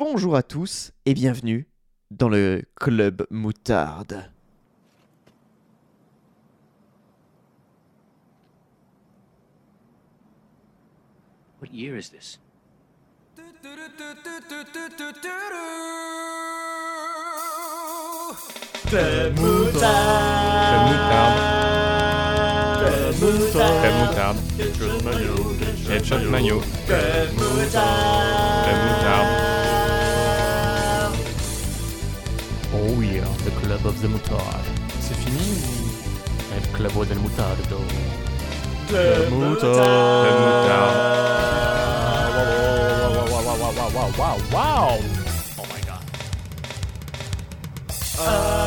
Bonjour à tous et bienvenue dans le Club Moutarde. What year is this? Club Moutarde. Headshot Mayo. Club Moutarde. Club of the mutard. C'est fini El club del. Wow, wow, wow. Oh my god. Ah,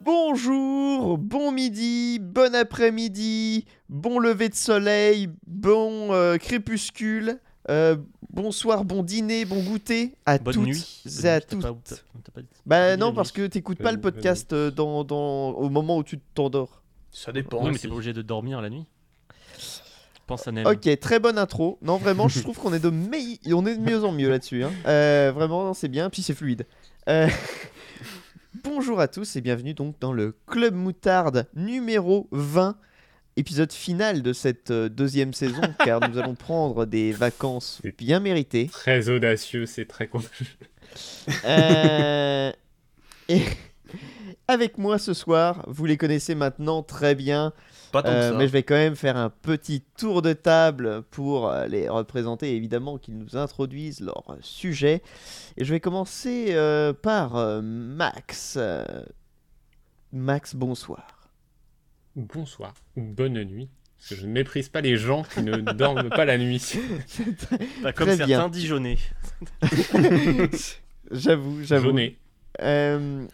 Bonjour, bon midi, bon après-midi, bon lever de soleil, bon euh, crépuscule, euh, bonsoir, bon dîner, bon goûter à Bonne toutes nuit. et à pas dit- Bah non, parce que t'écoutes pas le podcast euh, dans, dans, au moment où tu t'endors. Ça dépend. Oui, mais t'es pas obligé de dormir la nuit. Pense à Nem. Ok, très bonne intro. Non, vraiment, je trouve qu'on est de meille- on est de mieux en mieux là-dessus. hein. Euh, vraiment, c'est bien, puis c'est fluide. Euh, Bonjour à tous et bienvenue donc dans le Club Moutarde numéro 20, épisode final de cette euh, deuxième saison, car nous allons prendre des vacances bien méritées. très audacieux, c'est très cool. Euh, Et avec moi ce soir, vous les connaissez maintenant très bien, Pas tant Euh, que ça. mais je vais quand même faire un petit tour de table pour euh, les représenter, évidemment, qu'ils nous introduisent leur sujet. Et je vais commencer euh, par euh, Max. Euh, Max, bonsoir. Bonsoir ou bonne nuit. Parce que je ne méprise pas les gens qui ne dorment pas la nuit. Bah, comme Très certains bien. Dijonais. J'avoue, j'avoue. Euh,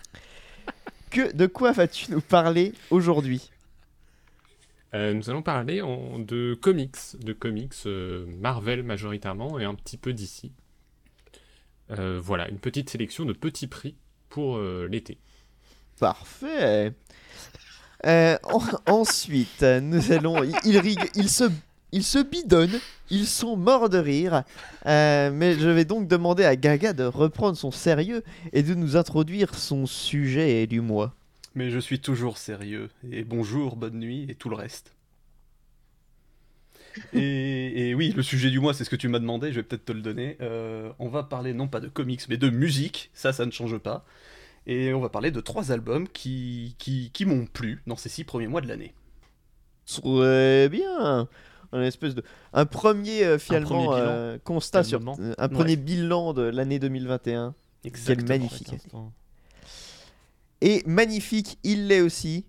que, de quoi vas-tu nous parler aujourd'hui? Euh, nous allons parler en- de comics, de comics euh, Marvel majoritairement et un petit peu d'ici. voilà, une petite sélection de petits prix pour euh, l'été. Parfait. Euh, en- ensuite, nous allons. Ils, ils rig- ils se, ils se bidonnent. Ils sont morts de rire. Euh, mais je vais donc demander à Gaga de reprendre son sérieux et de nous introduire son sujet du mois. Mais je suis toujours sérieux. Et bonjour, bonne nuit et tout le reste. Et, et oui, le sujet du mois, c'est ce que tu m'as demandé, je vais peut-être te le donner. Euh, on va parler non pas de comics, mais de musique, ça, ça ne change pas. Et on va parler de trois albums qui, qui, qui m'ont plu dans ces six premiers mois de l'année. Très bien. Un espèce de un premier euh, finalement premier bilan, euh, constat sur euh, un premier bilan de l'année 2021. Quel magnifique. Et magnifique, il l'est aussi.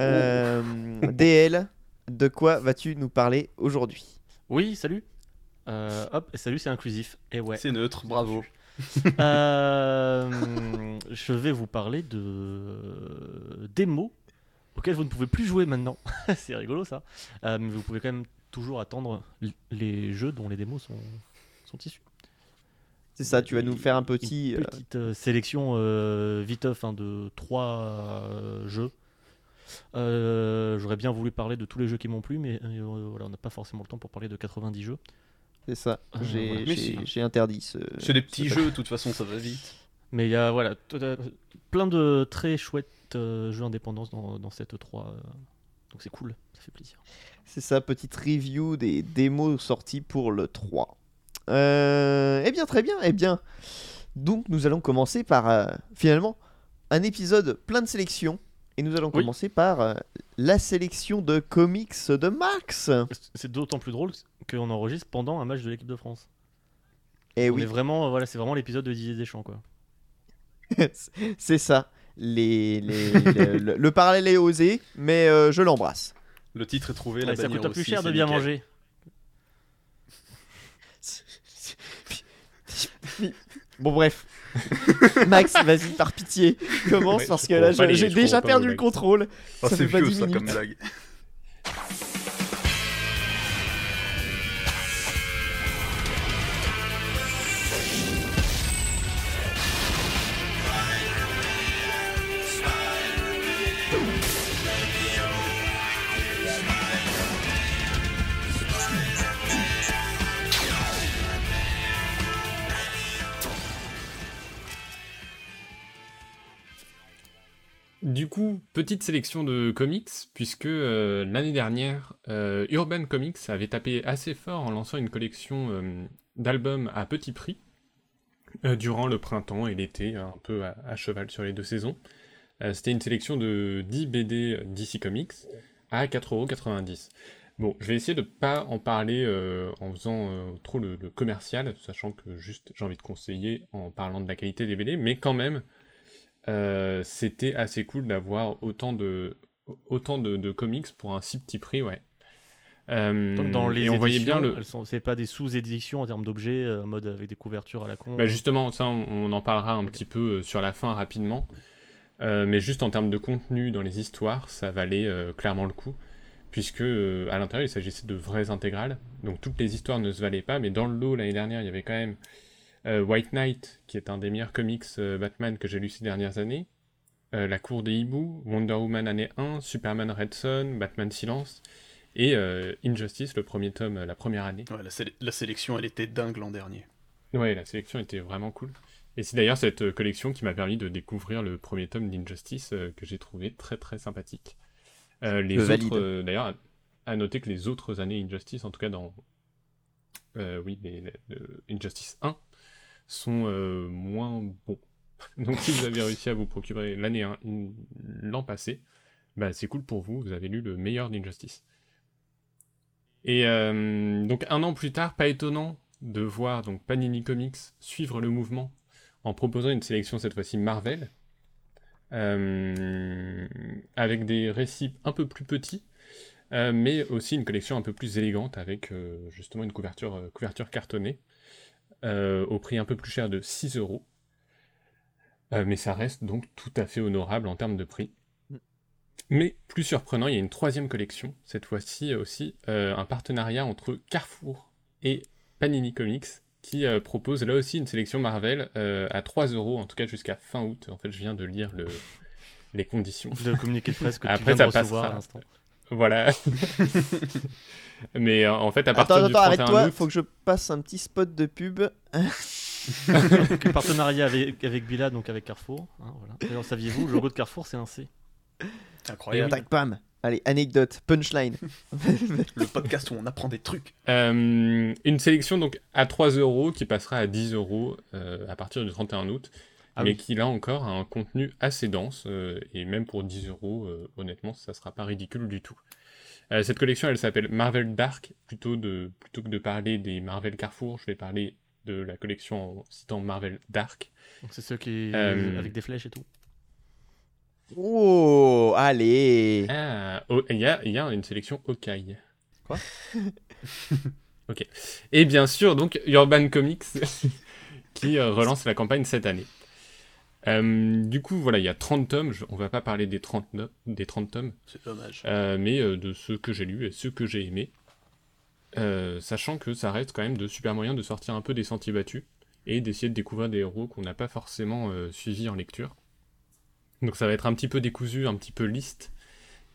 Euh, DL, de quoi vas-tu nous parler aujourd'hui? Oui, salut. Euh, hop, et salut, c'est inclusif. Et ouais. C'est neutre, bravo. Euh, je vais vous parler de démos auxquelles vous ne pouvez plus jouer maintenant. c'est rigolo ça. Euh, mais vous pouvez quand même toujours attendre les jeux dont les démos sont, sont issus. C'est ça, tu vas nous faire un petit. Une euh, petite euh, sélection euh, viteuf hein, de trois euh, jeux. Euh, J'aurais bien voulu parler de tous les jeux qui m'ont plu, mais euh, voilà, on n'a pas forcément le temps pour parler de 90 jeux. C'est ça, Euh, j'ai interdit ce. C'est des petits ce- jeux, de toute façon, ça va vite. Mais il y a voilà, t- plein de très chouettes euh, jeux indépendants dans, dans cette 3. euh, donc c'est cool, ça fait plaisir. C'est ça, petite review des démos sorties pour le 3. Euh, eh bien, très bien, eh bien. Donc, nous allons commencer par euh, finalement un épisode plein de sélections. Et nous allons Oui. commencer par euh, la sélection de comics de Max. C'est d'autant plus drôle qu'on enregistre pendant un match de l'équipe de France. Et On Eh oui, est vraiment, voilà, c'est vraiment l'épisode de Didier Deschamps quoi. c'est ça. Les, les- le, le- le parallèle est osé, mais euh, je l'embrasse. Le titre est trouvé, la Ouais, ça bannière coûte plus aussi, cher de bien nickel. manger. Bon bref. Max, vas-y, par pitié, commence Ouais, parce que là, j'ai déjà perdu le contrôle. Oh, Ça fait pas vieux 10 ça minutes. comme blague. Du coup, petite sélection de comics, puisque euh, l'année dernière, euh, Urban Comics avait tapé assez fort en lançant une collection euh, d'albums à petit prix durant le printemps et l'été, un peu à, cheval sur les deux saisons. C'était une sélection de 10 BD DC Comics à 4,90€. Bon, je vais essayer de pas en parler en faisant trop le commercial, sachant que juste j'ai envie de conseiller en parlant de la qualité des BD, mais quand même, euh, c'était assez cool d'avoir autant de autant de, de comics pour un si petit prix, ouais. Euh, Donc dans les et on voyait bien le. c'est pas des sous-éditions en termes d'objets, euh, en mode avec des couvertures à la con. Bah justement, ça, on, on en parlera un petit peu sur la fin rapidement. Euh, mais juste en termes de contenu dans les histoires, ça valait clairement le coup. Puisque à l'intérieur, il s'agissait de vraies intégrales. Donc toutes les histoires ne se valaient pas. Mais dans le lot, l'année dernière, il y avait quand même White Knight, qui est un des meilleurs comics euh, Batman que j'ai lu ces dernières années. euh, La Cour des Hiboux, Wonder Woman année 1, Superman Red Son, Batman Silence. Et euh, Injustice, le premier tome, euh, la première année. Ouais, la, sé- la sélection, elle était dingue l'an dernier. Ouais, la sélection était vraiment cool. Et c'est d'ailleurs cette euh, collection qui m'a permis de découvrir le premier tome d'Injustice euh, que j'ai trouvé très très sympathique. Euh, les autres, euh, d'ailleurs, à, noter que les autres années Injustice, en tout cas dans euh, oui, les, les- le Injustice 1, sont euh, moins bons. Donc si vous avez réussi à vous procurer l'année 1, l'an passé, bah c'est cool pour vous, vous avez lu le meilleur d'Injustice. Et euh, donc un an plus tard, pas étonnant de voir donc Panini Comics suivre le mouvement en proposant une sélection cette fois-ci Marvel, euh, avec des récits un peu plus petits, mais aussi une collection un peu plus élégante avec justement une couverture, couverture cartonnée au prix un peu plus cher de 6 euros. Euh, mais ça reste donc tout à fait honorable en termes de prix. Mais plus surprenant, il y a une troisième collection, cette fois-ci aussi euh, un partenariat entre Carrefour et Panini Comics, qui euh, propose là aussi une sélection Marvel euh, à 3 euros, en tout cas jusqu'à fin août. En fait, je viens de lire le, les conditions. Le communiqué de presse que Après, tu viens de ça recevoir passera. à l'instant. Voilà. Mais euh, en fait, à Attends, partir attends, du 31 arrête-toi, août, faut que je passe un petit spot de pub. Donc, partenariat avec, avec Bila, donc avec Carrefour. hein, voilà. D'ailleurs, saviez-vous, le logo de Carrefour, c'est un C. Incroyable. Tac, pam. Allez, anecdote, punchline. Le podcast où on apprend des trucs. Euh, une sélection donc à 3 euros qui passera à 10 euros euh, à partir du 31 août, Ah mais oui. qui là encore a un contenu assez dense euh, et même pour 10 euros, euh, honnêtement, ça sera pas ridicule du tout. Euh, cette collection, elle s'appelle Marvel Dark. Plutôt, de, plutôt que de parler des Marvel Carrefour, je vais parler de la collection en citant Marvel Dark. Donc c'est ceux qui Euh, avec des flèches et tout. Oh, allez. Ah, oh, il y, a, il y a une sélection Hawkeye. Quoi? Ok. Et bien sûr, donc, Urban Comics qui relance la campagne cette année. Euh, du coup, voilà, il y a 30 tomes. Je- on va pas parler des 30, no- des 30 tomes, C'est dommage. euh, mais euh, de ceux que j'ai lus et ceux que j'ai aimés. Euh, sachant que ça reste quand même de super moyens de sortir un peu des sentiers battus et d'essayer de découvrir des héros qu'on n'a pas forcément euh, suivis en lecture. Donc ça va être un petit peu décousu, un petit peu liste.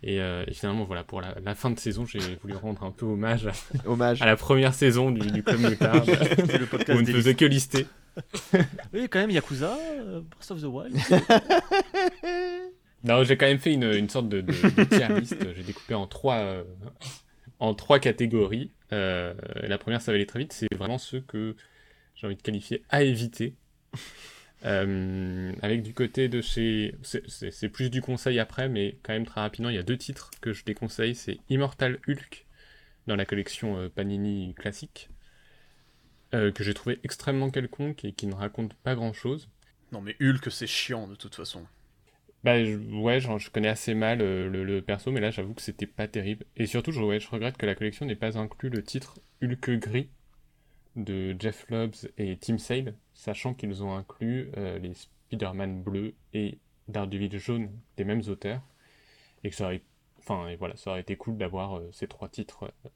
Et, euh, et finalement, voilà, pour la, la fin de saison, j'ai voulu rendre un peu hommage à, Hommage. à la première saison du, du Club où on ne faisait que lister. Oui, quand même, Yakuza, euh, Breath of the Wild. Non, j'ai quand même fait une, sorte de, tier list. J'ai découpé en trois, euh, en trois catégories. Euh, la première, ça va aller très vite. C'est vraiment ceux que j'ai envie de qualifier à éviter. Avec du côté de chez. c'est- plus du conseil après, mais quand même très rapidement, il y a deux titres que je déconseille. C'est Immortal Hulk dans la collection Panini classique, euh, que j'ai trouvé extrêmement quelconque et qui ne raconte pas grand chose. Non mais Hulk, c'est chiant de toute façon. Bah je- ouais, genre, je connais assez mal euh, le, le perso, mais là j'avoue que c'était pas terrible. Et surtout, je, ouais, je regrette que la collection n'ait pas inclus le titre Hulk Gris de Jeff Lubbs et Tim Sale, sachant qu'ils ont inclus euh, les Spider-Man bleus et Daredevil jaune des mêmes auteurs, et que ça aurait, enfin, et voilà, ça aurait été cool d'avoir ces trois titres euh,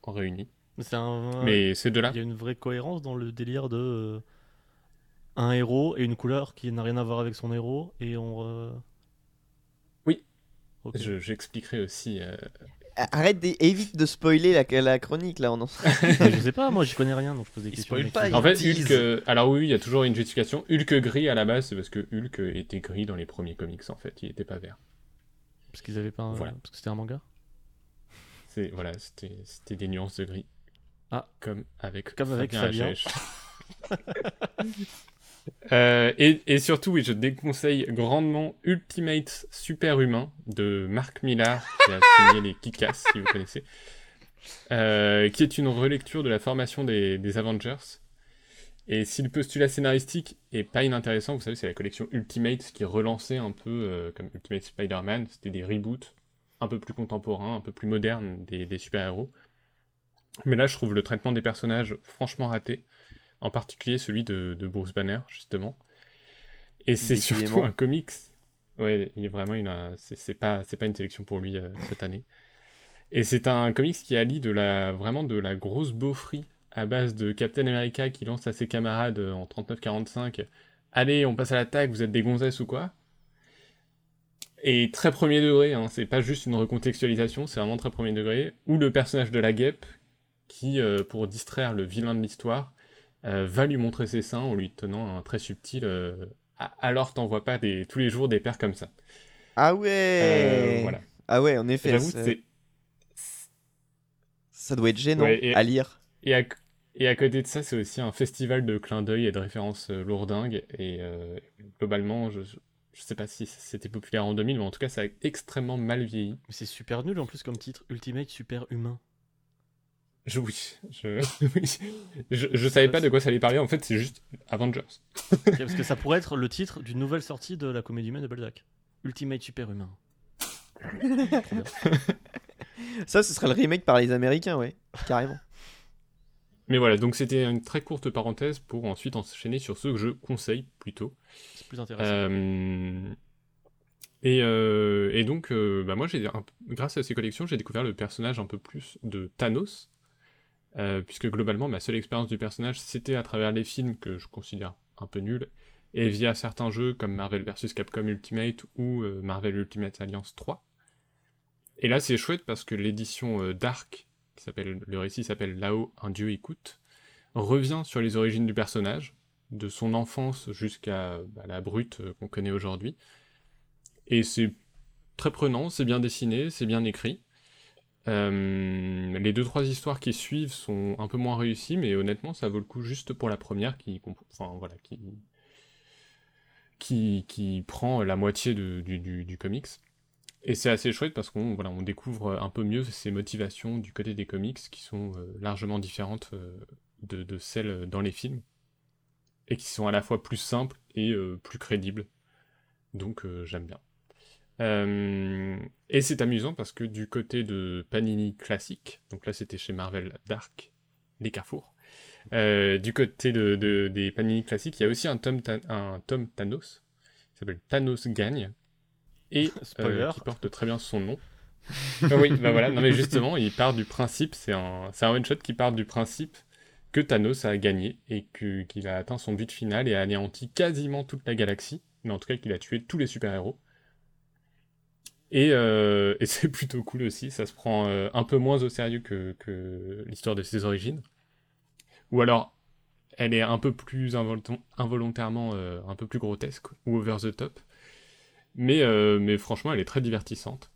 Mais c'est ces deux-là, Il y a une vraie cohérence dans le délire de euh, un héros et une couleur qui n'a rien à voir avec son héros et on. euh, Oui. Ok. je- j'expliquerai aussi. euh, Arrête, d'é- évite de spoiler la, la chronique là. On en... Je sais pas, moi j'y connais rien donc je pose des Il questions. spoil mec. pas, En fait, tease. Hulk. euh, alors oui, il y a toujours une justification. Hulk gris à la base, c'est parce que Hulk était gris dans les premiers comics en fait. Il était pas vert. Parce qu'ils avaient pas un... Voilà. Parce que c'était un manga? C'est voilà, c'était c'était des nuances de gris. Ah. comme avec Comme avec Fabien. Euh, et, et surtout, oui, je déconseille grandement Ultimate Super Humain de Marc Millar, qui a signé les Kikas, si vous connaissez, Euh, qui est une relecture de la formation des, des Avengers. Et si le postulat scénaristique est pas inintéressant, vous savez, c'est la collection Ultimate qui relançait un peu euh, comme Ultimate Spider-Man, c'était des reboots un peu plus contemporains, un peu plus modernes des, des super-héros. Mais là, je trouve le traitement des personnages franchement raté, en particulier celui de, de Bruce Banner, justement. Et c'est surtout un comics. Ouais, il est vraiment une, c'est c'est pas, c'est pas une sélection pour lui euh, cette année. Et c'est un comics qui allie de la, vraiment de la grosse beaufrie à base de Captain America qui lance à ses camarades euh, en 39-45 Allez, on passe à l'attaque, vous êtes des gonzesses ou quoi? Et très premier degré, hein, c'est pas juste une recontextualisation, c'est vraiment très premier degré. Ou le personnage de la guêpe qui, euh, pour distraire le vilain de l'histoire, euh, va lui montrer ses seins en lui tenant un très subtil euh, Alors t'en vois pas des, tous les jours des pères comme ça. Ah ouais Euh, voilà. Ah ouais, en effet, J'avoue, ça, c'est. ça doit être gênant Ouais, et- à lire. Et à, et à côté de ça, c'est aussi un festival de clins d'œil et de références lourdingues. Et euh, globalement, je, je sais pas si c'était populaire en 2000, mais en tout cas, ça a extrêmement mal vieilli. Mais c'est super nul en plus comme titre. Ultimate Super Humain. Je, oui, je, oui. je, je savais pas de quoi ça allait parler. En fait, c'est juste Avengers. Parce que ça pourrait être le titre d'une nouvelle sortie de la comédie humaine de Balzac. Ultimate Super Humain. Trop bien. Ça, ce serait le remake par les Américains, ouais, carrément. Mais voilà, donc c'était une très courte parenthèse pour ensuite enchaîner sur ceux que je conseille plutôt. C'est plus intéressant. Euh, et, euh, et donc, euh, bah moi, grâce à ces collections, j'ai découvert le personnage un peu plus de Thanos, euh, puisque globalement, ma seule expérience du personnage, c'était à travers les films que je considère un peu nuls, et via certains jeux comme Marvel vs Capcom Ultimate ou euh, Marvel Ultimate Alliance 3. Et là, c'est chouette parce que l'édition euh, Dark, qui s'appelle, le récit s'appelle Là-haut, un dieu écoute, revient sur les origines du personnage, de son enfance jusqu'à bah, la brute qu'on connaît aujourd'hui. Et c'est très prenant, c'est bien dessiné, c'est bien écrit. Euh, les deux trois histoires qui suivent sont un peu moins réussies, mais honnêtement, ça vaut le coup juste pour la première qui, prend la moitié du, comics. Et c'est assez chouette parce qu'on découvre un peu mieux ses motivations du côté des comics qui sont euh, largement différentes euh, de, celles dans les films et qui sont à la fois plus simples et plus crédibles. Donc j'aime bien. Euh, et c'est amusant parce que du côté de Panini classique, donc là c'était chez Marvel Dark, les Carrefours, euh, du côté de, de- des Panini classiques, il y a aussi un tome, un tome Thanos, qui s'appelle Thanos Gagne, et euh, qui porte très bien son nom. Ah oui, bah voilà, non mais justement, il part du principe, c'est un, un one-shot qui part du principe que Thanos a gagné et qu'il a atteint son but final et a anéanti quasiment toute la galaxie, mais en tout cas qu'il a tué tous les super-héros. Et, euh, c'est plutôt cool aussi, ça se prend euh, un peu moins au sérieux que, l'histoire de ses origines. Ou alors, elle est un peu plus involon- involontairement euh, un peu plus grotesque ou over the top. Mais, franchement, elle est très divertissante.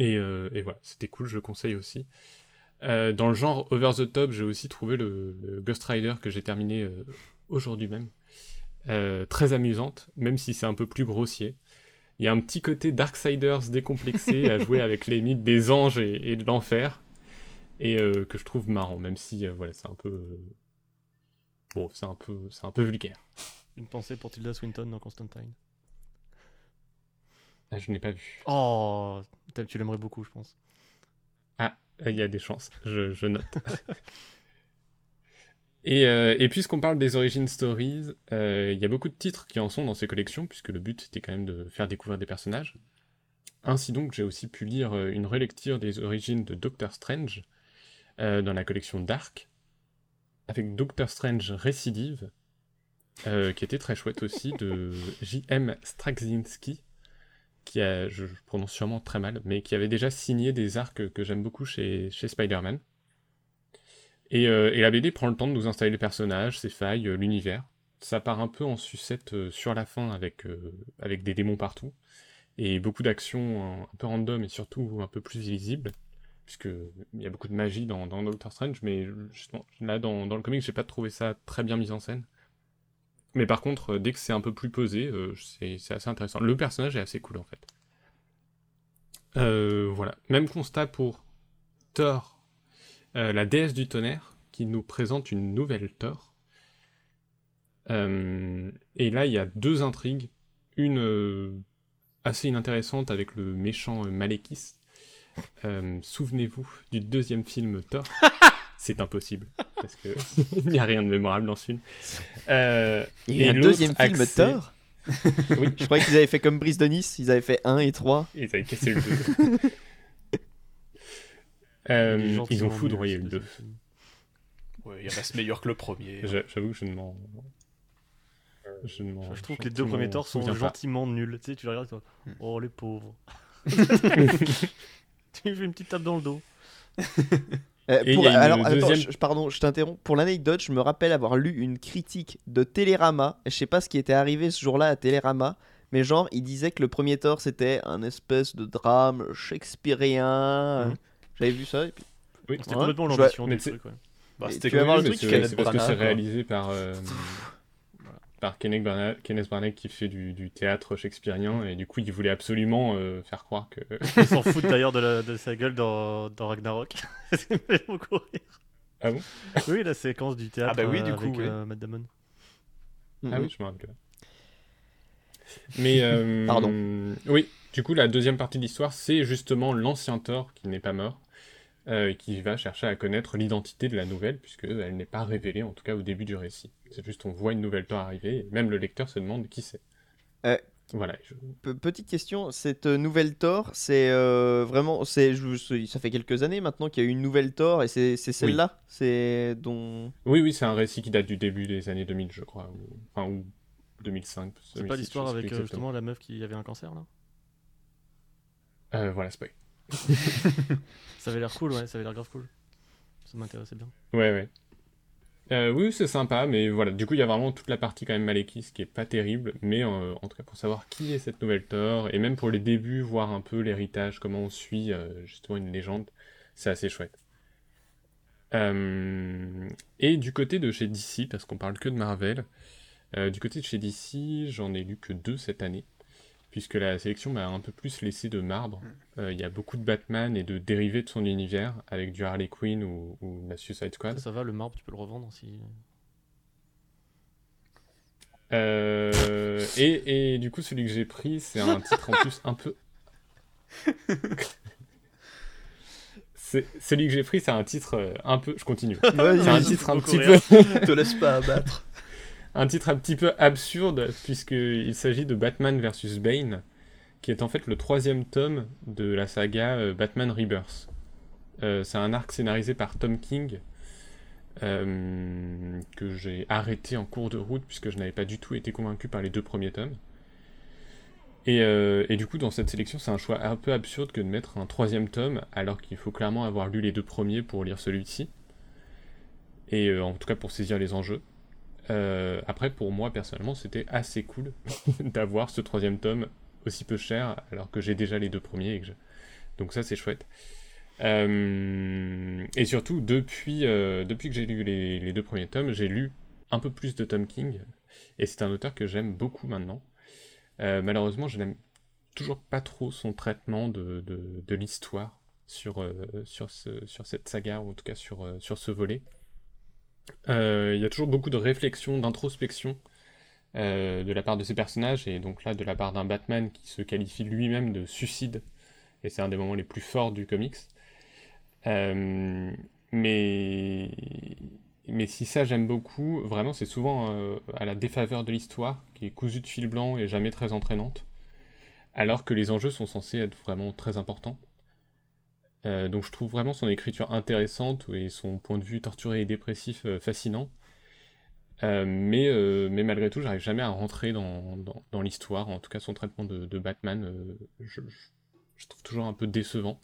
Et, voilà, c'était cool, je le conseille aussi. Dans le genre over the top, j'ai aussi trouvé le, le Ghost Rider que j'ai terminé aujourd'hui même. Très amusante, même si c'est un peu plus grossier. Il y a un petit côté Darksiders décomplexé à jouer avec les mythes des anges et, et de l'enfer. Et euh, que je trouve marrant, même si euh, voilà, c'est un peu. euh, Bon, c'est un peu, c'est un peu vulgaire. Une pensée pour Tilda Swinton dans Constantine. Ah, je n'ai pas vu. Oh, tu l'aimerais beaucoup, je pense. Ah, il y a des chances, je, je note. et euh, et puisqu'on parle des origin stories, euh, il y a beaucoup de titres qui en sont dans ces collections, puisque le but c'était quand même de faire découvrir des personnages. Ainsi donc, j'ai aussi pu lire euh, une relecture des origines de Doctor Strange euh, dans la collection Dark, avec Doctor Strange Récidive, qui était très chouette aussi, de J.M. Straczynski, qui a, je, je prononce sûrement très mal, mais qui avait déjà signé des arcs que j'aime beaucoup chez, chez Spider-Man. Et, euh, et la BD prend le temps de nous installer les personnages, ses failles, euh, l'univers. Ça part un peu en sucette euh, sur la fin avec, des démons partout. et beaucoup d'actions un, peu random et surtout un peu plus visibles, puisque il y a beaucoup de magie dans, Doctor Strange, mais justement, là dans, le comic, j'ai pas trouvé ça très bien mis en scène. Mais par contre, dès que c'est un peu plus posé, c'est assez intéressant. Le personnage est assez cool en fait. Voilà. Même constat pour Thor, euh, la déesse du tonnerre, qui nous présente une nouvelle Thor. Euh, et là, il y a deux intrigues. Une euh, assez inintéressante avec le méchant euh. Euh, Souvenez-vous du deuxième film Thor. C'est impossible, parce que il n'y a rien de mémorable dans ce film. Euh, Il y a et un deuxième film accès- Thor Oui, Je croyais qu'ils avaient fait comme Brice de Nice, ils avaient fait 1 et 3. ils avaient cassé le 2. Euh, ils ont foudroyé le ce 2. film. Ouais, il reste meilleur que le premier. J'a- J'avoue que je ne m'en. Je, ne m'en- Je trouve que je les deux m'en premiers torts sont souviens pas. gentiment nuls. Tu sais, tu les regardes, toi. Hmm. Oh, les pauvres. tu lui fais une petite tape dans le dos. Euh, Et pour- il y a une alors, attends, deuxième- je- pardon, je t'interromps. Pour l'anecdote, je me rappelle avoir lu une critique de Télérama. Je sais pas ce qui était arrivé ce jour-là à Télérama, mais genre, il disait que le premier Thor c'était un espèce de drame shakespearien. Mhm. J'avais vu ça. Et puis... Oui, C'était Ouais, complètement l'ambition mais du truc. ouais. Bah, c'était comme voir le truc, c'est parce que c'est réalisé par, euh, par Kenneth Branagh, Kenneth Branagh qui fait du, du théâtre shakespearien et du coup il voulait absolument euh, faire croire que. Ils s'en foutent d'ailleurs de, sa gueule dans, dans Ragnarok. Ça me fait beaucoup rire. Ah bon? Oui, la séquence du théâtre Ah bah oui, euh, du coup, avec oui. euh, Matt Damon. Ah Mhm. oui, je me rappelle. Mais. euh, Pardon. Oui, du coup, la deuxième partie de l'histoire, c'est justement l'ancien Thor qui n'est pas mort, euh, qui va chercher à connaître l'identité de la nouvelle, puisqu'elle n'est pas révélée, en tout cas au début du récit. C'est juste, on voit une nouvelle Thor arriver, et même le lecteur se demande qui c'est. Euh, Voilà. je- Petite question, cette euh, nouvelle Thor, c'est euh, vraiment, c'est, ça fait quelques années maintenant qu'il y a eu une nouvelle Thor et c'est celle-là, c'est dont. Oui, oui, c'est un récit qui date du début des années 2000, je crois, ou, enfin, ou 2005. C'est 2006, pas l'histoire avec justement la meuf qui avait un cancer là? Euh, voilà, spoil. Ça avait l'air cool, ça avait l'air grave cool. Ça m'intéressait bien. Ouais, ouais. Euh, oui, c'est sympa, mais voilà, du coup, il y a vraiment toute la partie quand même Malekith qui est pas terrible, mais euh, en tout cas, pour savoir qui est cette nouvelle Thor, et même pour les débuts, voir un peu l'héritage, comment on suit euh, justement une légende, c'est assez chouette. Et du côté de chez DC, parce qu'on parle que de Marvel, du côté de chez DC, j'en ai lu que deux cette année, puisque la sélection m'a un peu plus laissé de marbre. Euh, Il y a beaucoup de Batman et de dérivés de son univers, avec du Harley Quinn ou, ou la Suicide Squad. Ça, ça va, le marbre, tu peux le revendre si. Euh, et, et du coup, celui que j'ai pris, c'est un titre en plus un peu. C'est- celui que j'ai pris, c'est un titre euh, un peu. Je continue. C'est un titre un petit peu, Te laisse pas abattre. Un titre un petit peu absurde, puisqu'il s'agit de Batman vs Bane, qui est en fait le troisième tome de la saga euh, Batman Rebirth. Euh, c'est un arc scénarisé par Tom King, euh, que j'ai arrêté en cours de route, puisque je n'avais pas du tout été convaincu par les deux premiers tomes. Et, du coup, dans cette sélection, c'est un choix un peu absurde que de mettre un troisième tome, alors qu'il faut clairement avoir lu les deux premiers pour lire celui-ci. Et en tout cas pour saisir les enjeux. Euh, après, pour moi, personnellement, c'était assez cool d'avoir ce troisième tome aussi peu cher, alors que j'ai déjà les deux premiers. Donc ça, c'est chouette. Euh, Et surtout, depuis, euh, depuis que j'ai lu les, deux premiers tomes, j'ai lu un peu plus de Tom King. Et c'est un auteur que j'aime beaucoup maintenant. Malheureusement, je n'aime toujours pas trop son traitement de, l'histoire sur, sur, ce, sur cette saga, ou en tout cas sur ce volet. Euh, Il y a toujours beaucoup de réflexion, d'introspection euh, de la part de ces personnages, et donc là de la part d'un Batman qui se qualifie lui-même de suicide, et c'est un des moments les plus forts du comics. Euh, mais, si ça j'aime beaucoup, vraiment c'est souvent à la défaveur de l'histoire, qui est cousue de fil blanc et jamais très entraînante, alors que les enjeux sont censés être vraiment très importants. Euh, donc je trouve vraiment son écriture intéressante et son point de vue torturé et dépressif euh, fascinant. Euh, mais, mais malgré tout, j'arrive jamais à rentrer dans, dans, l'histoire. En tout cas, son traitement de, Batman, je, trouve toujours un peu décevant.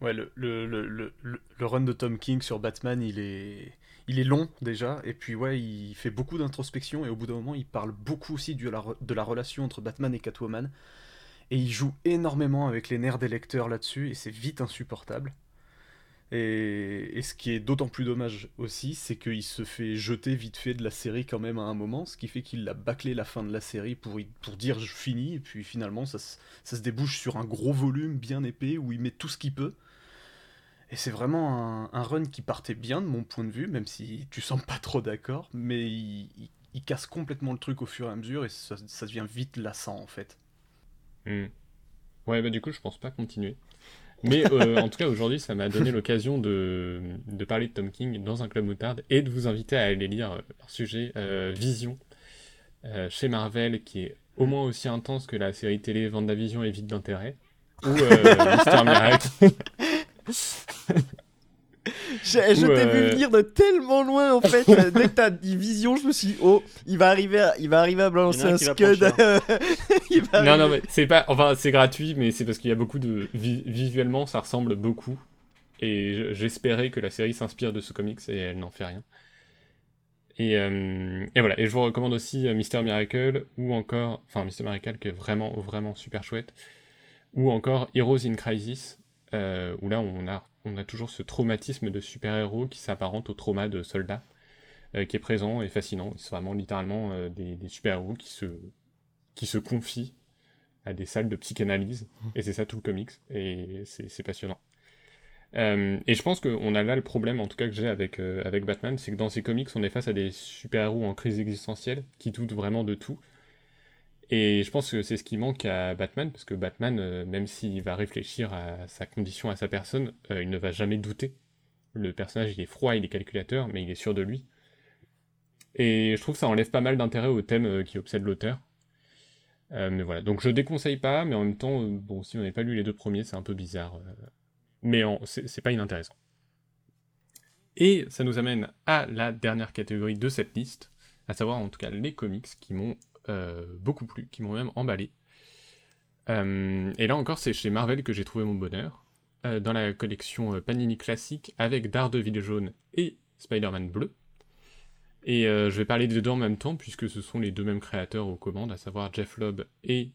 Ouais, le, le, le, le, run de Tom King sur Batman, il est, il est long déjà, et puis ouais, il fait beaucoup d'introspection, et au bout d'un moment, il parle beaucoup aussi de la relation entre Batman et Catwoman. Et il joue énormément avec les nerfs des lecteurs là-dessus, et c'est vite insupportable. Et, ce qui est d'autant plus dommage aussi, c'est qu'il se fait jeter vite fait de la série quand même à un moment, ce qui fait qu'il a bâclé la fin de la série pour, dire je finis, et puis finalement ça, se- débouche sur un gros volume bien épais où il met tout ce qu'il peut. Et c'est vraiment un, un run qui partait bien de mon point de vue, même si tu sembles pas trop d'accord, mais il, casse complètement le truc au fur et à mesure et ça devient vite lassant en fait. Hmm. Ouais, bah du coup, je pense pas continuer. Mais euh, en tout cas, aujourd'hui, ça m'a donné l'occasion de, de parler de Tom King dans un club moutarde et de vous inviter à aller lire euh, leur sujet euh, Vision euh, chez Marvel, qui est au moins aussi intense que la série télé Vendavision et Vide d'intérêt, ou Mister Miracle. Je, t'ai vu euh, venir de tellement loin en fait. Euh, Dès que t'as dit vision, je me suis dit, oh, il va arriver à, il va arriver à balancer un scud. Va Non, non, mais c'est pas. Enfin, c'est gratuit, mais c'est parce qu'il y a beaucoup de. vi- visuellement, ça ressemble beaucoup. Et je- j'espérais que la série s'inspire de ce comics et elle n'en fait rien. Et, euh, et voilà. Et je vous recommande aussi Mister Miracle ou encore. Enfin, Mister Miracle qui est vraiment, vraiment super chouette. Ou encore Heroes in Crisis, euh, où là, on a, on a toujours ce traumatisme de super-héros qui s'apparente au trauma de soldats, euh, qui est présent et fascinant. C'est vraiment littéralement euh, des, super-héros qui se qui se confie à des salles de psychanalyse, et c'est ça tout le comics, et c'est passionnant. Euh, et je pense qu'on a là le problème, en tout cas que j'ai avec, avec Batman, c'est que dans ces comics, on est face à des super-héros en crise existentielle, qui doutent vraiment de tout. Et je pense que c'est ce qui manque à Batman, parce que Batman, euh, même s'il va réfléchir à sa condition, à sa personne, euh, il ne va jamais douter. Le personnage, il est froid, il est calculateur, mais il est sûr de lui. Et je trouve que ça enlève pas mal d'intérêt au thème euh, qui obsède l'auteur. Mais voilà, donc je déconseille pas, mais en même temps, bon, si on n'a pas lu les deux premiers, c'est un peu bizarre. mais c'est pas inintéressant. Et ça nous amène à la dernière catégorie de cette liste, à savoir en tout cas les comics qui m'ont beaucoup plu, qui m'ont même emballé. Euh, et là encore, c'est chez Marvel que j'ai trouvé mon bonheur, euh, dans la collection euh, Panini classique avec Daredevil jaune et Spider-Man bleu. Et euh, je vais parler des deux en même temps, puisque ce sont les deux mêmes créateurs aux commandes, à savoir Jeff Lobb et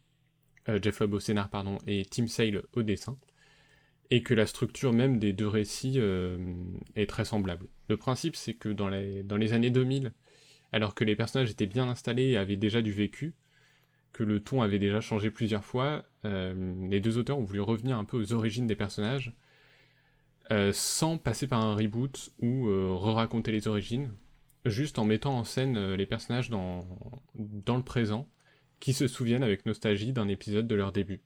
euh, Jeff Lobb au scénar pardon, et Tim Sale au dessin, et que la structure même des deux récits euh, est très semblable. Le principe, c'est que dans les, dans les années 2000, alors que les personnages étaient bien installés et avaient déjà du vécu, que le ton avait déjà changé plusieurs fois, euh, les deux auteurs ont voulu revenir un peu aux origines des personnages, euh, sans passer par un reboot ou euh, re-raconter les origines, juste en mettant en scène les personnages dans, dans le présent, qui se souviennent avec nostalgie d'un épisode de leur début.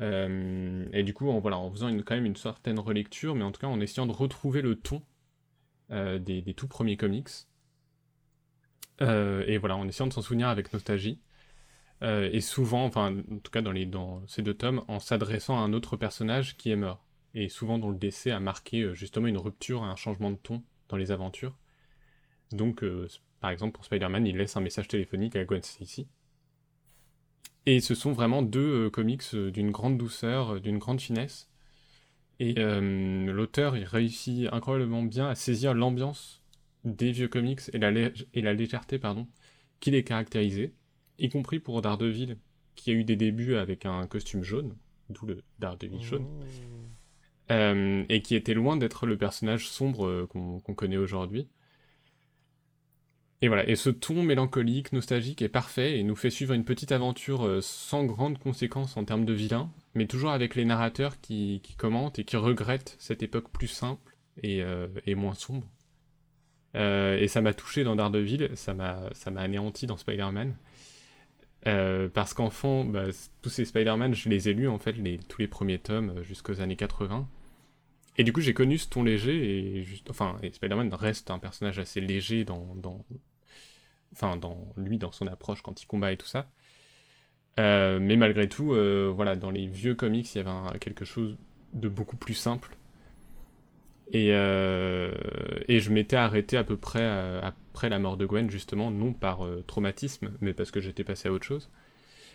Et du coup, en, voilà, en faisant quand même une certaine relecture, mais en tout cas en essayant de retrouver le ton des tout premiers comics. Euh, et voilà, en essayant de s'en souvenir avec nostalgie. Euh, et souvent, enfin, en tout cas dans, les, ces deux tomes, en s'adressant à un autre personnage qui est mort. Et souvent dont le décès a marqué euh, justement une rupture, un changement de ton dans les aventures. Donc, par exemple, pour Spider-Man, il laisse un message téléphonique à Gwen Stacy. Et ce sont vraiment deux comics d'une grande douceur, d'une grande finesse. Et l'auteur, il réussit incroyablement bien à saisir l'ambiance des vieux comics et la, lé- et la légèreté pardon, qui les caractérisait, y compris pour Daredevil, qui a eu des débuts avec un costume jaune, d'où le Daredevil jaune, euh, et qui était loin d'être le personnage sombre euh, qu'on connaît aujourd'hui. Et voilà, et ce ton mélancolique, nostalgique est parfait et nous fait suivre une petite aventure euh, sans grandes conséquences en termes de vilains, mais toujours avec les narrateurs qui, qui commentent et qui regrettent cette époque plus simple et, euh, et moins sombre. Euh, et ça m'a touché dans Daredevil, ça m'a anéanti dans Spider-Man. Euh, parce qu'enfant, bah, tous ces Spider-Man, je les ai lus en fait, tous les premiers tomes euh, jusqu'aux années 80. Et du coup, j'ai connu ce ton léger et Spider-Man reste un personnage assez léger dans, dans, enfin, dans lui, dans son approche quand il combat et tout ça. Mais malgré tout, voilà, dans les vieux comics, il y avait quelque chose de beaucoup plus simple. Et, euh, et je m'étais arrêté à peu près euh, après la mort de Gwen, justement, non par euh, traumatisme, mais parce que j'étais passé à autre chose.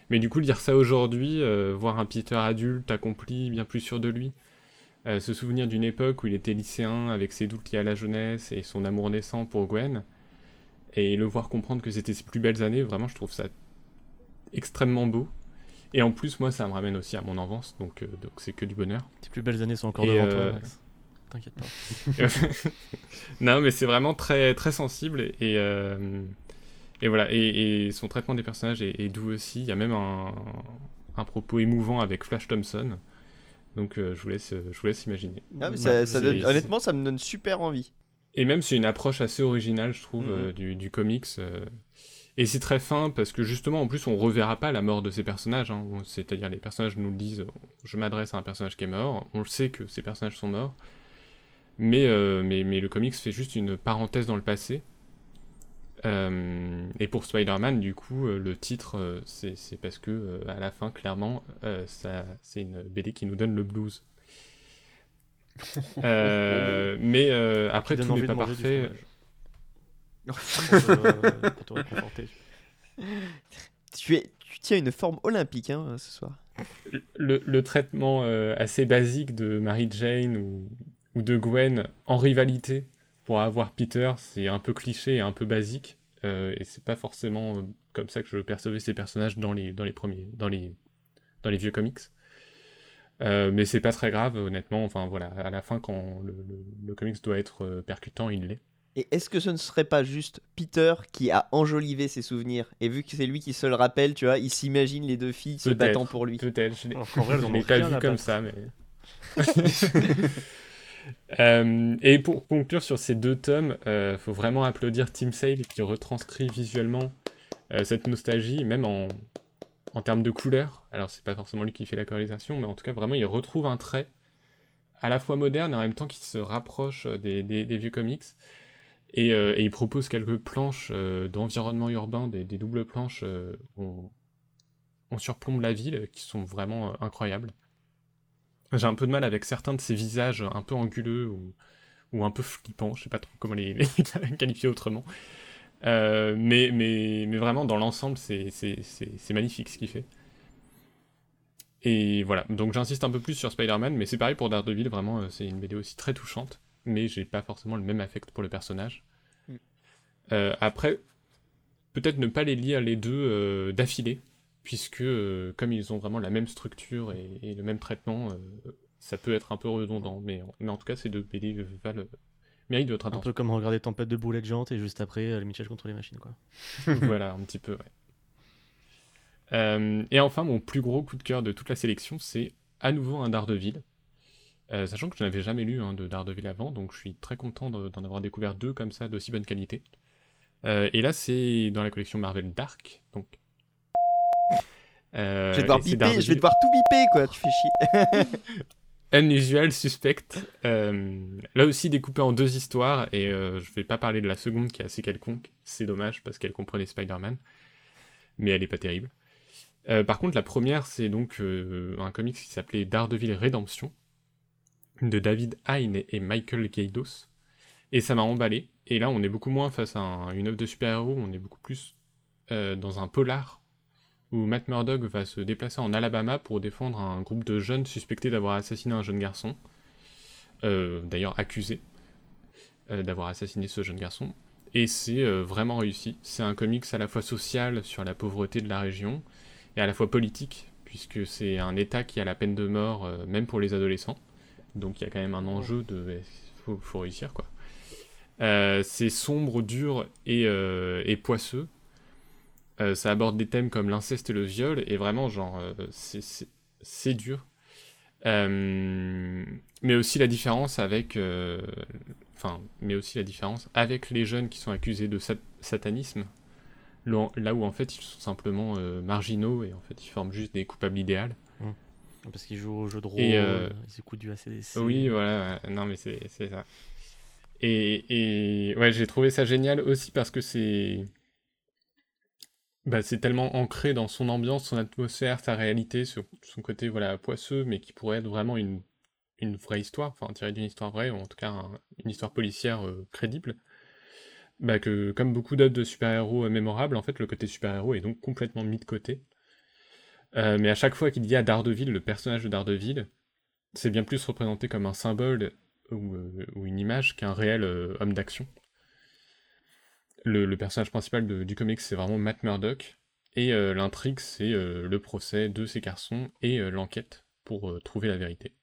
Mais du coup, lire ça aujourd'hui, euh, voir un Peter adulte, accompli, bien plus sûr de lui, se souvenir d'une époque où il était lycéen avec ses doutes liés à la jeunesse et son amour naissant pour Gwen, et le voir comprendre que c'était ses plus belles années, vraiment je trouve ça extrêmement beau. Et en plus, moi, ça me ramène aussi à mon enfance, donc donc c'est que du bonheur. Tes plus belles années sont encore Et, devant toi, Max. T'inquiète pas. non, mais c'est vraiment très, très sensible et, euh, et voilà. Et, et son traitement des personnages est, est doux aussi. Il y a même un, un propos émouvant avec Flash Thompson. Donc euh, je, vous laisse, je vous laisse imaginer. Ah, mais Ouais, ça, ça c'est- donne- c'est- honnêtement, ça me donne super envie. Et même c'est une approche assez originale, je trouve, Mhm. euh, du, du comics. euh. Et c'est très fin parce que justement, en plus, on reverra pas la mort de ces personnages. hein. C'est-à-dire, les personnages nous le disent je m'adresse à un personnage qui est mort. On le sait que ces personnages sont morts. Mais, euh, mais, mais le comics fait juste une parenthèse dans le passé. Euh, et pour Spider-Man, du coup, euh, le titre, euh, c'est c'est parce que euh, à la fin, clairement, euh, ça, c'est une BD qui nous donne le blues. Euh, mais euh, après, tout n'est envie pas de manger du parfait. fromage. pour, te, pour te réconforter. Tu, es, tu tiens une forme olympique hein, ce soir. le, le traitement euh, assez basique de Mary Jane ou, ou de Gwen en rivalité pour avoir Peter, c'est un peu cliché et un peu basique. euh, et c'est pas forcément euh, comme ça que je percevais ces personnages dans les, dans les premiers, dans les, dans les vieux comics. Euh, mais c'est pas très grave, honnêtement. Enfin voilà, à la fin, quand le, le- le comics doit être euh, percutant, il l'est. Et est-ce que ce ne serait pas juste Peter qui a enjolivé ses souvenirs? Et vu que c'est lui qui se le rappelle, tu vois, il s'imagine les deux filles se battant pour lui. Peut-être, je l'ai- pas vu comme battre. ça, mais. Euh, et pour conclure sur ces deux tomes, euh, faut vraiment applaudir Tim Sale qui retranscrit visuellement euh, cette nostalgie, même en, en termes de couleurs. Alors, c'est pas forcément lui qui fait la colorisation, mais en tout cas, vraiment, il retrouve un trait à la fois moderne et en même temps qui se rapproche des, vieux comics. Et, il propose quelques planches d'environnement urbain, des, doubles planches où on, surplombe la ville, qui sont vraiment incroyables. J'ai un peu de mal avec certains de ces visages un peu anguleux ou, ou un peu flippants, je sais pas trop comment les, les qualifier autrement. Euh, mais, mais, mais vraiment, dans l'ensemble, c'est magnifique ce qu'il fait. Et voilà, donc j'insiste un peu plus sur Spider-Man, mais c'est pareil pour Daredevil, vraiment, euh, c'est une BD aussi très touchante, mais j'ai pas forcément le même affect pour le personnage. Mm. Euh, après, peut-être ne pas les lire les deux euh, d'affilée, puisque euh, comme ils ont vraiment la même structure et, et le même traitement, euh, ça peut être un peu redondant, mais, mais en tout cas, ces deux BD valent, méritent votre Un attention. peu comme regarder Tempête de boulettes géantes et juste après euh, le Mitchell contre les machines. quoi. voilà, un petit peu, ouais. Euh, et enfin, mon plus gros coup de cœur de toute la sélection, c'est à nouveau un Daredevil. Euh, sachant que je n'avais jamais lu hein, de Daredevil avant, donc je suis très content de- d'en avoir découvert deux comme ça, d'aussi bonne qualité. Euh, et là, c'est dans la collection Marvel Dark, donc. Euh, je vais devoir et c'est biper, je vais Daredevil devoir tout biper quoi, tu fais chier. Unusual Suspect. Euh, là aussi découpé en deux histoires, et euh, je vais pas parler de la seconde qui est assez quelconque, c'est dommage parce qu'elle comprenait Spider-Man, mais elle est pas terrible. Euh, par contre, la première, c'est donc un comics qui s'appelait Daredevil Redemption, de David Hein et Michael Gaidos, et ça m'a emballé. Et là, on est beaucoup moins face à un- une œuvre de super-héros, on est beaucoup plus dans un polar où Matt Murdock va se déplacer en Alabama pour défendre un groupe de jeunes suspectés d'avoir assassiné un jeune garçon, euh, d'ailleurs accusé euh, d'avoir assassiné ce jeune garçon. Et c'est euh, vraiment réussi. C'est un comics à la fois social sur la pauvreté de la région et à la fois politique, puisque c'est un État qui a la peine de mort, même pour les adolescents. Donc il y a quand même un enjeu de... Il faut, réussir, quoi. C'est sombre, dur et poisseux. Euh, ça aborde des thèmes comme l'inceste et le viol, et vraiment, genre, euh, c'est- dur. Euh, mais aussi la différence avec... Enfin, mais aussi la différence avec les jeunes qui sont accusés de sat- satanisme, là où en fait ils sont simplement marginaux et en fait ils forment juste des coupables idéales. Parce qu'ils jouent au jeu de rôle, ils écoutent du ACDC. Oui, voilà, ouais, non mais c'est c'est ça. Et, et ouais, j'ai trouvé ça génial aussi parce que c'est bah, c'est tellement ancré dans son ambiance, son atmosphère, sa réalité, son, côté voilà poisseux, mais qui pourrait être vraiment une, vraie histoire, enfin tirée d'une histoire vraie, ou en tout cas un- une histoire policière euh, crédible. Bah, que comme beaucoup d'œuvres de super-héros euh, mémorables, en fait, le côté super-héros est donc complètement mis de côté. Euh, mais à chaque fois qu'il y a Daredevil, le personnage de Daredevil, c'est bien plus représenté comme un symbole ou, une image qu'un réel homme d'action. Le, le personnage principal de- du comics, c'est vraiment Matt Murdock, et euh, l'intrigue, c'est euh, le procès de ces garçons et euh, l'enquête pour trouver la vérité.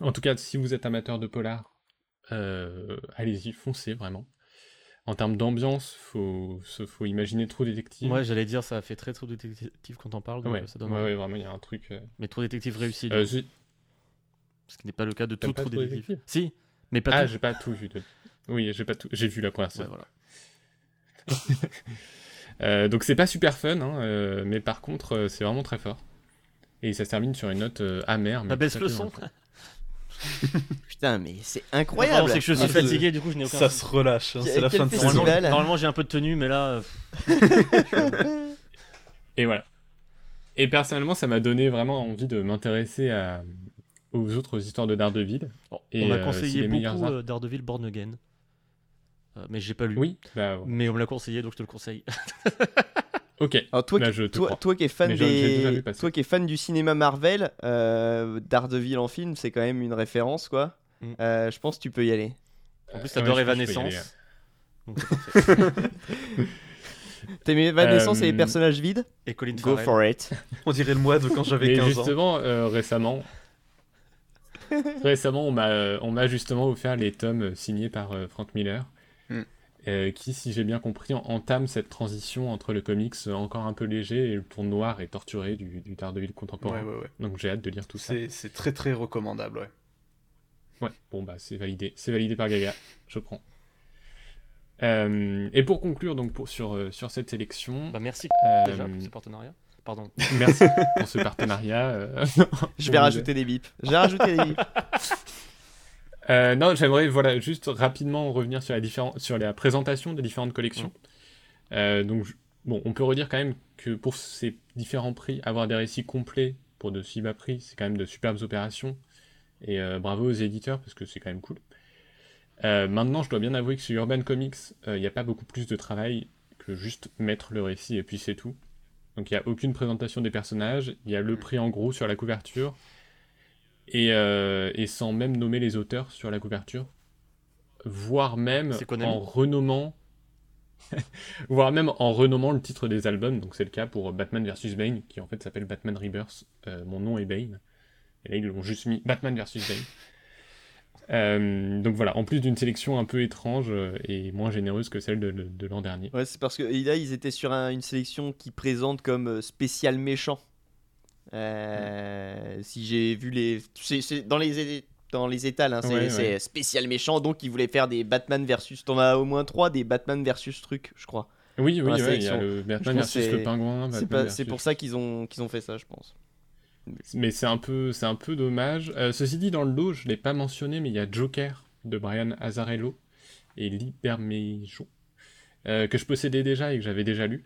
En tout cas, si vous êtes amateur de polar, allez-y, foncez vraiment. En termes d'ambiance, faut, faut imaginer trop détective. Ouais, j'allais dire, ça fait très trop détective quand on parle, donc ouais, ça donne ouais, envie. ouais, vraiment, il y a un truc. Mais trop détective réussi, ce qui n'est pas le cas de tout trop détective. Si, mais pas ah, j'ai pas tout vu. de- Oui, j'ai pas tout. J'ai vu la première saison. voilà. Euh, donc c'est pas super fun, hein, euh, mais par contre euh, c'est vraiment très fort. Et ça se termine sur une note euh, amère. Mais Bah, baisse le son. Putain, mais c'est incroyable. c'est que je suis Ah, fatigué, du coup, je n'ai aucun. Ça se relâche, hein, c'est la fin de saison. Normalement, normalement, j'ai un peu de tenue, mais là, Et voilà. Et personnellement, ça m'a donné vraiment envie de m'intéresser à... aux autres histoires de Daredevil. bon, Et, on m'a conseillé beaucoup euh, Daredevil Born Again. Euh, mais j'ai pas lu. Oui, bah Mais on me l'a conseillé, donc je te le conseille. ok. Alors toi, qui, je te toi, crois. toi qui es fan des, toi qui es du cinéma Marvel, euh, Daredevil en film, c'est quand même une référence, quoi. Mm. Euh, je pense que tu peux y aller. En plus, Ah ouais, t'adores y Evanescence. T'aimes Evanescence et les Euh, personnages vides? Et Colin Go Farrell. for it. On dirait le mois de quand j'avais Mais 15 ans. justement, euh, récemment, récemment, on m'a, on m'a justement offert les tomes signés par euh, Frank Miller, Hmm. euh, qui, si j'ai bien compris, en- entame cette transition entre le comics encore un peu léger et le ton noir et torturé du, du Daredevil contemporain. Ouais, ouais, ouais. Donc j'ai hâte de lire tout ça. C'est très très recommandable, ouais. Ouais, bon bah c'est validé, c'est validé par Gaga, je prends. Euh, et pour conclure donc pour, sur, euh, sur cette sélection, Bah, merci euh, déjà pour ce partenariat. Pardon. merci pour ce partenariat. euh, Je vais on rajouter des bips. Je vais rajouter des bips. Euh, non, j'aimerais voilà juste rapidement revenir sur la sur la présentation des différentes collections. Euh, donc bon, on peut redire quand même que pour ces différents prix, avoir des récits complets pour de si bas prix, c'est quand même de superbes opérations. Et euh, bravo aux éditeurs parce que c'est quand même cool. Maintenant, je dois bien avouer que sur Urban Comics, il n'y a pas beaucoup plus de travail que juste mettre le récit et puis c'est tout. Donc il n'y a aucune présentation des personnages, il y a le prix en gros sur la couverture, et, euh, et sans même nommer les auteurs sur la couverture, voire même en renommant, voire même en renommant le titre des albums. Donc c'est le cas pour Batman vs Bane, qui en fait s'appelle Batman Rebirth. Euh, mon nom est Bane, et là ils l'ont juste mis Batman vs Bane. Euh, donc voilà, en plus d'une sélection un peu étrange et moins généreuse que celle de, de- de l'an dernier. Ouais, c'est parce que là, ils étaient sur un- une sélection qui présente comme spécial méchant. Euh, Si j'ai vu les. Dans les. Dans les étals, hein, c'est Ouais, spécial méchant, donc ils voulaient faire des Batman versus. T'en as au moins trois des Batman versus truc, je crois. Oui, oui, il y a le Batman versus le pingouin. C'est pour ça qu'ils ont, qu'ils ont fait ça, je pense. Mais c'est un peu, c'est un peu dommage. Euh, ceci dit, dans le lot, je l'ai pas mentionné, mais il y a Joker de Brian Azzarello et Lee Bermejo, euh, que je possédais déjà et que j'avais déjà lu.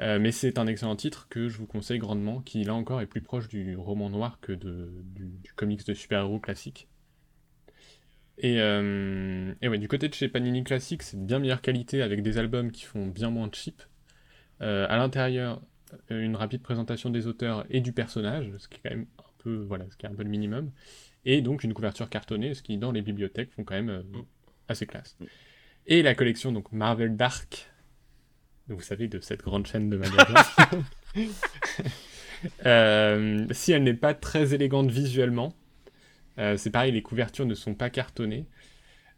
Euh, mais c'est un excellent titre que je vous conseille grandement, qui là encore est plus proche du roman noir que de, du, du comics de super-héros classique. Et, euh, et ouais, du côté de chez Panini Classics, c'est de bien meilleure qualité avec des albums qui font bien moins cheap. Euh, à l'intérieur, une rapide présentation des auteurs et du personnage, ce qui est quand même un peu, voilà, ce qui est un peu le minimum, et donc une couverture cartonnée, ce qui dans les bibliothèques font quand même euh, assez classe. Et la collection donc Marvel Dark, vous savez de cette grande chaîne de magasins. Euh, si elle n'est pas très élégante visuellement, euh, c'est pareil, les couvertures ne sont pas cartonnées,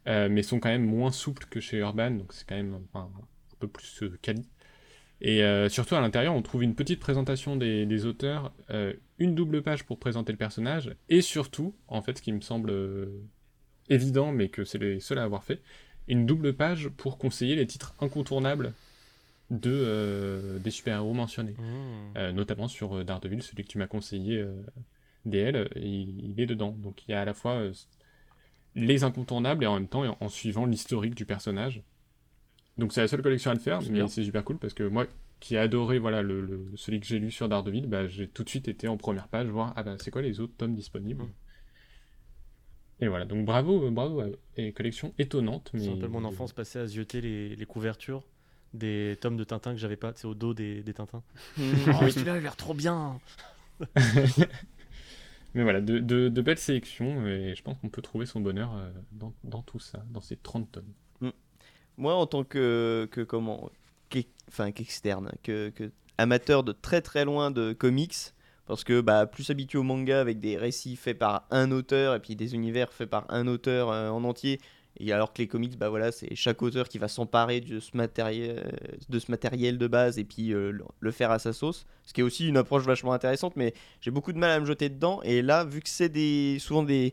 euh, mais sont quand même moins souples que chez Urban, donc c'est quand même enfin, un peu plus quali. Et surtout à l'intérieur, on trouve une petite présentation des, des auteurs, une double page pour présenter le personnage, et surtout, en fait, ce qui me semble évident, mais que c'est les seuls à avoir fait, une double page pour conseiller les titres incontournables de, euh, des super-héros mentionnés. Mmh. Euh, notamment sur euh, Daredevil, celui que tu m'as conseillé, DL, il, il est dedans. Donc il y a à la fois les incontournables et en même temps en, en suivant l'historique du personnage. Donc c'est la seule collection à le faire, mais c'est super cool parce que moi qui ai adoré voilà, le, le- celui que j'ai lu sur Daredevil, bah, j'ai tout de suite été en première page voir ah bah c'est quoi les autres tomes disponibles. Mm. Et voilà, donc bravo, bravo, et collection étonnante. Mais... C'est un peu mon enfance passée à zioter les, les couvertures des tomes de Tintin que j'avais pas, c'est au dos des, des Tintins. Oh, celui-là, il a l'air trop bien Mais voilà, de, de- de belles sélections, et je pense qu'on peut trouver son bonheur euh, dans, dans tout ça, dans ces 30 tomes. Moi, en tant que, que comment, enfin qu'externe, que, que amateur de très très loin de comics, parce que bah, plus habitué au manga avec des récits faits par un auteur et puis des univers faits par un auteur euh, en entier, et alors que les comics, bah voilà, c'est chaque auteur qui va s'emparer de ce matériel, de ce matériel de base et puis euh, le, faire à sa sauce, ce qui est aussi une approche vachement intéressante, mais j'ai beaucoup de mal à me jeter dedans. Et là, vu que c'est des, souvent des,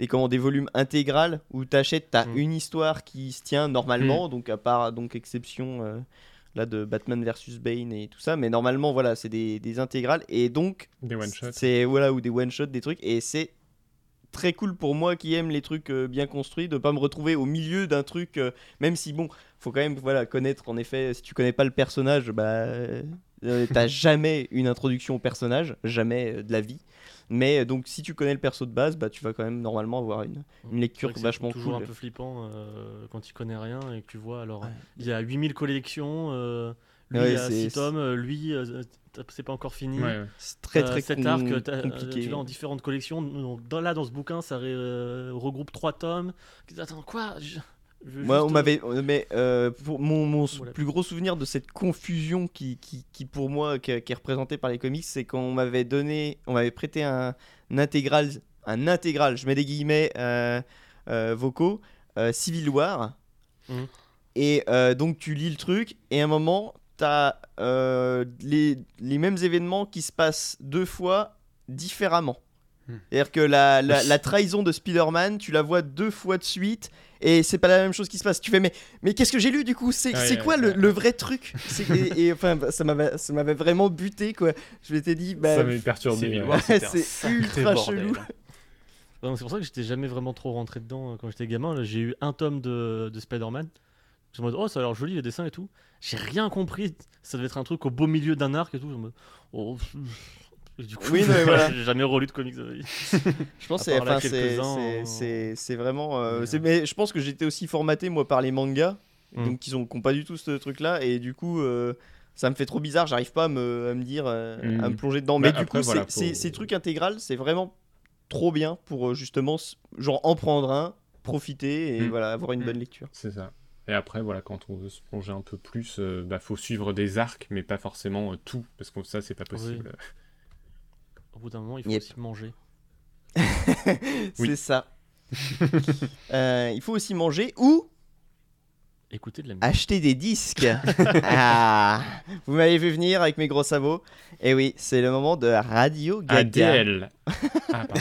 des, comment, des volumes intégrales où tu achètes, tu as Mm. une histoire qui se tient normalement, donc à part donc exception euh, là de Batman versus Bane et tout ça, mais normalement voilà, c'est des, des intégrales et donc Des one-shots. c'est voilà ou des one shots, des trucs et c'est très cool pour moi qui aime les trucs euh, bien construits de pas me retrouver au milieu d'un truc euh, même si bon faut quand même voilà connaître en effet si tu connais pas le personnage bah euh, t'as jamais une introduction au personnage jamais de la vie mais donc si tu connais le perso de base bah tu vas quand même normalement avoir une, une lecture vachement toujours cool un peu flippant euh, quand tu connais rien et que tu vois alors Ouais. il y a 8000 collections euh, lui Ouais, il a c'est- 6 tomes lui euh, c'est pas encore fini Ouais, ouais. c'est très Euh, très cet com- arc euh, compliqué tu l'as en différentes collections Donc, dans, là dans ce bouquin ça ré- euh, regroupe 3 tomes attends quoi? Je- je veux Moi, juste, on euh, m'avait, euh, mais euh, pour mon, mon Voilà. plus gros souvenir de cette confusion qui, qui, qui pour moi, qui, qui est représentée par les comics, c'est qu'on m'avait donné, on m'avait prêté un, un intégral, un intégral, je mets des guillemets euh, euh, vocaux, euh, Civil War, Mhm. et euh, donc tu lis le truc, et à un moment, t'as euh, les, les mêmes événements qui se passent deux fois différemment. Hmm. C'est-à-dire que la, la, la trahison de Spider-Man, tu la vois deux fois de suite et c'est pas la même chose qui se passe. Tu fais mais mais qu'est-ce que j'ai lu du coup? C'est Ouais, quoi le, ouais. le vrai truc? Et, et, enfin ça m'avait ça m'avait vraiment buté quoi. Je m'étais dit bah ça m'avait perturbé. C'est ultra bordel. chelou. C'est pour ça que j'étais jamais vraiment trop rentré dedans euh, quand j'étais gamin. J'ai eu un tome de, de Spider-Man. J'étais en mode, oh, ça a l'air joli les dessins et tout. J'ai rien compris. Ça devait être un truc au beau milieu d'un arc et tout. Mode, oh. Et du coup, Oui, non, mais voilà. j'ai jamais relu de comics de ma vie. Je pense c'est enfin, c'est- quelques-uns, c'est- c'est c'est vraiment euh, mais, c'est- euh, mais je pense que j'étais aussi formaté moi par les mangas Mm. donc ils ont qui ont pas du tout ce truc là et du coup euh, ça me fait trop bizarre, j'arrive pas à me, à me dire euh, Mm. à me plonger dedans Bah, mais du après, coup voilà, c'est- c'est- faut- ces trucs intégrales, c'est vraiment trop bien pour justement genre en prendre un, profiter et Mm. voilà, avoir une Mm. bonne lecture. C'est ça. Et après, voilà, quand on veut se plonger un peu plus, euh, bah, faut suivre des arcs, mais pas forcément euh, tout, parce que ça, c'est pas possible. Au bout d'un moment, il faut Yep. aussi manger. C'est ça. Euh, il faut aussi manger ou Écoutez de la musique. acheter des disques. ah, vous m'avez vu venir avec mes gros sabots. Et oui, c'est le moment de Radio Gaga. ADL Ah, pardon.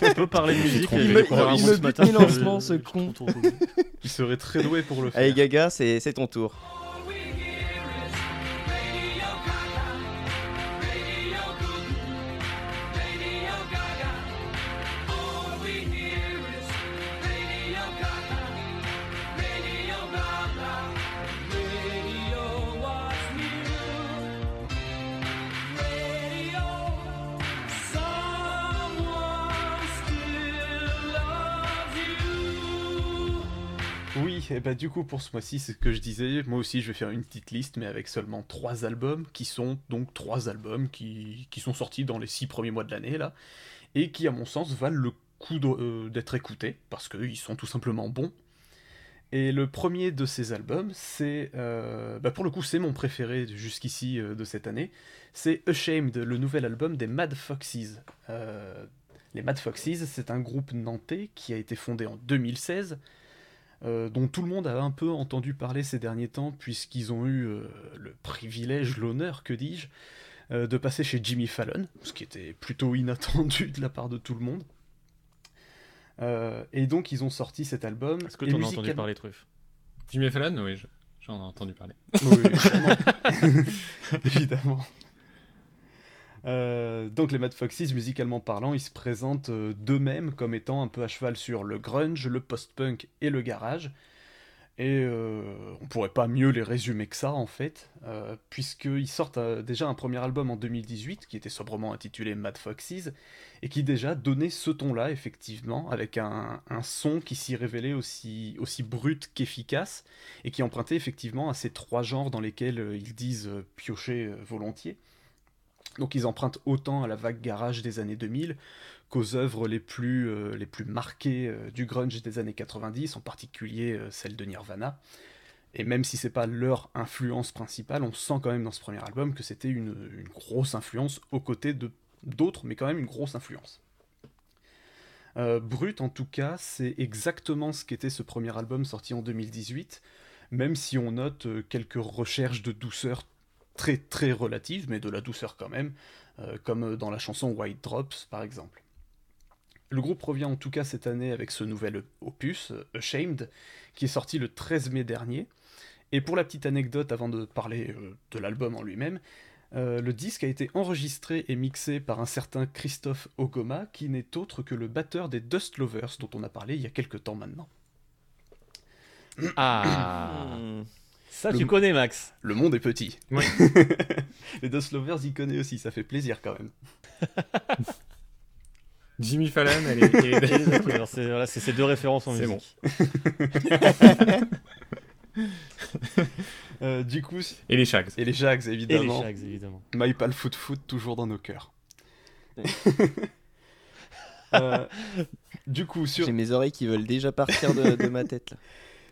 Je peux parler de musique. faire un Il me ce bute ce con. Il serait très doué pour le faire. Allez Gaga, c'est ton tour. Et bah du coup pour ce mois-ci, c'est ce que je disais, moi aussi je vais faire une petite liste, mais avec seulement trois albums, qui sont donc trois albums qui, sont sortis dans les six premiers mois de l'année, là, et qui à mon sens valent le coup euh, d'être écoutés, parce qu'ils sont tout simplement bons. Et le premier de ces albums, c'est, euh, bah pour le coup c'est mon préféré jusqu'ici euh, de cette année, c'est Ashamed, le nouvel album des Mad Foxes. Les Mad Foxes, c'est un groupe nantais qui a été fondé en 2016, euh, dont tout le monde a un peu entendu parler ces derniers temps, puisqu'ils ont eu euh, le privilège, l'honneur, que dis-je, euh, de passer chez Jimmy Fallon, ce qui était plutôt inattendu de la part de tout le monde. Euh, et donc ils ont sorti cet album. Est-ce que tu en as entendu parler, Truff? Jimmy Fallon? Oui, je- j'en ai entendu parler. Oui, évidemment. Évidemment. Euh, donc les Mad Foxes, musicalement parlant, ils se présentent euh, d'eux-mêmes comme étant un peu à cheval sur le grunge, le post-punk et le garage. Et euh, on pourrait pas mieux les résumer que ça en fait, euh, puisqu'ils sortent déjà un premier album en 2018 qui était sobrement intitulé Mad Foxes et qui déjà donnait ce ton-là effectivement, avec un, son qui s'y révélait aussi, aussi brut qu'efficace et qui empruntait effectivement à ces trois genres dans lesquels ils disent piocher volontiers. Donc ils empruntent autant à la vague garage des années 2000 qu'aux œuvres les plus, euh, marquées euh, du grunge des années 90, en particulier euh, celle de Nirvana. Et même si c'est pas leur influence principale, on sent quand même dans ce premier album que c'était une, grosse influence aux côtés de d'autres, mais quand même une grosse influence. Brut, en tout cas, c'est exactement ce qu'était ce premier album sorti en 2018, même si on note quelques recherches de douceur très très relatives, mais de la douceur quand même, euh, comme dans la chanson White Drops par exemple. Le groupe revient en tout cas cette année avec ce nouvel opus, euh, Ashamed, qui est sorti le 13 mai dernier. Et pour la petite anecdote, avant de parler euh, de l'album en lui-même, euh, le disque a été enregistré et mixé par un certain Christophe Ogoma, qui n'est autre que le batteur des Dust Lovers, dont on a parlé il y a quelques temps maintenant. Ah Hmm. Ça, Le- tu connais, Max. Le monde est petit. Oui. Les Dust Lovers, y connaît aussi, ça fait plaisir quand même. Jimmy Fallon, elle est, Et les c'est voilà, ces deux références en C'est musique. Euh, du coup, et les Shags. et les Et. Shags, évidemment. My Pal Foot Foot toujours dans nos cœurs. Euh, du coup, sur, J'ai mes oreilles qui veulent déjà partir de, de ma tête là.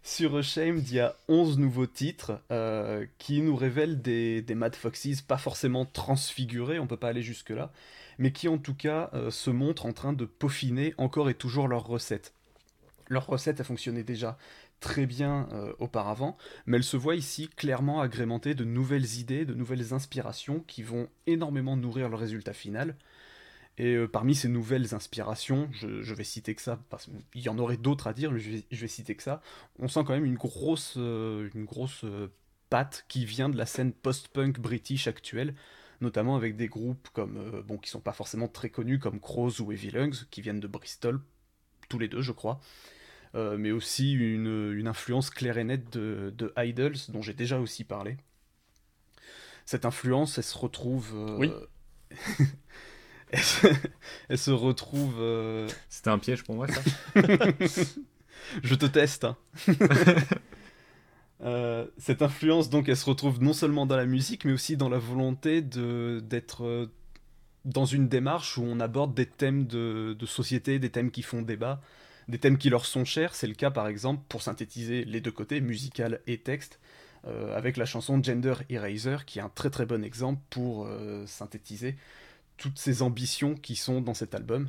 Sur Ashamed, il y a 11 nouveaux titres euh, qui nous révèlent des, Mad Foxes pas forcément transfigurés, on peut pas aller jusque-là, mais qui en tout cas euh, se montrent en train de peaufiner encore et toujours leurs recettes. Leur recette a fonctionné déjà très bien euh, auparavant, mais elle se voit ici clairement agrémentée de nouvelles idées, de nouvelles inspirations qui vont énormément nourrir le résultat final. Et euh, parmi ces nouvelles inspirations, je, je vais citer que ça, parce qu'il y en aurait d'autres à dire, mais je vais, je vais citer que ça, on sent quand même une grosse, euh, une grosse euh, patte qui vient de la scène post-punk british actuelle, notamment avec des groupes comme, bon, qui sont pas forcément très connus, comme Crows ou Evil Lungs, qui viennent de Bristol, tous les deux, je crois. Mais aussi une, une influence claire et nette de, de Idols, dont j'ai déjà aussi parlé. Cette influence, elle se retrouve. Oui. elle, se, elle se retrouve. euh, C'était un piège pour moi, ça Je te teste. hein. Euh, cette influence, donc, elle se retrouve non seulement dans la musique, mais aussi dans la volonté de d'être euh, dans une démarche où on aborde des thèmes de, de société, des thèmes qui font débat, des thèmes qui leur sont chers. C'est le cas, par exemple, pour synthétiser les deux côtés, musical et texte, euh, avec la chanson Gender Eraser, qui est un très très bon exemple pour synthétiser toutes ces ambitions qui sont dans cet album.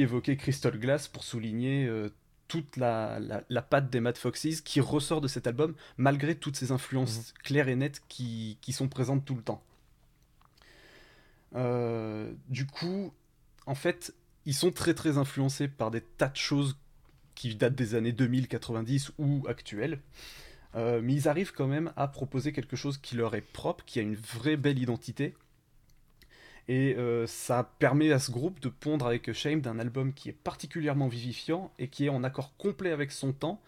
Aussi évoquer Crystal Glass pour souligner euh, toute la, la, la patte des Mad Foxes qui ressort de cet album, malgré toutes ces influences claires et nettes qui, qui sont présentes tout le temps. Euh, du coup, en fait, ils sont très très influencés par des tas de choses qui datent des années 2090 ou actuelles. Euh, mais ils arrivent quand même à proposer quelque chose qui leur est propre, qui a une vraie belle identité, et euh, ça permet à ce groupe de pondre avec Shame d'un album qui est particulièrement vivifiant et qui est en accord complet avec son temps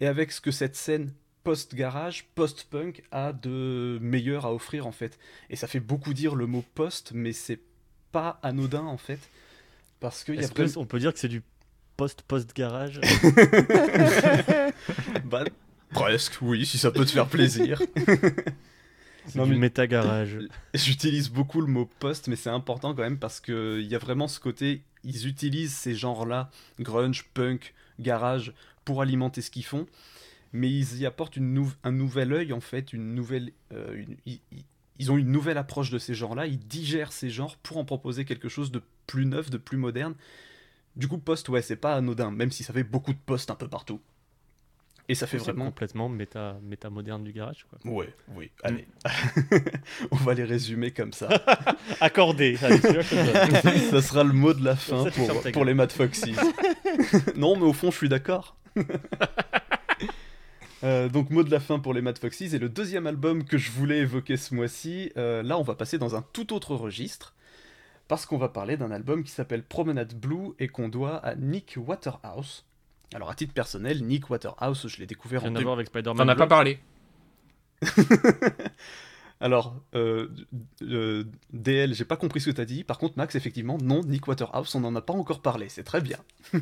et avec ce que cette scène post-garage, post-punk a de meilleur à offrir en fait. Et ça fait beaucoup dire le mot post, mais c'est pas anodin en fait. Parce qu'il y a qu'on peut dire que c'est du post-post-garage Bah, presque, oui, si ça peut te faire plaisir. C'est du mais- méta-garage. J'utilise beaucoup le mot post, mais c'est important quand même parce qu'il y a vraiment ce côté, ils utilisent ces genres-là, grunge, punk, garage, pour alimenter ce qu'ils font, mais ils y apportent une nou- un nouvel œil en fait, une nouvelle, euh, une- ils, ils- ils ont une nouvelle approche de ces genres-là, ils digèrent ces genres pour en proposer quelque chose de plus neuf, de plus moderne. Du coup, post, ouais, c'est pas anodin, même si ça fait beaucoup de posts un peu partout. Et ça fait vraiment. complètement méta, méta moderne du garage. Quoi. Ouais, oui, allez. On va les résumer comme ça. Accordé. Allez, ça sera le mot de la fin ça, pour, les Mad Foxes. non, mais au fond, je suis d'accord. Euh, donc mot de la fin pour les Mad Foxes et le deuxième album que je voulais évoquer ce mois-ci, euh, là on va passer dans un tout autre registre parce qu'on va parler d'un album qui s'appelle Promenade Blue et qu'on doit à Nick Waterhouse. Alors à titre personnel, Nick Waterhouse, je l'ai découvert en Rien à voir avec Spider-Man. T'en as pas parlé. Alors, euh, euh, DL, j'ai pas compris ce que t'as dit. Par contre, Max, effectivement, non, Nick Waterhouse, on n'en a pas encore parlé. C'est très bien.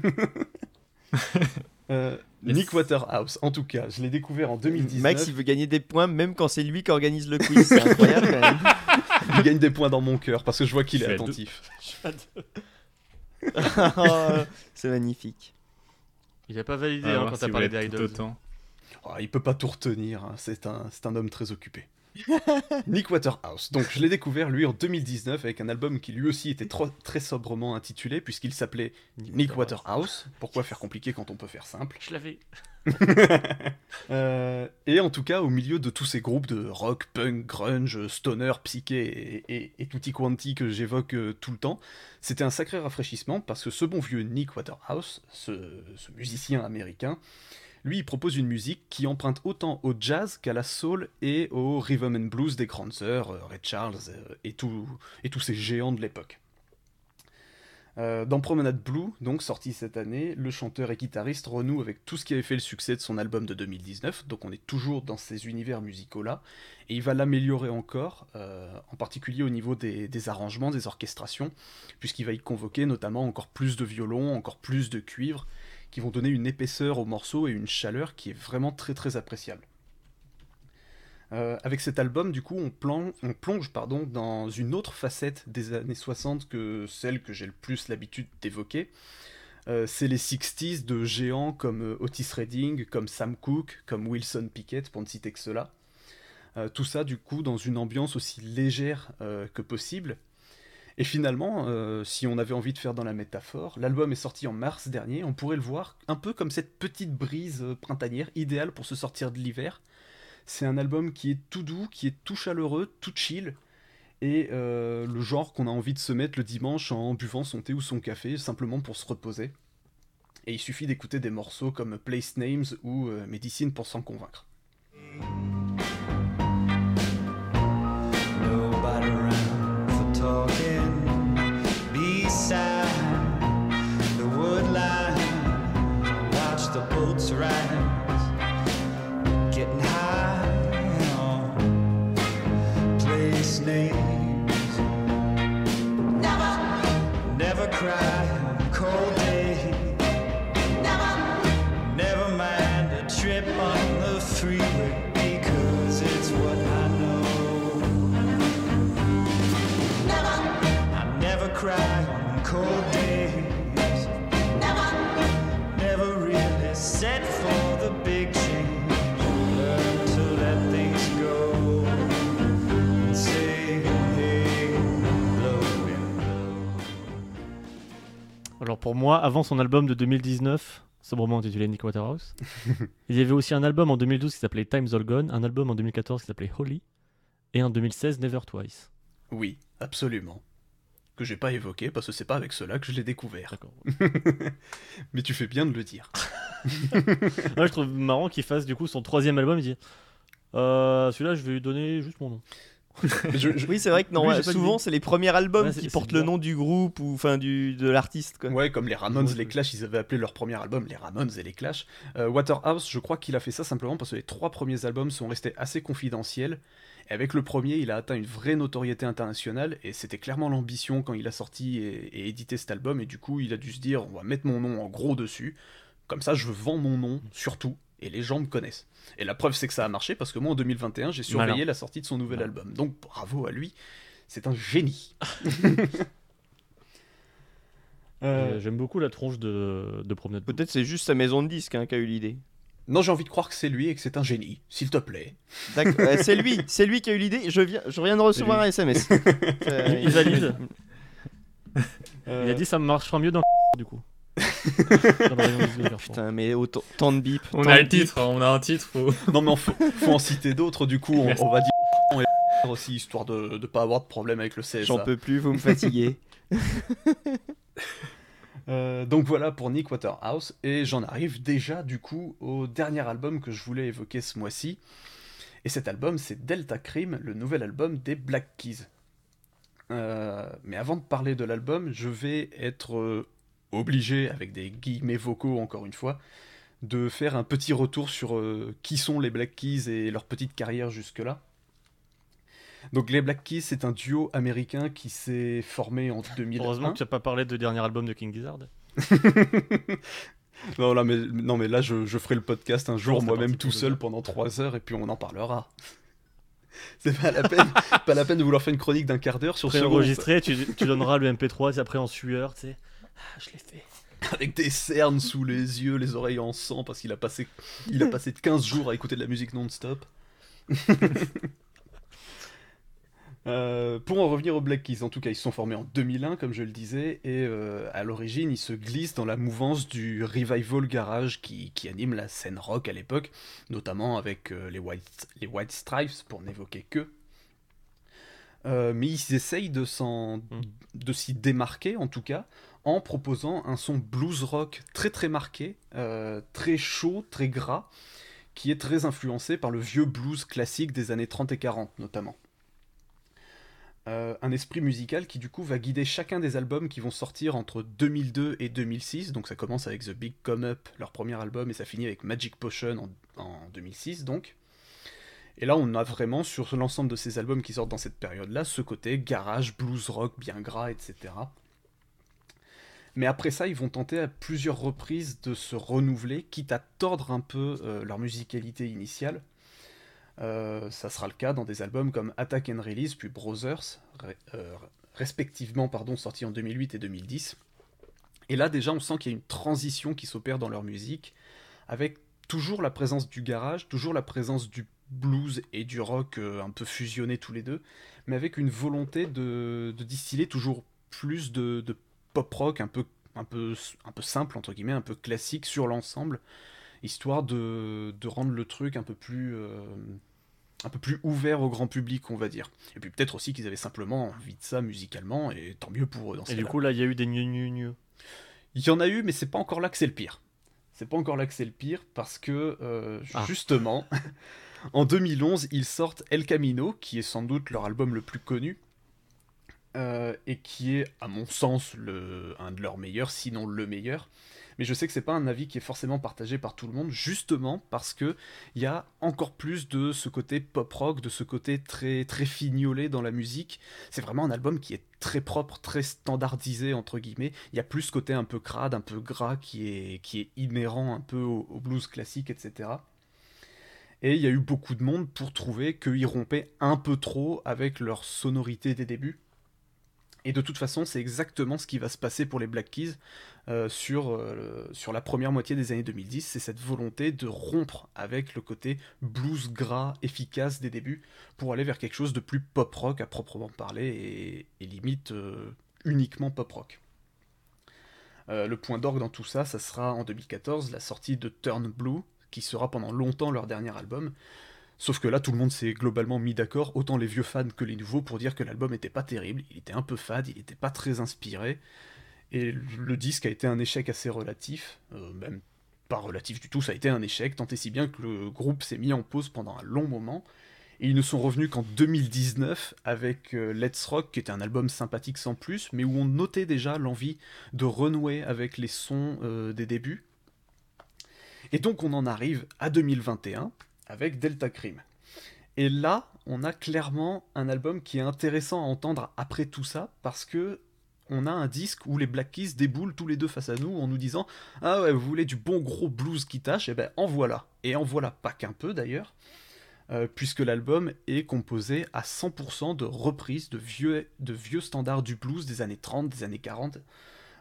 Euh, Yes. Nick Waterhouse, en tout cas, je l'ai découvert en 2019. Max, il veut gagner des points même quand c'est lui qui organise le quiz. C'est incroyable quand même. Il gagne des points dans mon cœur parce que je vois qu'il est attentif. Oh, c'est magnifique. Il a pas validé hein, quand si t'as parlé des Idols. Oh, il peut pas tout retenir, hein, c'est un, c'est un homme très occupé. Nick Waterhouse. Donc je l'ai découvert lui en 2019 avec un album qui lui aussi était très sobrement intitulé puisqu'il s'appelait Nick Waterhouse. Pourquoi faire compliqué quand on peut faire simple Je l'avais. Euh, et en tout cas, au milieu de tous ces groupes de rock, punk, grunge, stoner, psyché et, et, et tutti quanti que j'évoque euh, tout le temps, c'était un sacré rafraîchissement parce que ce bon vieux Nick Waterhouse, ce, ce musicien américain, lui, il propose une musique qui emprunte autant au jazz qu'à la soul et au rhythm and blues des grandes sœurs, euh, Ray Charles euh, et, tous ces géants de l'époque. Euh, dans Promenade Blue, donc sorti cette année, le chanteur et guitariste renoue avec tout ce qui avait fait le succès de son album de 2019, donc on est toujours dans ces univers musicaux-là, et il va l'améliorer encore, en particulier au niveau des, arrangements, des orchestrations, puisqu'il va y convoquer notamment encore plus de violons, encore plus de cuivre, qui vont donner une épaisseur au morceau et une chaleur qui est vraiment très très appréciable. Euh, avec cet album, du coup, on, plonge pardon, dans une autre facette des années 60 que celle que j'ai le plus l'habitude d'évoquer. Euh, c'est les 60s de géants comme euh, Otis Redding, comme Sam Cooke, comme Wilson Pickett, pour ne citer que cela. Tout ça, du coup, dans une ambiance aussi légère que possible. Et finalement, euh, si on avait envie de faire dans la métaphore, l'album est sorti en mars dernier, on pourrait le voir un peu comme cette petite brise euh, printanière, idéale pour se sortir de l'hiver. C'est un album qui est tout doux, qui est tout chaleureux, tout chill, et euh, le genre qu'on a envie de se mettre le dimanche en buvant son thé ou son café, simplement pour se reposer. Et il suffit d'écouter des morceaux comme Place Names ou euh, Medicine pour s'en convaincre. Rise, getting high on place names. Never, never cry Alors pour moi, avant son album de 2019, sobrement intitulé Nick Waterhouse, il y avait aussi un album en 2012 qui s'appelait Times All Gone, un album en 2014 qui s'appelait Holy, et en 2016 Never Twice. Oui, absolument. Que j'ai pas évoqué parce que c'est pas avec cela que je l'ai découvert. D'accord. Mais tu fais bien de le dire. Moi je trouve marrant qu'il fasse du coup son troisième album, il dit euh, celui-là je vais lui donner juste mon nom. Mais je- je- Oui, c'est vrai que non, Lui, souvent c'est les premiers albums Ouais, qui portent le nom du groupe ou enfin du de l'artiste quoi. Ouais, comme les Ramones, Ouais, les Clash, ils avaient appelé leur premier album les Ramones et les Clash. Euh, Waterhouse, je crois qu'il a fait ça simplement parce que les trois premiers albums sont restés assez confidentiels. Et avec le premier, il a atteint une vraie notoriété internationale et c'était clairement l'ambition quand il a sorti et, et édité cet album. Et du coup, il a dû se dire on va mettre mon nom en gros dessus. Comme ça, je vends mon nom surtout et les gens me connaissent. Et la preuve, c'est que ça a marché parce que moi en 2021, j'ai surveillé Malin. la sortie de son nouvel Malin. album. Donc bravo à lui, c'est un génie. Euh, Euh, J'aime beaucoup la tronche de, de Promenade. Peut-être c'est juste sa maison de disques hein, qui a eu l'idée. Non, j'ai envie de croire que c'est lui et que c'est un génie, s'il te plaît. D'accord, euh, c'est lui, c'est lui qui a eu l'idée. Je viens, je viens de recevoir un SMS. Euh, Il valide. Il a dit ça marchera mieux dans du coup. Putain, mais autant, tant de bip. On a le titre, on a un titre. faut- Non, mais il faut, faut en citer d'autres, du coup, on, on va dire et aussi, histoire de ne pas avoir de problème avec le. CSA. J'en peux plus, vous me fatiguez. Euh, donc voilà pour Nick Waterhouse, et j'en arrive déjà du coup au dernier album que je voulais évoquer ce mois-ci. Et cet album, c'est Delta Cream, le nouvel album des Black Keys. Euh, mais avant de parler de l'album, je vais être euh, obligé, avec des guillemets vocaux encore une fois, de faire un petit retour sur euh, qui sont les Black Keys et leur petite carrière jusque-là. Donc les Black Keys, c'est un duo américain qui s'est formé en 2001. Heureusement que tu n'as pas parlé de dernier album de King Gizzard. non, là, mais, non, mais là, je, je ferai le podcast un jour moi-même tout seul pendant 3 heures et puis on en parlera. C'est pas la peine, pas la peine de vouloir faire une chronique d'un quart d'heure sur ce groupe Pré-enregistré, tu, tu donneras le MP3 et après en sueur, tu sais. Ah, je l'ai fait. avec des cernes sous les yeux, les oreilles en sang parce qu'il a passé, il a passé 15 jours à écouter de la musique non-stop. Euh, pour en revenir aux Black Keys, en tout cas, ils se sont formés en 2001, comme je le disais, et euh, à l'origine, ils se glissent dans la mouvance du revival garage qui, qui anime la scène rock à l'époque, notamment avec euh, les, White, les White Stripes, pour n'évoquer que. Euh, mais ils essayent de s'en, de s'y démarquer, en tout cas, en proposant un son blues rock très très marqué, euh, très chaud, très gras, qui est très influencé par le vieux blues classique des années 30 et 40 notamment. Euh, un esprit musical qui du coup va guider chacun des albums qui vont sortir entre 2002 et 2006, donc ça commence avec The Big Come Up, leur premier album, et ça finit avec Magic Potion en, en 2006 donc. Et là on a vraiment sur l'ensemble de ces albums qui sortent dans cette période-là, ce côté garage, blues rock bien gras, etc. Mais après ça, ils vont tenter à plusieurs reprises de se renouveler, quitte à tordre un peu euh, leur musicalité initiale. Euh, ça sera le cas dans des albums comme Attack and Release, puis Brothers, euh, respectivement pardon, sortis en 2008 et 2010. Et là, déjà, on sent qu'il y a une transition qui s'opère dans leur musique, avec toujours la présence du garage, toujours la présence du blues et du rock euh, un peu fusionnés tous les deux, mais avec une volonté de, distiller toujours plus de pop rock un peu, un, peu, un peu simple, entre guillemets, un peu classique sur l'ensemble, histoire de, de rendre le truc un peu plus... euh, un peu plus ouvert au grand public, on va dire. Et puis peut-être aussi qu'ils avaient simplement envie de ça musicalement, et tant mieux pour eux dans Et du coup, là, il y a eu des gneu. Il y en a eu, mais c'est pas encore là que c'est le pire. C'est pas encore là que c'est le pire, parce que, euh, Ah. justement, en 2011, ils sortent El Camino, qui est sans doute leur album le plus connu, euh, et qui est, à mon sens, un de leurs meilleurs, sinon le meilleur. Mais je sais que c'est pas un avis qui est forcément partagé par tout le monde, justement parce que il y a encore plus de ce côté pop rock, de ce côté très très fignolé dans la musique. C'est vraiment un album qui est très propre, très standardisé entre guillemets. Il y a plus ce côté un peu crade, un peu gras qui est qui est inhérent un peu au, au blues classique, etc. Et il y a eu beaucoup de monde pour trouver qu'ils rompaient un peu trop avec leur sonorité des débuts. Et de toute façon, c'est exactement ce qui va se passer pour les Black Keys euh, sur, euh, sur la première moitié des années 2010. C'est cette volonté de rompre avec le côté blues gras, efficace des débuts, pour aller vers quelque chose de plus pop rock à proprement parler, et, limite euh, uniquement pop rock. Le point d'orgue dans tout ça, ça sera en 2014 la sortie de Turn Blue, qui sera pendant longtemps leur dernier album. Sauf que là, tout le monde s'est globalement mis d'accord, autant les vieux fans que les nouveaux, pour dire que l'album n'était pas terrible, il était un peu fade, il n'était pas très inspiré, et le disque a été un échec assez relatif, euh, même pas relatif du tout, ça a été un échec, tant et si bien que le groupe s'est mis en pause pendant un long moment, et ils ne sont revenus qu'en 2019 avec euh, Let's Rock, qui était un album sympathique sans plus, mais où on notait déjà l'envie de renouer avec les sons euh, des débuts. Et donc on en arrive à 2021 avec Delta Cream. Et là, on a clairement un album qui est intéressant à entendre après tout ça, parce que on a un disque où les Black Keys déboulent tous les deux face à nous en nous disant Ah ouais, vous voulez du bon gros blues qui tâche? Et ben en voilà. Et en voilà pas qu'un peu d'ailleurs, euh, puisque l'album est composé à 100% de reprises de vieux, de vieux standards du blues des années 30, des années 40,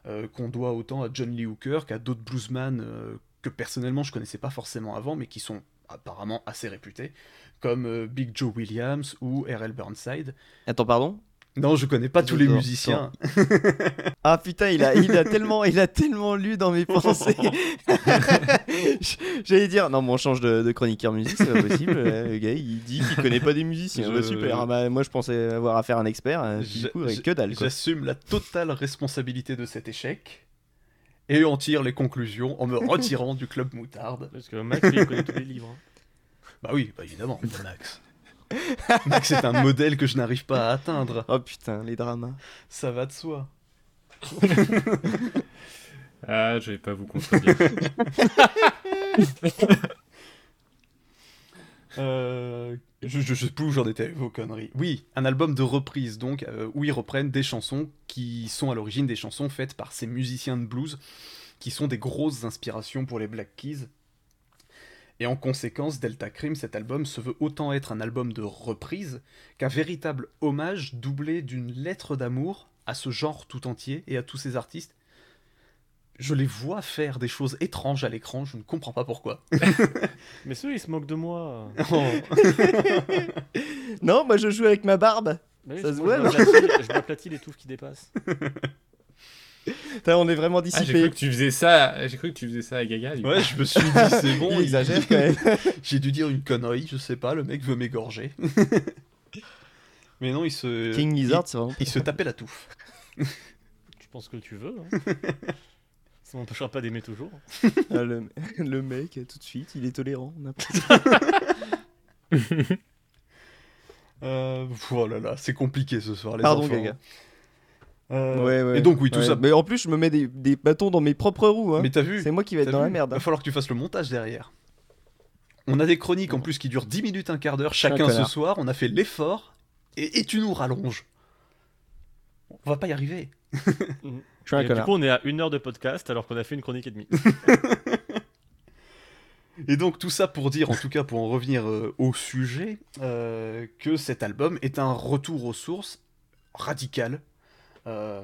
euh, qu'on doit autant à John Lee Hooker qu'à d'autres bluesman euh, que personnellement je connaissais pas forcément avant, mais qui sont apparemment assez réputés, comme euh, Big Joe Williams ou R.L. Burnside. Attends, pardon? Non, je connais pas tous les musiciens. Ah putain, il a, il a tellement, il a tellement lu dans mes pensées. J'allais dire, non, mais on change de, de chroniqueur musique, c'est pas possible. Euh, Le gars, il dit qu'il connaît pas des musiciens. Je- Bah, super. Ah bah, moi, je pensais avoir affaire à un expert. euh, du coup, ouais, je- que dalle. J'assume la totale responsabilité de cet échec et en tire les conclusions en me retirant du club moutarde. Parce que Max, lui, il connaît tous les livres. hein. Bah oui, bah évidemment, Max. Max est un modèle que je n'arrive pas à atteindre. Oh putain, les dramas. Ça va de soi. Ah, je vais pas vous contredire. Euh, je, je sais plus où j'en étais vos conneries. Oui, un album de reprise donc, euh, où ils reprennent des chansons qui sont à l'origine des chansons faites par ces musiciens de blues, qui sont des grosses inspirations pour les Black Keys. Et en conséquence, Delta Cream, cet album, se veut autant être un album de reprise qu'un véritable hommage doublé d'une lettre d'amour à ce genre tout entier et à tous ces artistes. Je les vois faire des choses étranges à l'écran, je ne comprends pas pourquoi. Mais ceux, ils se moquent de moi. Oh. Non, moi, je joue avec ma barbe. Bah oui, Ça se moi, voit, je m'aplatis- Je m'aplatis les touffes qui dépassent. On est vraiment Ah, j'ai cru dissipé. que tu faisais ça. J'ai cru que tu faisais ça à Gaga. Ouais, je me suis dit, c'est bon. il exagère quand même. J'ai dû dire une connerie, je sais pas, le mec veut m'égorger. Mais non, il se. King Lizard, c'est vraiment. Il, il se tapait la touffe. Tu penses que tu veux. Hein. Ça m'empêchera pas d'aimer toujours. Ah, le, le mec, tout de suite, il est tolérant. Euh, oh là là, c'est compliqué ce soir, les Pardon, enfants. Gaga. Euh, Ouais, ouais. Et donc, oui, tout Ouais, ça. Mais en plus, je me mets des, des bâtons dans mes propres roues. Hein. Mais t'as vu C'est moi qui vais être dans vu la merde. Va falloir que tu fasses le montage derrière. On a des chroniques en plus qui durent 10 minutes, un quart d'heure chacun ce soir. On a fait l'effort et, et tu nous rallonges. On va pas y arriver. Je suis un Et du coup, on est à une heure de podcast alors qu'on a fait une chronique et demie. Et donc tout ça pour dire, en tout cas pour en revenir euh, au sujet, euh, que cet album est un retour aux sources radical. Euh,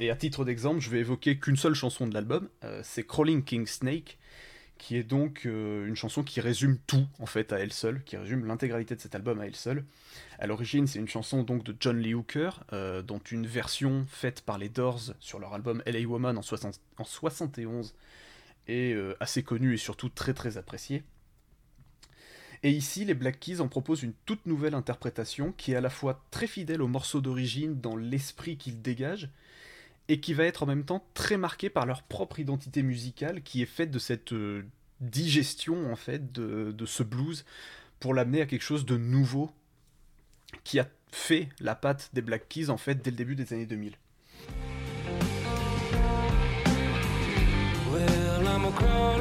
et à titre d'exemple, je vais évoquer qu'une seule chanson de l'album, euh, c'est Crawling King Snake, qui est donc euh, une chanson qui résume tout en fait à elle seule, qui résume l'intégralité de cet album à elle seule. À l'origine, c'est une chanson donc de John Lee Hooker, euh, dont une version faite par les Doors sur leur album LA Woman en, 60 en 71 est euh, assez connue et surtout très très appréciée. Et ici, les Black Keys en proposent une toute nouvelle interprétation qui est à la fois très fidèle au morceau d'origine dans l'esprit qu'ils dégagent, et qui va être en même temps très marquée par leur propre identité musicale qui est faite de cette euh, digestion en fait de, ce blues pour l'amener à quelque chose de nouveau qui a fait la patte des Black Keys en fait dès le début des années 2000. Well, I'm a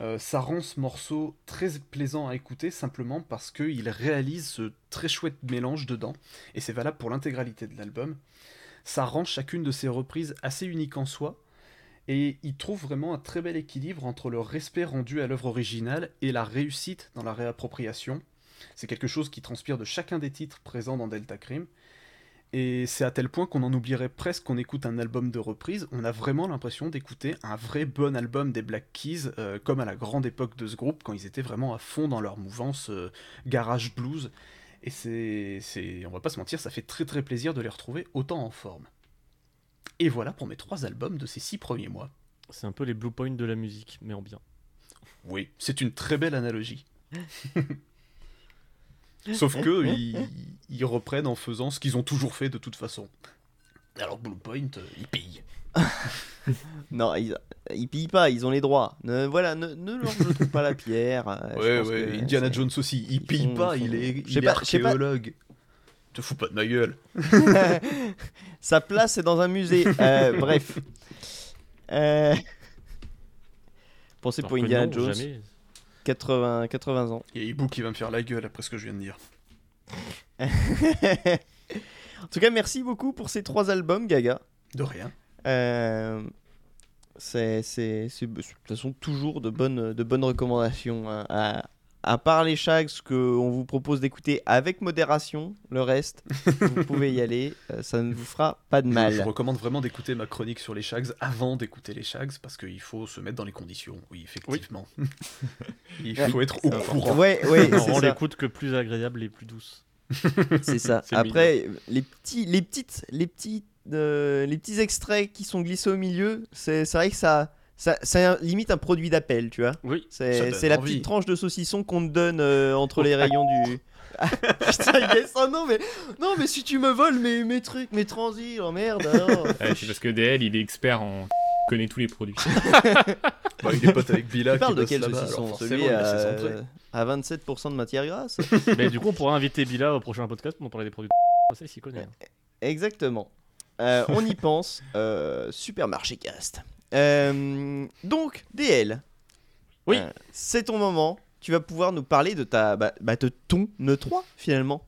Euh, ça rend ce morceau très plaisant à écouter simplement parce qu'il réalise ce très chouette mélange dedans, et c'est valable pour l'intégralité de l'album. Ça rend chacune de ces reprises assez unique en soi, et il trouve vraiment un très bel équilibre entre le respect rendu à l'œuvre originale et la réussite dans la réappropriation. C'est quelque chose qui transpire de chacun des titres présents dans Delta Cream, et c'est à tel point qu'on en oublierait presque qu'on écoute un album de reprise. On a vraiment l'impression d'écouter un vrai bon album des Black Keys, euh, comme à la grande époque de ce groupe, quand ils étaient vraiment à fond dans leur mouvance euh, garage blues. Et c'est, on va pas se mentir, ça fait très très plaisir de les retrouver autant en forme. Et voilà pour mes trois albums de ces six premiers mois. C'est un peu les blue points de la musique, mais en bien. Oui, c'est une très belle analogie. Sauf que ils, ils reprennent en faisant ce qu'ils ont toujours fait de toute façon. Alors Bluepoint, euh, ils pillent. Non, ils, ils pillent pas, ils ont les droits. Ne, voilà, ne, ne leur jetons pas la pierre. euh, je Ouais, pense ouais, que Indiana c'est- Jones aussi, il ils pille font- pas, ils il font- est, il est pas- archéologue. Te fous pas de ma gueule. Sa place est dans un musée. Euh, bref. Euh, Pensez Alors pour Indiana non, Jones, jamais. 80, 80 ans. Il y a Hibou qui va me faire la gueule après ce que je viens de dire. en tout cas, merci beaucoup pour ces trois albums, Gaga. De rien. Euh, c'est- de toute façon toujours de bonnes, de bonnes recommandations. hein. À, à part les shags qu'on vous propose d'écouter avec modération, le reste, vous pouvez y aller. euh, ça ne vous fera pas de Je- mal. Je, recommande vraiment d'écouter ma chronique sur les Shags avant d'écouter les Shags parce qu'il faut se mettre dans les conditions. Oui, effectivement. Il Ouais. faut être au courant. Ouais, ouais, On l'écoute que plus agréable et plus douce. C'est ça. Après, les petits, les petites, les petits, euh, les petits extraits qui sont glissés au milieu, c'est vrai que ça, ça, c'est un- limite un produit d'appel, tu vois. Oui. C'est, la envie. petite tranche de saucisson qu'on te donne euh, entre les rayons du. Ah, Putain, yes, oh non mais non mais si tu me voles mes, mes trucs, mes transits, oh merde. alors. Ouais, c'est parce que DL, il est expert en. connaît tous les produits. Bah, il est pote avec Bila Tu qui parles de quel saucisson Celui il à, à 27% de matière grasse Mais du coup, on pourra inviter Bila au prochain podcast pour nous parler des produits. Ça, il s'y connaît. hein. Exactement. Euh, on y pense. Euh, supermarché cast. Euh, donc, DL. Oui. Euh, c'est ton moment. Tu vas pouvoir nous parler de ta, bah, bah, de ton E3 finalement.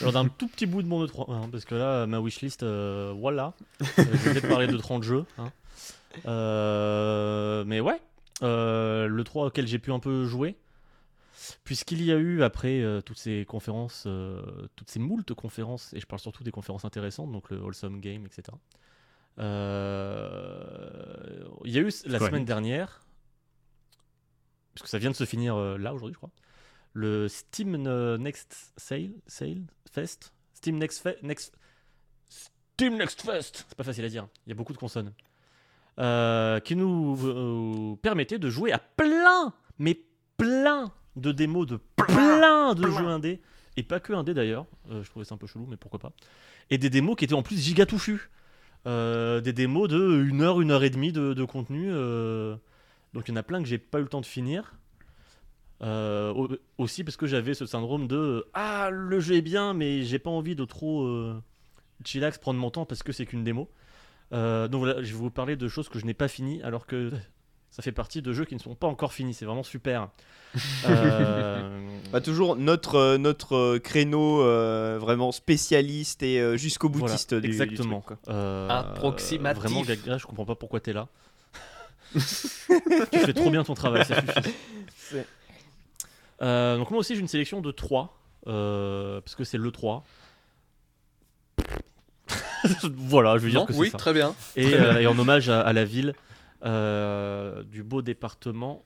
Alors d'un tout petit bout de mon E3, hein, parce que là, ma wishlist, euh, voilà. Euh, je vais peut-être parler de 30 jeux. hein. Euh, mais ouais, euh, le 3 auquel j'ai pu un peu jouer, puisqu'il y a eu, après euh, toutes ces conférences, euh, toutes ces moultes conférences, et je parle surtout des conférences intéressantes, donc le Wholesome Game, etc. Euh, il y a eu la Square semaine Enix. dernière, puisque ça vient de se finir euh, là aujourd'hui, je crois, le Steam Next Sale, Sale Fest, Steam Next Fe- Next Steam Next Fest, c'est pas facile à dire, il y a beaucoup de consonnes, euh, qui nous euh, permettait de jouer à plein, mais plein de démos de plein de jeux indés, et pas que indés d'ailleurs, euh, je trouvais ça un peu chelou, mais pourquoi pas, et des démos qui étaient en plus giga touffus, des démos de 1 heure, 1 heure et demie de, de contenu, donc il y en a plein que j'ai pas eu le temps de finir. Euh, au- aussi parce que j'avais ce syndrome de ah le jeu est bien mais j'ai pas envie de trop euh, chillax prendre mon temps parce que c'est qu'une démo. Euh, donc voilà, je vais vous parler de choses que je n'ai pas fini alors que ça fait partie de jeux qui ne sont pas encore finis. C'est vraiment super. Euh, Bah, toujours notre, notre créneau euh, vraiment spécialiste et euh, jusqu'au boutiste du- du exactement. truc, quoi. Euh, Approximatif. Vraiment, Gaga, je comprends pas pourquoi t'es là. tu fais trop bien ton travail, ça suffit. Euh, donc moi aussi j'ai une sélection de 3 parce que c'est le 3 voilà je veux dire Non, que c'est oui, ça très bien. et, euh, et en hommage à, à la ville euh, du beau département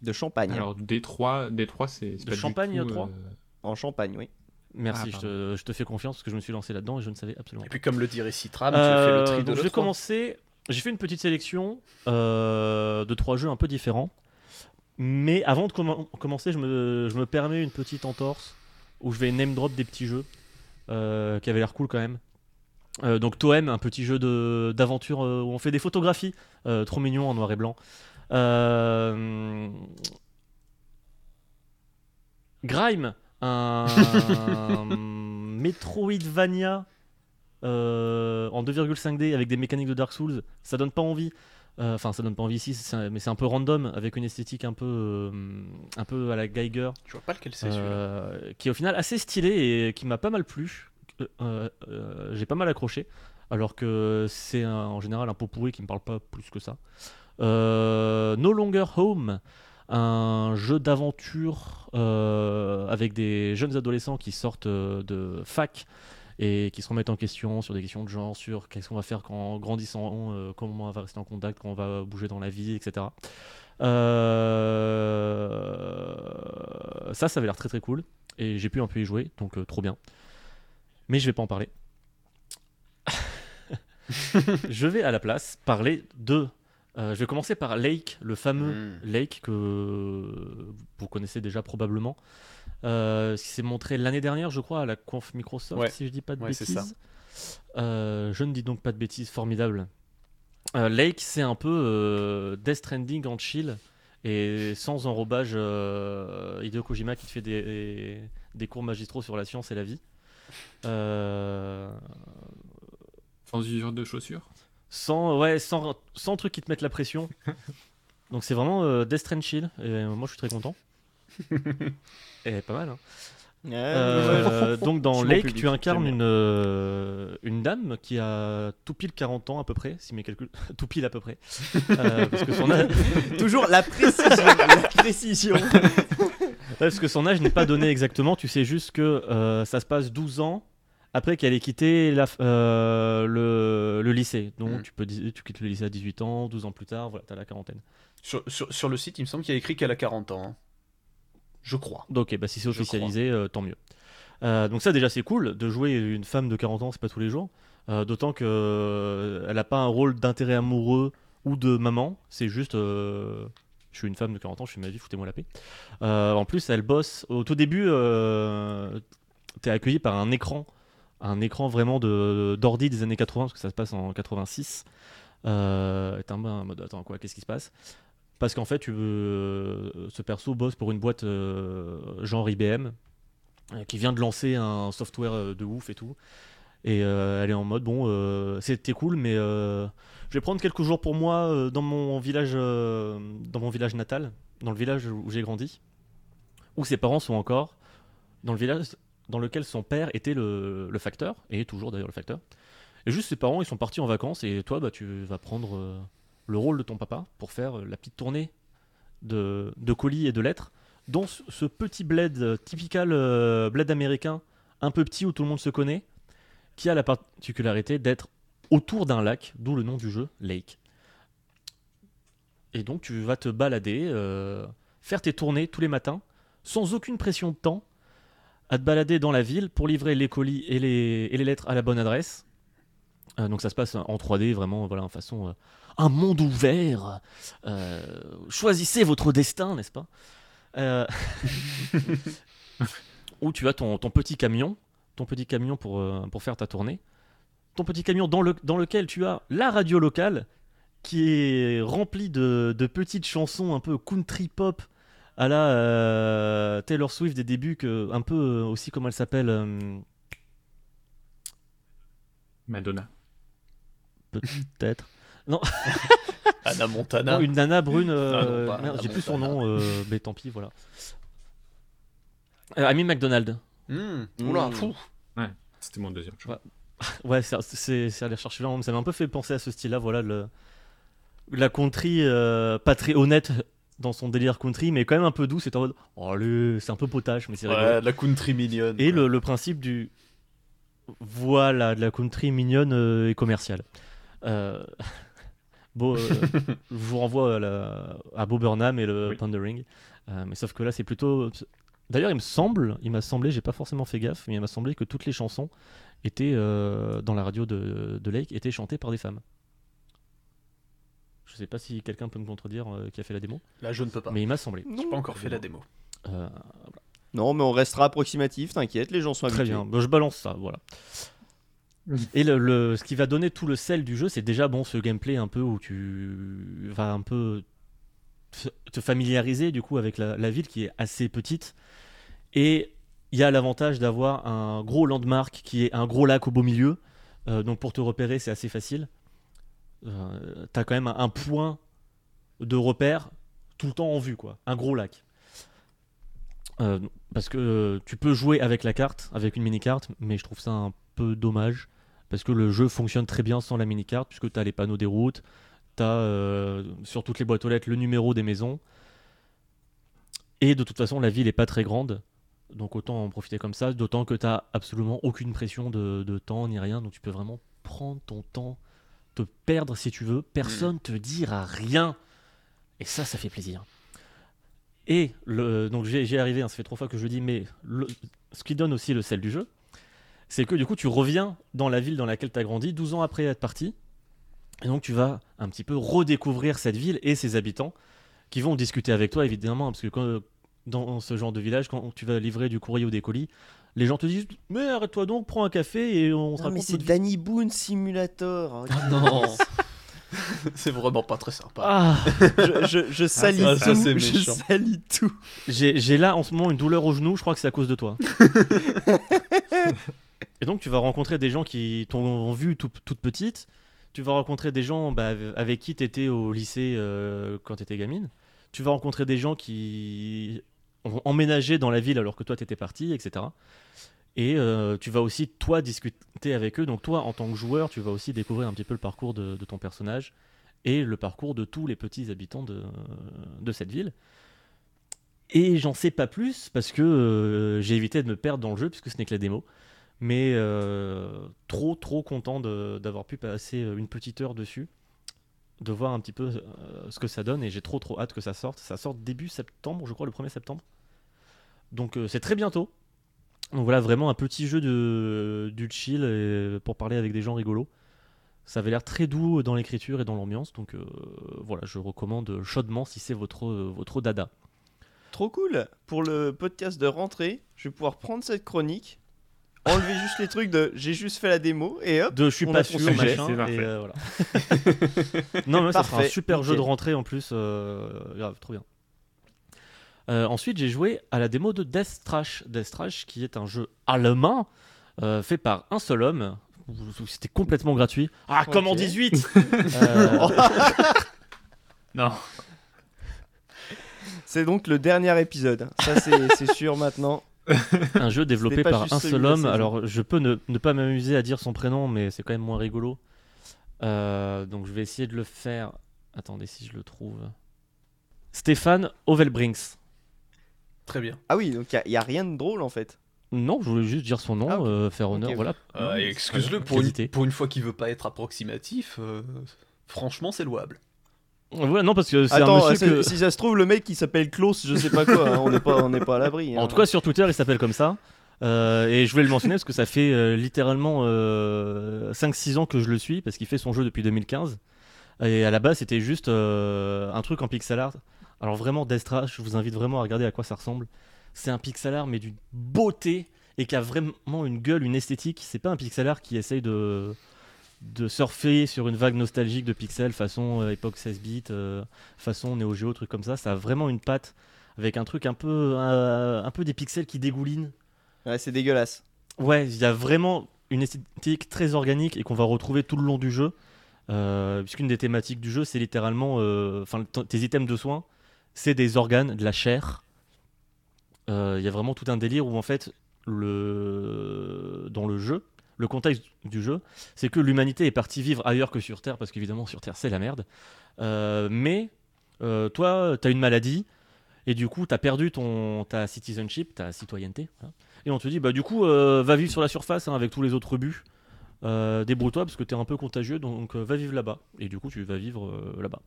De Champagne. Alors, D3, D3 c'est. c'est De pas du Champagne, tout, trois euh, En Champagne, oui. merci Ah, je, te, je te fais confiance parce que je me suis lancé là-dedans et je ne savais absolument Et pas puis comme le dirait Citram, tu Euh, le tri de je vais commencer. J'ai fait une petite sélection euh, de trois jeux un peu différents. Mais avant de commen- commencer, je me, je me permets une petite entorse où je vais name drop des petits jeux euh, qui avaient l'air cool quand même. Euh, donc Toem, un petit jeu d'aventure euh, où on fait des photographies, trop mignon en noir et blanc. Grime, un Metroidvania euh, en 2,5D avec des mécaniques de Dark Souls, ça donne pas envie. Euh, Enfin, ça donne pas envie ici, un- mais c'est un peu random avec une esthétique un peu, euh, un peu à la Geiger, Je vois pas lequel c'est celui-là. euh, qui est au final assez stylé et qui m'a pas mal plu. J'ai pas mal accroché, alors que c'est en général un pot pourri qui me parle pas plus que ça. No Longer Home, un jeu d'aventure euh, avec des jeunes adolescents qui sortent euh, de fac et qui se remettent en question sur des questions de genre, sur qu'est-ce qu'on va faire quand grandissant, euh, comment on va rester en contact, comment on va bouger dans la vie, etc. Euh, Ça, ça avait l'air très très cool et j'ai pu un peu y jouer, donc euh, trop bien. Mais je vais pas en parler. je vais à la place parler de Euh, je vais commencer par Lake, le fameux Mm. Lake que vous connaissez déjà probablement. Euh, qui s'est montré l'année dernière, je crois, à la conf Microsoft, Ouais. si je dis pas de Ouais, bêtises. ça. Euh, je ne dis donc pas de bêtises, formidable. Euh, Lake, c'est un peu euh, Death Stranding en chill et sans enrobage euh, Hideo Kojima qui te fait des, des cours magistraux sur la science et la vie. Euh, Sans usure de chaussures? sans, ouais, sans, sans trucs qui te mettent la pression. Donc c'est vraiment euh, Death Strand chill et moi je suis très content. Et pas mal. hein. Euh, donc dans Lake, public, tu incarnes une, euh, une dame qui a tout pile 40 ans à peu près, si mes calculs, tout pile à peu près. Euh, parce, que son âge, Toujours la précision. la précision. parce que son âge n'est pas donné exactement, tu sais juste que euh, ça se passe 12 ans après qu'elle ait quitté la, euh, le, le lycée. Donc Mm. tu, peux, tu quittes le lycée à 18 ans, 12 ans plus tard, voilà, t'as la quarantaine. Sur, sur- sur le site, il me semble qu'il y a écrit qu'elle a 40 ans. hein. Je crois. Donc, ok, bah, si c'est officialisé, euh, tant mieux. Euh, donc ça déjà c'est cool de jouer une femme de 40 ans, c'est pas tous les jours. Euh, D'autant que elle a pas un rôle d'intérêt amoureux ou de maman, c'est juste je suis une femme de 40 ans, je fais ma vie, foutez-moi la paix. En plus elle bosse au tout début, euh, t'es accueilli par un écran, un écran vraiment de d'ordi des années 80 parce que ça se passe en 86. Euh, t'es un peu en mode attends quoi, qu'est-ce qui se passe? Parce qu'en fait veux, ce perso bosse pour une boîte euh, genre IBM euh, qui vient de lancer un software euh, de ouf et tout. Et euh, elle est en mode bon, euh, c'était cool, mais euh, je vais prendre quelques jours pour moi euh, dans mon village, euh, dans mon village natal, dans le village où j'ai grandi, où ses parents sont encore, dans le village dans lequel son père était le, le facteur et est toujours d'ailleurs le facteur. Et juste ses parents, ils sont partis en vacances et toi, bah, tu vas prendre euh, le rôle de ton papa pour faire euh, la petite tournée de, de colis et de lettres dans ce, petit bled euh, typical euh, bled américain, un peu petit où tout le monde se connaît, qui a la particularité d'être autour d'un lac, d'où le nom du jeu, Lake. Et donc tu vas te balader, faire tes tournées tous les matins, sans aucune pression de temps, à te balader dans la ville pour livrer les colis et les, et les lettres à la bonne adresse. Donc ça se passe en 3D, vraiment, voilà, en façon... un monde ouvert. euh, choisissez votre destin, n'est-ce pas? Euh, Où tu as ton, ton petit camion, ton petit camion pour, euh, pour faire ta tournée. Ton petit camion dans, le, dans lequel tu as la radio locale qui est remplie de, de petites chansons un peu country pop à la euh, Taylor Swift des débuts, que, un peu aussi comment elle s'appelle Madonna. peut-être. Anna Montana. Non, une nana brune, euh, Ah non, pas merde, Anna j'ai plus son nom, euh, mais tant pis, voilà. Euh, Amy McDonald. Hmm. Oula, Hmm. fou. C'était mon deuxième choix. Ouais, c'est- c'est c'est aller chercher là, ça m'a un peu fait penser à ce style-là, voilà, le, la country euh, pas très honnête dans son délire country, mais quand même un peu doux, c'est en mode, oh allez, c'est un peu potage, mais c'est rigolo. Ouais, la country mignonne. Et le, le principe du. Voilà, de la country mignonne euh, et commerciale. Euh, Euh, je vous renvoie à, la- à Bob Burnham et le Oui. Pandering. Euh, mais sauf que là, c'est plutôt. D'ailleurs, il me semble, il m'a semblé, j'ai pas forcément fait gaffe, mais il m'a semblé que toutes les chansons étaient euh, dans la radio de, de Lake étaient chantées par des femmes. Je sais pas si quelqu'un peut me contredire euh, qui a fait la démo, Là, je ne peux pas. mais il m'a semblé. J'ai pas encore fait la démo. Euh, Non, mais on restera approximatif, t'inquiète, les gens sont Très habitués. bien, Bon, je balance ça, voilà. Et le, ce qui va donner tout le sel du jeu, c'est déjà bon ce gameplay un peu où tu vas un peu te- familiariser du coup avec la, ville qui est assez petite. Et il y a l'avantage d'avoir un gros landmark qui est un gros lac au beau milieu. Euh, donc pour te repérer, c'est assez facile. Euh, T'as quand même un, un point de repère tout le temps en vue, quoi. Un gros lac. Euh, parce que euh, tu peux jouer avec la carte, avec une mini-carte, mais je trouve ça un peu dommage. Parce que le jeu fonctionne très bien sans la mini-carte, puisque tu as les panneaux des routes, tu as sur toutes les boîtes aux lettres le numéro des maisons. Et de toute façon, la ville est pas très grande, donc autant en profiter comme ça, d'autant que tu absolument aucune pression de, temps ni rien, donc tu peux vraiment prendre ton temps, te perdre si tu veux, personne te dira rien. Et ça, ça fait plaisir. Et donc j'ai arrivé, hein, ça fait trois fois que je dis, mais le- ce qui donne aussi le sel du jeu, c'est que du coup tu reviens dans la ville dans laquelle tu as grandi 12 ans après être parti. Et donc tu vas un petit peu redécouvrir cette ville et ses habitants qui vont discuter avec toi évidemment parce que quand, dans ce genre de village quand tu vas livrer du courrier ou des colis, les gens te disent mais arrête-toi donc, prends un café et on se Non, mais c'est. Danny Boone Simulator. Ah non C'est vraiment pas très sympa. Ah, je, je, je salis tout. c'est je salis tout. j'ai j'ai là en ce moment une douleur au genou, je crois que c'est à cause de toi. et donc tu vas rencontrer des gens qui t'ont vu tout- toute petite. Tu vas rencontrer des gens bah, avec qui tu étais au lycée euh, quand tu étais gamine. Tu vas rencontrer des gens qui ont emménagé dans la ville alors que toi tu étais parti, etc. Et euh, tu vas aussi, toi, discuter avec eux. Donc toi, en tant que joueur, tu vas aussi découvrir un petit peu le parcours de, ton personnage et le parcours de tous les petits habitants de, de cette ville. Et j'en sais pas plus parce que euh, j'ai évité de me perdre dans le jeu puisque ce n'est que la démo. Mais euh, trop trop content d'avoir pu passer euh, une petite heure dessus, de voir un petit peu euh, ce que ça donne et j'ai trop trop hâte que ça sorte. Ça sort début septembre, je crois, le 1er septembre. Donc c'est très bientôt. Donc voilà, vraiment un petit jeu de, du chill pour parler avec des gens rigolos. Ça avait l'air très doux dans l'écriture et dans l'ambiance, donc voilà, je recommande chaudement si c'est votre, votre dada. Trop cool. Pour le podcast de rentrée, je vais pouvoir prendre cette chronique, enlever juste les trucs de j'ai juste fait la démo et hop. De je suis pas sûr, machin, et euh, voilà. non, mais ça sera un super jeu de rentrée en plus, euh, grave, trop bien. Euh, ensuite, j'ai joué à la démo de Death Trash. Death Trash, qui est un jeu allemand euh, fait par un seul homme. C'était complètement gratuit. Ah, comme en Ok. 18 Euh, Non. C'est donc le dernier épisode. Ça, c'est sûr maintenant. Un jeu développé par un seul homme. Alors, je peux ne, ne pas m'amuser à dire son prénom, mais c'est quand même moins rigolo. Euh, donc, je vais essayer de le faire. Attendez si je le trouve. Stéphane Ovelbrinks. Très bien. Ah oui, donc il n'y a, rien de drôle en fait. Non, je voulais juste dire son nom, Ah, euh, faire honneur, voilà. Euh, Excuse-le, pour pour une fois qu'il veut pas être approximatif, euh, franchement, c'est louable. Voilà, non, parce que c'est un monsieur que... si ça se trouve, le mec qui s'appelle Klaus, je sais pas quoi, hein, on n'est pas, on pas à l'abri. hein. En tout cas, sur Twitter, il s'appelle comme ça. Euh, et je voulais le mentionner parce que ça fait euh, littéralement euh, 5-6 ans que je le suis, parce qu'il fait son jeu depuis 2015. Et à la base, c'était juste euh, un truc en pixel art. Alors vraiment, Death Trash, je vous invite vraiment à regarder à quoi ça ressemble. C'est un pixel art, mais d'une beauté, et qui a vraiment une gueule, une esthétique. C'est pas un pixel art qui essaye de, de surfer sur une vague nostalgique de pixels façon euh, époque 16 bits, euh, façon Neo Geo, truc comme ça. Ça a vraiment une patte avec un truc un peu, euh, un peu des pixels qui dégoulinent. Ouais, c'est dégueulasse. Ouais, il y a vraiment une esthétique très organique et qu'on va retrouver tout le long du jeu. Euh, puisqu'une des thématiques du jeu, c'est littéralement, enfin, tes items de soins, c'est des organes, de la chair. Il y a vraiment tout un délire où en fait, le... dans le jeu, le contexte du jeu, c'est que l'humanité est partie vivre ailleurs que sur Terre, parce qu'évidemment sur Terre c'est la merde. Euh, mais euh, toi, tu as une maladie, et du coup, tu as perdu ton, ta citizenship, ta citoyenneté. voilà. Et on te dit, bah du coup, euh, va vivre sur la surface hein, avec tous les autres. Euh, Débrouille-toi parce que tu es un peu contagieux, donc va vivre là-bas. Et du coup, tu vas vivre là-bas.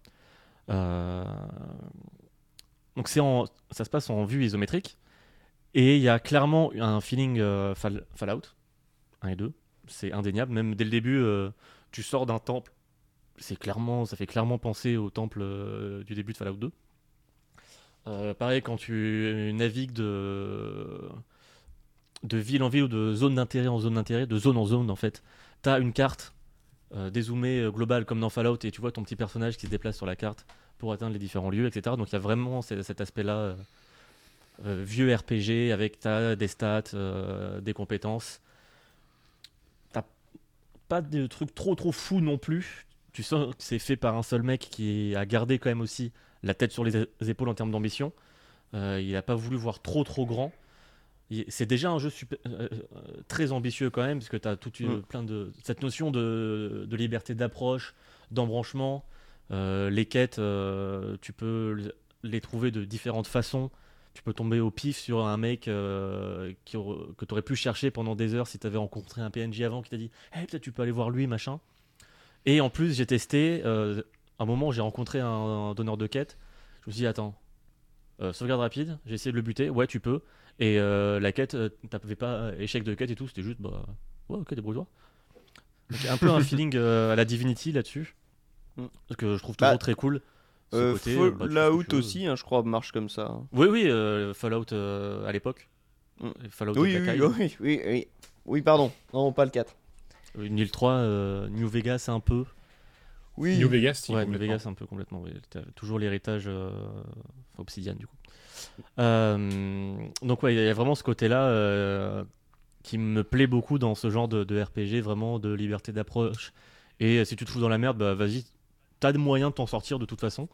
Donc c'est en... ça se passe en vue isométrique. Et il y a clairement un feeling Fall- Fallout 1 et 2. C'est indéniable. Même dès le début, euh, tu sors d'un temple. C'est clairement, ça fait clairement penser au temple euh, du début de Fallout 2. Euh, pareil, quand tu navigues de, ville en ville ou de zone d'intérêt en zone d'intérêt, de zone en zone en fait, tu as une carte dézoomée globale comme dans Fallout et tu vois ton petit personnage qui se déplace sur la carte pour atteindre les différents lieux, etc. Donc il y a vraiment ce- cet aspect-là, vieux RPG avec t'as des stats, des compétences. Pas de trucs trop trop fous non plus. Tu sens que c'est fait par un seul mec qui a gardé quand même aussi la tête sur les épaules en termes d'ambition. Euh, il n'a pas voulu voir trop trop grand. C'est déjà un jeu super- euh, euh, très ambitieux quand même, parce que tu as toute une, Mm. plein de cette notion de, de liberté d'approche, d'embranchement. Euh, les quêtes, tu peux les trouver de différentes façons. Tu peux tomber au pif sur un mec euh, qui que tu aurais pu chercher pendant des heures si tu avais rencontré un PNJ avant qui t'a dit hey, peut-être tu peux aller voir lui, machin. Et en plus, j'ai testé. euh, un moment, j'ai rencontré un, un donneur de quête. Je me suis dit attends, euh, sauvegarde rapide, j'ai essayé de le buter. Ouais, tu peux. Et la quête, t'avais pas échec de quête et tout, c'était juste bah ouais, ok, débrouille-toi. Un peu un feeling à la Divinity là-dessus. Mm. Que je trouve toujours Bah, très cool. Euh, côté, euh, bah, Fallout tu veux. aussi, hein, je crois, marche comme ça. Oui, oui, euh, Fallout euh, à l'époque. Mm. Fallout Oui, oui, oui, oui, oui. Oui, pardon. Non, pas le 4. Une île 3, euh, New Vegas un peu. Oui. New Vegas, si, Ouais, New. Vegas un peu complètement. oui. Toujours l'héritage euh, Obsidian du coup. Euh, donc ouais, il y a vraiment ce côté-là euh, qui me plaît beaucoup dans ce genre de, de RPG, vraiment de liberté d'approche. Et euh, si tu te fous dans la merde, bah vas-y, t'as de moyens de t'en sortir de toute façon.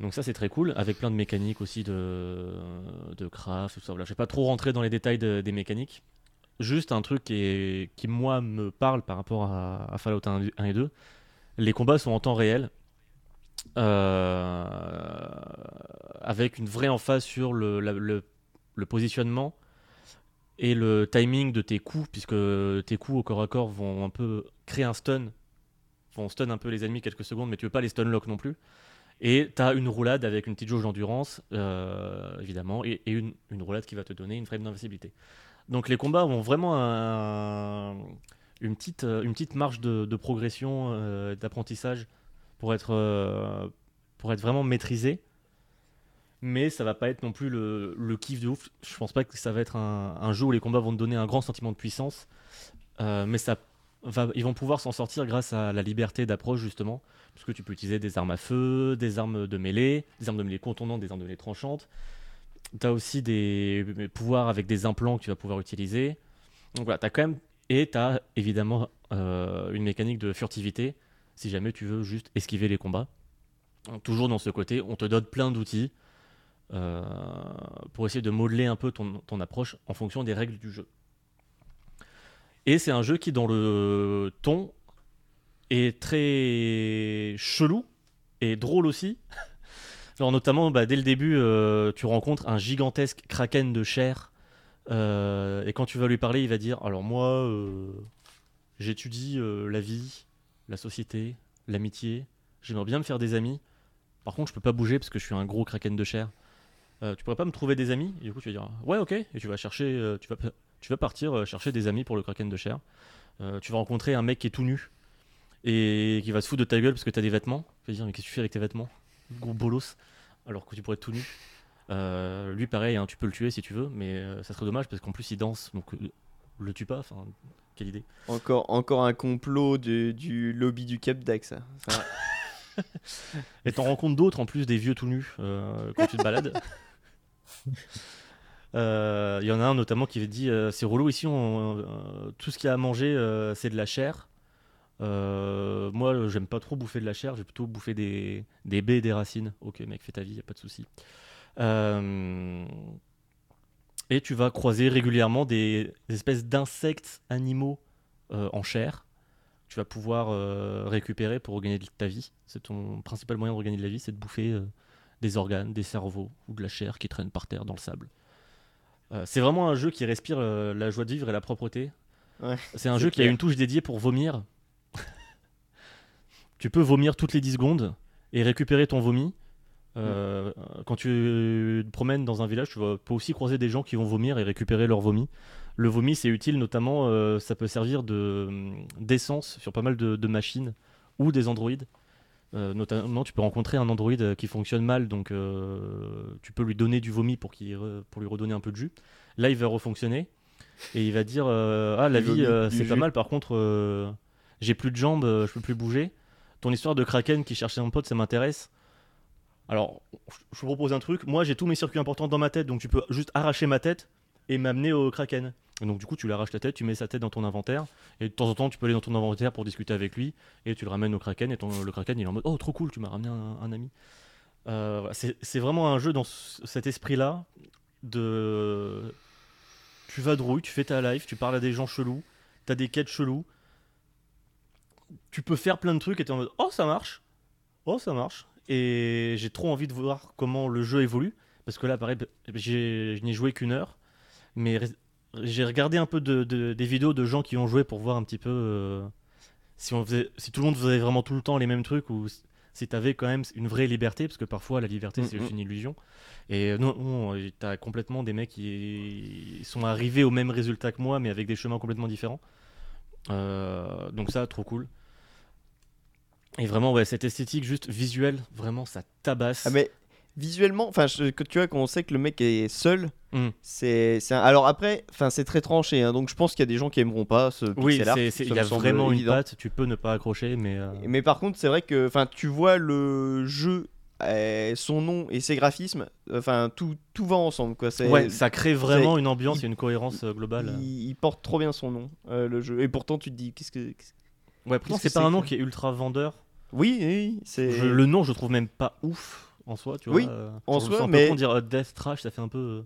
Donc ça c'est très cool, avec plein de mécaniques aussi de, de craft, tout ça. Je vais pas trop rentrer dans les détails de- des mécaniques. Juste un truc qui, moi me parle par rapport à, Fallout 1, 1 et 2. Les combats sont en temps réel. euh, avec une vraie emphase sur le positionnement et le timing de tes coups, puisque tes coups au corps à corps vont un peu créer un stun, vont stun un peu les ennemis quelques secondes, mais tu veux pas les stun lock non plus. Et tu as une roulade avec une petite jauge d'endurance, euh, évidemment, et, une, une roulade qui va te donner une frame d'invincibilité. Donc les combats ont vraiment un- une, petite, euh, une petite marge de, progression, euh, d'apprentissage pour être, pour être vraiment maîtrisé. Mais ça va pas être non plus le, le kiff de ouf. Je pense pas que ça va être un, un jeu où les combats vont te donner un grand sentiment de puissance. Mais ça ils vont pouvoir s'en sortir grâce à la liberté d'approche justement. Parce que tu peux utiliser des armes à feu, des armes de mêlée, des armes de mêlée contournantes, des armes de mêlée tranchantes. Tu as aussi des pouvoirs avec des implants que tu vas pouvoir utiliser. Donc voilà, tu quand même. Et tu as évidemment euh, une mécanique de furtivité si jamais tu veux juste esquiver les combats. Toujours dans ce côté, on te donne plein d'outils euh, pour essayer de modeler un peu ton approche en fonction des règles du jeu. Et c'est un jeu qui, dans le ton, est très chelou et drôle aussi. Alors notamment, bah, dès le début, euh, tu rencontres un gigantesque kraken de chair. euh, et quand tu vas lui parler, il va dire, alors moi, euh, j'étudie la vie, la société, l'amitié. J'aimerais bien me faire des amis. Par contre, je peux pas bouger parce que je suis un gros kraken de chair. Tu pourrais pas me trouver des amis? Et du coup, tu vas dire ouais, ok. Et tu vas chercher, tu vas, tu vas partir euh, chercher des amis pour le kraken de chair. Euh, tu vas rencontrer un mec qui est tout nu et qui va se foutre de ta gueule parce que t'as des vêtements. Tu vas dire mais qu'est-ce que tu fais avec tes vêtements Gros bolos. Alors que tu pourrais être tout nu? Euh, lui, pareil, hein, tu peux le tuer si tu veux, mais euh, ça serait dommage parce qu'en plus il danse, donc euh, le tue pas. Enfin, quelle idée. Encore, encore un complot du lobby du Cap d'Ac, ça. Ça- Et t'en rencontres d'autres en plus des vieux tout nus euh, quand tu te balades. Euh, Il y en a un notamment qui dit euh, c'est relou ici, on- euh, tout ce qu'il y a à manger c'est de la chair. Moi j'aime pas trop bouffer de la chair, j'ai plutôt bouffer des, baies des racines. Ok mec, fais ta vie, y a pas de souci. Et tu vas croiser régulièrement des, espèces d'insectes animaux en chair tu vas pouvoir récupérer pour regagner de ta vie. C'est ton principal moyen de regagner de la vie, c'est de bouffer des organes, des cerveaux ou de la chair qui traîne par terre dans le sable. Euh, c'est vraiment un jeu qui respire euh, la joie de vivre et la propreté. Ouais, c'est un jeu qui a une touche dédiée pour vomir. tu peux vomir toutes les 10 secondes et récupérer ton vomi. Euh, Quand tu te promènes dans un village, tu vas, peux aussi croiser des gens qui vont vomir et récupérer leur vomi. Le vomi, c'est utile, notamment, ça peut servir de, d'essence sur pas mal de, de machines ou des androïdes. Euh, notamment, tu peux rencontrer un androïde euh, qui fonctionne mal, donc euh, tu peux lui donner du vomi pour, pour lui redonner un peu de jus. Là, il va refonctionner et il va dire euh, Ah, la vie, c'est pas mal, par contre, j'ai plus de jambes, je peux plus bouger. Ton histoire de Kraken qui cherchait un pote, ça m'intéresse. Alors, je te propose un truc. Moi, j'ai tous mes circuits importants dans ma tête, donc tu peux juste arracher ma tête et m'amener au Kraken. Donc, du coup, tu lui arraches la tête, tu mets sa tête dans ton inventaire, et de temps en temps, tu peux aller dans ton inventaire pour discuter avec lui, et tu le ramènes au Kraken, et le Kraken, il est en mode Oh, trop cool, tu m'as ramené un, ami. Euh, c'est vraiment un jeu dans ce- cet esprit-là de. Tu vas drouille, tu fais ta life, tu parles à des gens chelous, t'as des quêtes chelous, tu peux faire plein de trucs et t'es en mode Oh, ça marche Oh, ça marche Et j'ai trop envie de voir comment le jeu évolue, parce que là, pareil, je n'y ai joué qu'une heure, mais j'ai regardé un peu de, de- des vidéos de gens qui ont joué pour voir un petit peu euh, si, on faisait, si tout le monde faisait vraiment tout le temps les mêmes trucs ou si tu avais quand même une vraie liberté, parce que parfois la liberté c'est Mm, juste une illusion. Et euh, non, non tu as complètement des mecs qui sont arrivés au même résultat que moi, mais avec des chemins complètement différents. Euh, donc ça, trop cool. Et vraiment, ouais, cette esthétique juste visuelle, vraiment, ça tabasse. Ah, mais visuellement, enfin, que tu vois, quand on sait que le mec est seul, Mm. c'est. un- Alors après, enfin, c'est très tranché, hein, donc je pense qu'il y a des gens qui aimeront pas ce oui, il y a vraiment une patte, tu peux ne pas accrocher, mais. euh, Mais par contre, c'est vrai que enfin, tu vois le jeu, euh, son nom et ses graphismes, enfin tout, tout va ensemble quoi. Ouais, ça crée vraiment une ambiance et une cohérence euh, globale. il, il porte trop bien son nom, euh, le jeu. Et pourtant, tu te dis, qu'est-ce que. Ouais, pourtant, c'est pas un nom qui est ultra vendeur. Oui, oui, c'est. Le nom, je trouve même pas ouf en soi, tu vois. Oui, euh, en soi, peu mais- de dire euh, Death Trash, ça fait un peu. euh,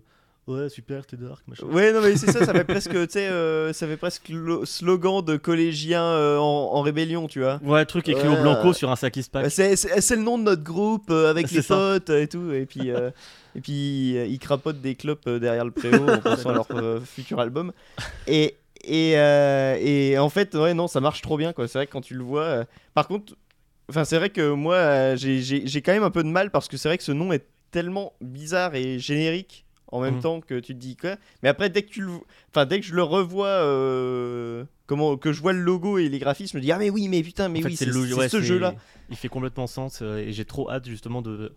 Ouais, super, t'es dark, machin. Ouais, non, mais c'est ça, ça fait presque, tu sais, euh, ça fait presque lo- slogan de collégien euh, en, en rébellion, tu vois. Ouais, truc écrit Ouais. au blanco sur un sac pack. C'est, le nom de notre groupe avec les ça. potes et tout. Et puis, et puis ils crapotent des clopes derrière le préau en pensant à leur futur album. Et, et, et en fait, ouais, non, ça marche trop bien. quoi. C'est vrai que quand tu le vois. Par contre, enfin, c'est vrai que moi, euh, j'ai, quand même un peu de mal parce que c'est vrai que ce nom est tellement bizarre et générique en même Mhm. temps que tu te dis quoi. Mais après, dès que tu le, enfin, dès que je le revois, euh, comment, que je vois le logo et les graphismes, je me dis ah mais oui, mais putain, mais En oui, c'est, ouais, ce jeu-là. Il fait complètement sens euh, et j'ai trop hâte justement de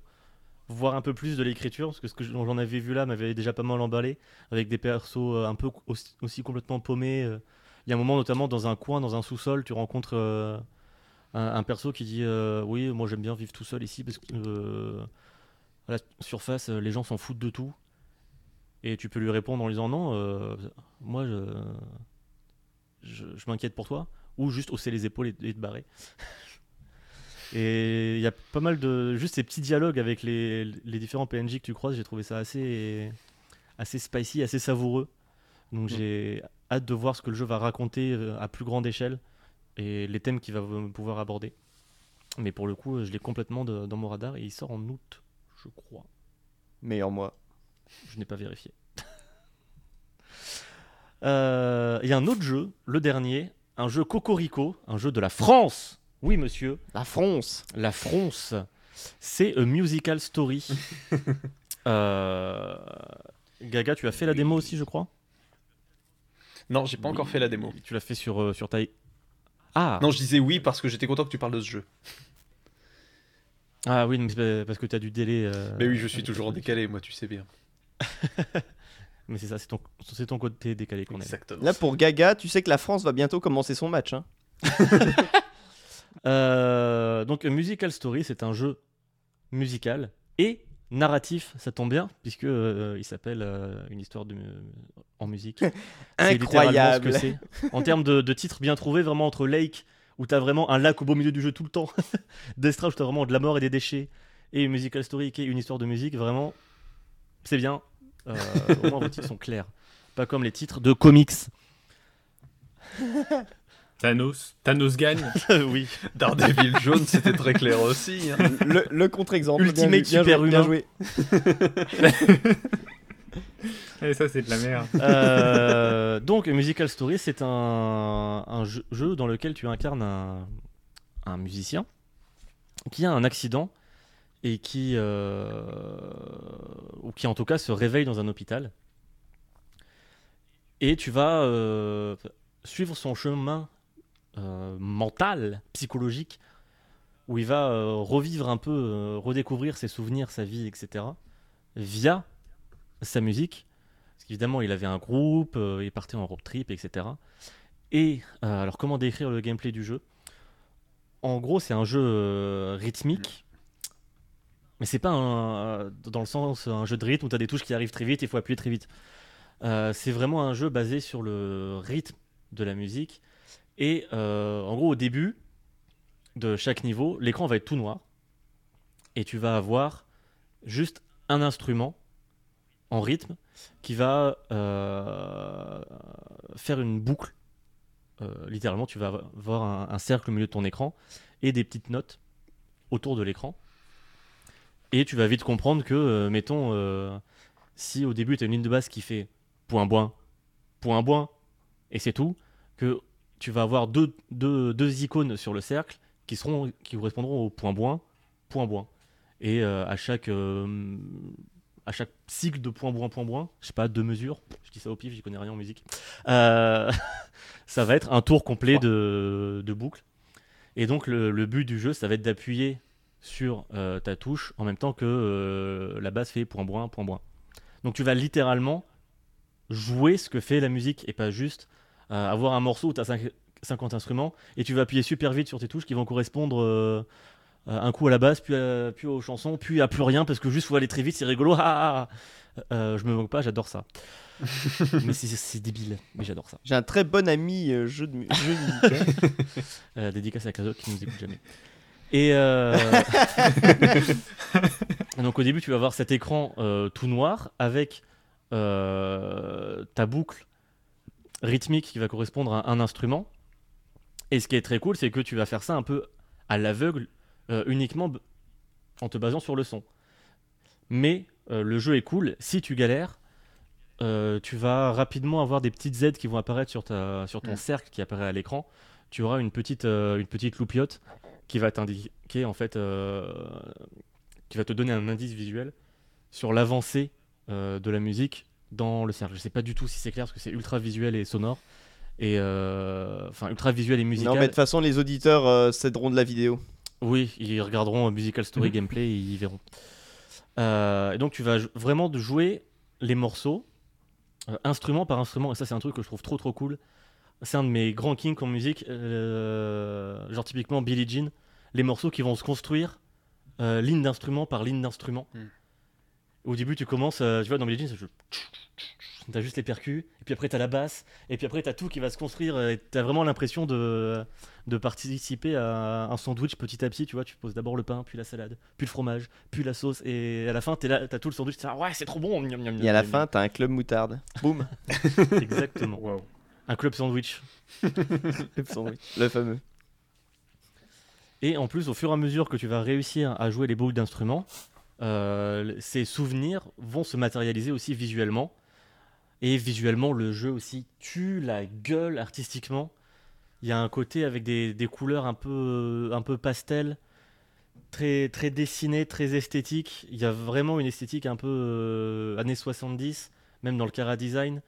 voir un peu plus de l'écriture parce que ce que j'en avais vu là m'avait déjà pas mal emballé avec des persos un peu aussi, aussi complètement paumés. Il y a un moment notamment dans un coin, dans un sous-sol, tu rencontres un, un perso qui dit euh, oui moi j'aime bien vivre tout seul ici parce que euh, à la surface les gens s'en foutent de tout et tu peux lui répondre en lui disant non euh, moi je, je, je m'inquiète pour toi ou juste hausser les épaules et, et te barrer. Et il y a pas mal de. Juste ces petits dialogues avec les, les différents PNJ que tu croises, j'ai trouvé ça assez, assez spicy, assez savoureux. Donc j'ai hâte de voir ce que le jeu va raconter à plus grande échelle et les thèmes qu'il va pouvoir aborder. Mais pour le coup, je l'ai complètement de- dans mon radar et il sort en août, je crois. Meilleur moi. Je n'ai pas vérifié. Euh, Il y a un autre jeu, le dernier, un jeu Cocorico, un jeu de la France. Oui, monsieur. La France. La France, c'est A Musical Story. Euh, Gaga, tu as fait la démo aussi, je crois? Non, j'ai pas encore fait la démo. Tu l'as fait sur, euh, sur ta. Ah Non, je disais oui parce que j'étais content que tu parles de ce jeu. Ah oui, mais c'est parce que tu as du délai. euh, Mais oui, je suis toujours en décalé, moi, tu sais bien. Mais c'est ça, c'est ton, c'est ton côté décalé qu'on. Exactement. Là, pour Gaga, tu sais que la France va bientôt commencer son match. Hein. Euh, donc, A Musical Story, c'est un jeu musical et narratif, ça tombe bien, puisque euh, il s'appelle euh, Une histoire de, en musique. Incroyable. ce que c'est. En termes de, de titre bien trouvé, vraiment entre Lake, où t'as vraiment un lac au beau milieu du jeu tout le temps, Destra, où t'as vraiment de la mort et des déchets, et une Musical Story qui est une histoire de musique, vraiment, c'est bien. Euh, au moins, vos titres sont clairs. Pas comme les titres de comics. Thanos. Thanos gagne. oui. Daredevil jaune, c'était très clair aussi. hein. Le, le contre-exemple. Ultimate bien, vu, bien joué. Et ça, c'est de la merde. Euh, donc, Musical Story, c'est un, un jeu, jeu dans lequel tu incarnes un, un musicien qui a un accident et qui, euh, ou qui en tout cas se réveille dans un hôpital. Et tu vas euh, suivre son chemin mental, psychologique, où il va euh, revivre un peu, euh, redécouvrir ses souvenirs, sa vie, etc., via sa musique. Parce qu'évidemment, il avait un groupe, euh, il partait en road trip, etc. Et euh, alors, comment décrire le gameplay du jeu? En gros, c'est un jeu euh, rythmique, mais c'est pas un, euh, dans le sens un jeu de rythme où tu as des touches qui arrivent très vite, il faut appuyer très vite. Euh, c'est vraiment un jeu basé sur le rythme de la musique. Et euh, en gros, au début de chaque niveau, l'écran va être tout noir. Et tu vas avoir juste un instrument en rythme qui va euh, faire une boucle. Euh, littéralement, tu vas avoir un, cercle au milieu de ton écran et des petites notes autour de l'écran. Et tu vas vite comprendre que, mettons, si au début tu as une ligne de basse qui fait point, point, point, point, et c'est tout, que tu vas avoir deux, deux, deux icônes sur le cercle qui, seront, qui correspondront au point, point, point, point. Et euh, à chaque euh, à chaque cycle de point point point point, je sais pas, deux mesures, je dis ça au pif, j'y connais rien en musique, euh, ça va être un tour complet de, de boucle. Et donc le, le but du jeu, ça va être d'appuyer sur ta touche en même temps que la basse fait point point point point. Donc tu vas littéralement jouer ce que fait la musique et pas juste euh, avoir un morceau où tu as 50 instruments et tu vas appuyer super vite sur tes touches qui vont correspondre euh, euh, un coup à la basse, puis, à- puis aux chansons, puis à plus rien parce que juste faut aller très vite, c'est rigolo. Ah, ah, ah. Euh, je me moque pas, j'adore ça. mais c'est- débile, mais j'adore ça. J'ai un très bon ami euh, jeu de jeu musical. Euh, dédicace à Kazo qui nous écoute jamais. Et donc au début, tu vas voir cet écran tout noir avec ta boucle rythmique qui va correspondre à un instrument. Et ce qui est très cool, c'est que tu vas faire ça un peu à l'aveugle, euh, uniquement en te basant sur le son. Mais euh, le jeu est cool. Si tu galères, euh, tu vas rapidement avoir des petites aides qui vont apparaître sur, ta, sur ton Mm. cercle qui apparaît à l'écran. Tu auras une petite, une petite loupiote qui va t'indiquer, en fait, qui va te donner un indice visuel sur l'avancée de la musique dans le cercle. Je sais pas du tout si c'est clair parce que c'est ultra visuel et sonore. Et euh, enfin, ultra visuel et musical. non, mais de toute façon, les auditeurs euh, céderont de la vidéo. Oui, ils regarderont euh, Musical Story Gameplay et ils verront. Euh, et donc tu vas vraiment de jouer les morceaux euh, instrument par instrument et ça c'est un truc que je trouve trop trop cool. C'est un de mes grands kinks en musique, euh, genre typiquement Billie Jean, les morceaux qui vont se construire euh, ligne d'instrument par ligne d'instrument. Mm. Au début tu commences, euh, tu vois dans Billie Jean, t'as juste les percus, et puis après t'as la basse, et puis après t'as tout qui va se construire, et t'as vraiment l'impression de, de participer à un sandwich petit à petit, tu vois, tu poses d'abord le pain, puis la salade, puis le fromage, puis la sauce, et à la fin t'es là, t'as tout le sandwich, t'es là, ouais c'est trop bon, miam, miam, Et à la miam, fin, t'as un club moutarde. Boum. miam. exactement, Waouh. un club sandwich. le sandwich, le fameux. Et en plus, au fur et à mesure que tu vas réussir à jouer les boucles d'instruments, ces souvenirs vont se matérialiser aussi visuellement. Et visuellement, le jeu aussi tue la gueule artistiquement. Il y a un côté avec des, des couleurs un peu, un peu pastel, très, très dessiné, très esthétique. Il y a vraiment une esthétique un peu euh, années 70, même dans le Cara Design,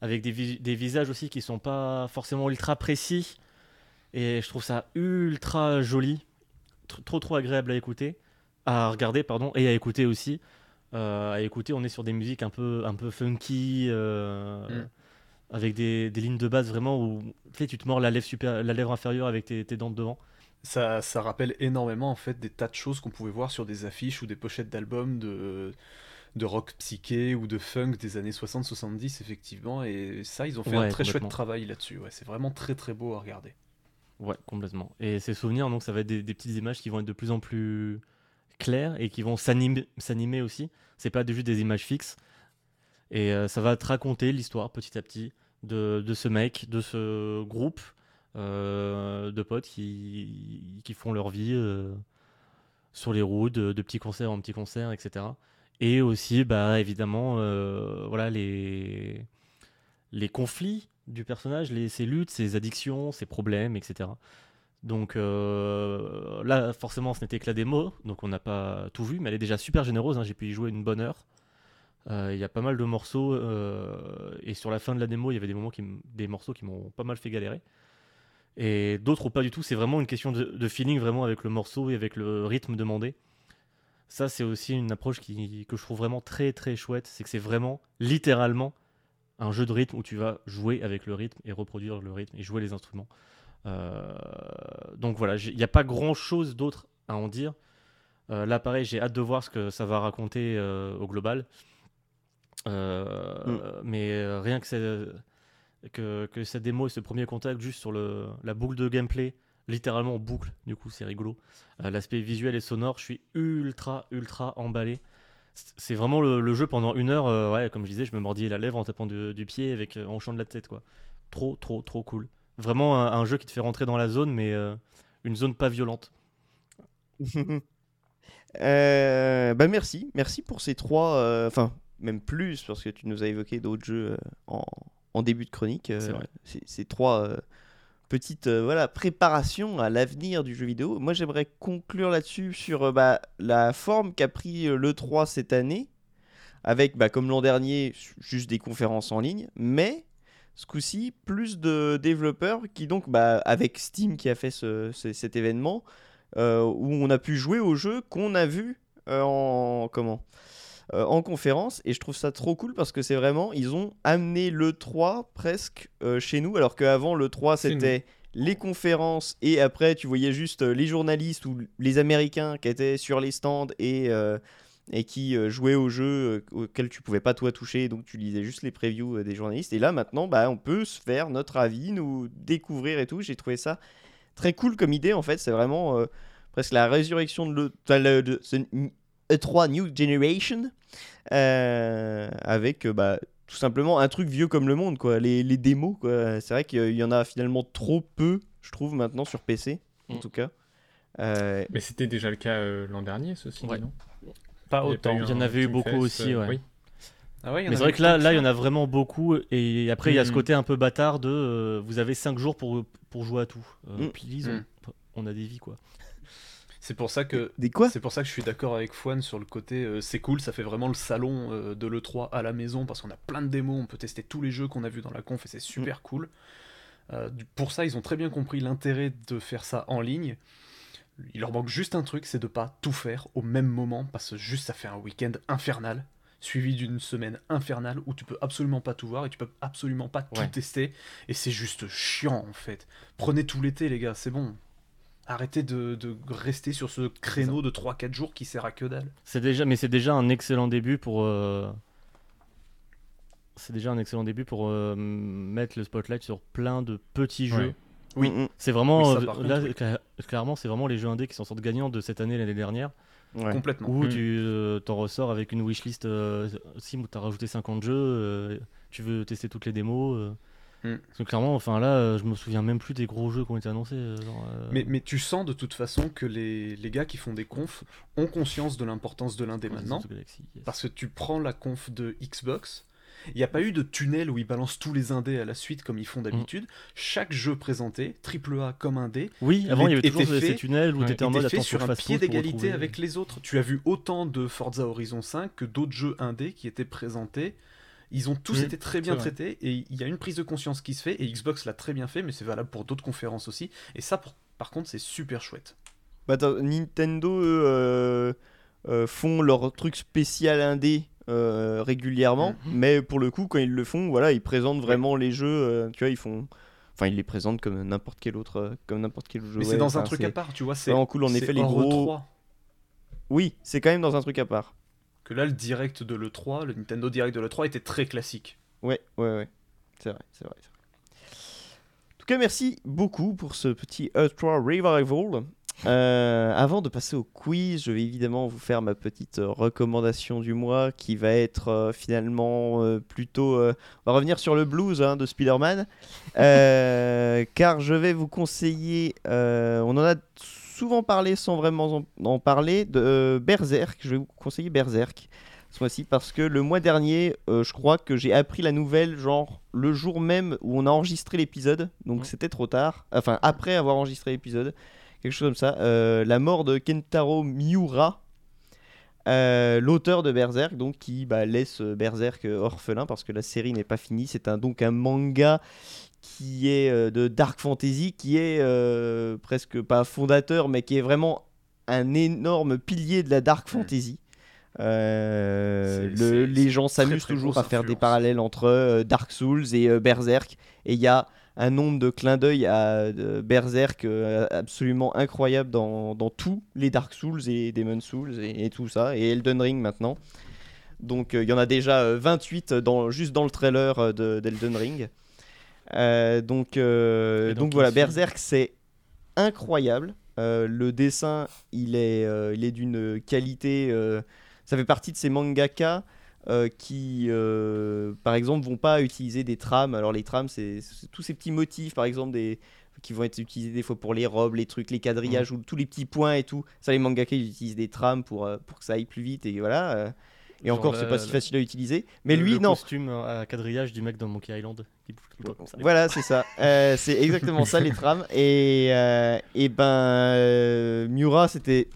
avec des, vis- des visages aussi qui sont pas forcément ultra précis. Et je trouve ça ultra joli, tr- trop trop agréable à écouter, à regarder pardon, et à écouter aussi. Euh, à écouter, on est sur des musiques un peu un peu funky, euh, Mm. avec des, des lignes de basse vraiment où tu sais, tu te mords la lèvre super, la lèvre inférieure avec tes, tes dents de devant. Ça, ça rappelle énormément en fait des tas de choses qu'on pouvait voir sur des affiches ou des pochettes d'albums de, de rock psyché ou de funk des années 60-70 effectivement et ça ils ont fait Ouais, un très chouette travail là-dessus ouais, c'est vraiment très très beau à regarder. Ouais, complètement. Et ces souvenirs, donc ça va être des, des petites images qui vont être de plus en plus claires et qui vont s'animer aussi. C'est pas juste des images fixes. Et euh, ça va te raconter l'histoire petit à petit de, de ce mec, de ce groupe euh, de potes qui, qui font leur vie euh, sur les routes, de, de petits concerts en petits concerts, etc. Et aussi, bah, évidemment, voilà, les, les conflits du personnage, les, ses luttes, ses addictions, ses problèmes, etc. Donc euh, là, forcément, ce n'était que la démo, donc on n'a pas tout vu, mais elle est déjà super généreuse. hein, J'ai pu y jouer une bonne heure. Euh, Il y a pas mal de morceaux, euh, et sur la fin de la démo, il y avait des, moments des morceaux qui m'ont pas mal fait galérer. Et d'autres ou pas du tout, c'est vraiment une question de, feeling vraiment avec le morceau et avec le rythme demandé. Ça, c'est aussi une approche que je trouve vraiment très très chouette. C'est que c'est vraiment littéralement un jeu de rythme où tu vas jouer avec le rythme et reproduire le rythme et jouer les instruments. Euh, donc voilà, il n'y a pas grand chose d'autre à en dire. Euh, là, pareil, j'ai hâte de voir ce que ça va raconter euh, au global. Euh, Mais rien que, c'est- que, que cette démo et ce premier contact juste sur le, la boucle de gameplay, littéralement en boucle, du coup, c'est rigolo. Euh, L'aspect visuel et sonore, je suis ultra, ultra emballé. C'est vraiment le, le jeu pendant une heure, euh, ouais, comme je disais, je me mordis la lèvre en tapant du, du pied avec, euh, en hochant de la tête, quoi. Trop, trop, trop cool. Vraiment un, un jeu qui te fait rentrer dans la zone, mais euh, une zone pas violente. Euh, bah merci, merci pour ces trois, euh, enfin même plus parce que tu nous as évoqué d'autres jeux euh, en, en début de chronique. ces, trois petites voilà préparations à l'avenir du jeu vidéo. Moi j'aimerais conclure là-dessus sur bah, la forme qu'a pris le 3 cette année, avec bah, comme l'an dernier juste des conférences en ligne, mais ce coup-ci plus de développeurs qui donc bah, avec Steam qui a fait ce- ce- cet événement euh, où on a pu jouer au jeu qu'on a vu euh, en comment euh, en conférence. Et je trouve ça trop cool parce que c'est vraiment ils ont amené le 3 presque euh, chez nous alors qu'avant le 3 C'est c'était les conférences et après tu voyais juste les journalistes ou les américains qui étaient sur les stands et euh, et qui euh, jouaient au jeu euh, auquel tu pouvais pas toi toucher. Donc tu lisais juste les previews euh, des journalistes. Et là maintenant bah on peut se faire notre avis nous découvrir et tout. J'ai trouvé ça très cool comme idée en fait. C'est vraiment euh, presque la résurrection de le, enfin, le- de ce E3 New Generation euh, avec euh, bah, tout simplement un truc vieux comme le monde quoi. Les, les démos quoi. C'est vrai qu'il y en a finalement trop peu je trouve maintenant sur PC en Mm. tout cas. Euh, Mais c'était déjà le cas euh, l'an dernier, ceci, Ouais. non? Pas autant. Il y en avait eu beaucoup aussi, euh, ouais. oui. Ah ouais, il y en Mais c'est vrai que là, là, il y en a vraiment beaucoup. Et après, il y a ce Mm. côté un peu bâtard de euh, vous avez 5 jours pour, pour jouer à tout. Euh, Mm. Please, Mm. on, on a des vies, quoi. C'est pour ça que des quoi C'est pour ça que je suis d'accord avec Fouane sur le côté euh, c'est cool, ça fait vraiment le salon euh, de l'E3 à la maison parce qu'on a plein de démos, on peut tester tous les jeux qu'on a vus dans la conf et c'est super cool. Euh, pour ça, ils ont très bien compris l'intérêt de faire ça en ligne. Il leur manque juste un truc, c'est de pas tout faire au même moment parce que juste ça fait un week-end infernal suivi d'une semaine infernale où tu peux absolument pas tout voir et tu peux absolument pas tout Ouais. tester et c'est juste chiant en fait. Prenez tout l'été les gars, c'est bon. Arrêtez de, de rester sur ce créneau de 3-4 jours qui sert à que dalle. C'est déjà, mais c'est déjà un excellent début pour. euh, C'est déjà un excellent début pour euh, mettre le spotlight sur plein de petits jeux. Ouais. Oui. Mm, mm. C'est vraiment Oui, ça, euh, là, contre, oui. cla- clairement, c'est vraiment les jeux indés qui s'en sortent gagnants de cette année et l'année dernière. Ouais. Complètement. Où Mm. tu euh, t'en ressors avec une wishlist euh, Sim où t'as rajouté 50 jeux, euh, tu veux tester toutes les démos. euh. Mm. Parce que clairement, enfin là, euh, je me souviens même plus des gros jeux qui ont été annoncés. euh, genre, euh, Mais, mais tu sens de toute façon que les, les gars qui font des confs ont conscience de l'importance de l'indé maintenant. Galaxy, yes. Parce que tu prends la conf de Xbox, il n'y a pas eu de tunnel où ils balancent tous les indés à la suite comme ils font d'habitude. Chaque jeu présenté, AAA comme indé, Oui, avant il y avait était toujours ces fait- tunnels où ouais, t'étais en mode fait sur un pied d'égalité retrouver. avec les autres. Tu as vu autant de Forza Horizon 5 que d'autres jeux indés qui étaient présentés. Ils ont tous Mm, été très bien traités et il y a une prise de conscience qui se fait et Xbox l'a très bien fait, mais c'est valable pour d'autres conférences aussi. Et ça, pour- par contre, c'est super chouette. Bah, Nintendo eux, euh, euh, font leur truc spécial indé euh, régulièrement, Mhm. mais pour le coup, quand ils le font, voilà, ils présentent vraiment les jeux. euh, tu vois, ils font. Enfin, ils les présentent comme n'importe quel autre, euh, comme n'importe quel jeu. Mais c'est dans un truc à part, tu vois. C'est vraiment cool. En effet, les gros. E3. Oui, c'est quand même dans un truc à part. Que là, le direct de l'E3, le Nintendo Direct de l'E3 était très classique. Ouais, ouais, ouais. C'est vrai, c'est vrai. c'est vrai. En tout cas, merci beaucoup pour ce petit Earth 3 Revival. Euh, avant de passer au quiz, je vais évidemment vous faire ma petite euh, recommandation du mois qui va être euh, finalement euh, plutôt. on va revenir sur le blues hein, de Spider-Man. Car je vais vous conseiller. on en a souvent parlé sans vraiment en, en parler de Berserk. Je vais vous conseiller Berserk ce mois-ci parce que le mois dernier, euh, je crois que j'ai appris la nouvelle, genre le jour même où on a enregistré l'épisode, donc Mm. c'était trop tard, enfin après avoir enregistré l'épisode, quelque chose comme ça, euh, la mort de Kentaro Miura, euh, l'auteur de Berserk, donc qui bah, laisse Berserk euh, orphelin parce que la série n'est pas finie, c'est un, donc un manga qui est euh, de dark fantasy, qui est presque pas fondateur, mais qui est vraiment un énorme pilier de la dark fantasy. Euh, le- les gens s'amusent toujours à faire des parallèles entre euh, Dark Souls et euh, Berserk, et il y a un nombre de clins d'œil à euh, Berserk euh, absolument incroyable dans, dans tous les Dark Souls et Demon Souls et, et tout ça, et Elden Ring maintenant. Donc euh, il y en a déjà euh, 28 dans, juste dans le trailer euh, de- d'Elden Ring. Euh, donc euh, donc voilà. Berserk c'est incroyable. Euh, le dessin il est, il est d'une qualité... ça fait partie de ces mangaka euh, qui, euh, par exemple, vont pas utiliser des trames. Alors les trames, c'est tous ces petits motifs, par exemple, des qui vont être utilisés des fois pour les robes, les trucs, les quadrillages ou tous les petits points et tout. Ça, les mangaka, ils utilisent des trames pour, euh, pour que ça aille plus vite et voilà. Et Genre encore, c'est pas si le- facile à utiliser. Mais Le- lui, le non. costume à quadrillage du mec dans Monkey Island. Voilà, c'est ça. Euh, c'est exactement ça les trames. Et, euh, et ben euh, Miura, c'était,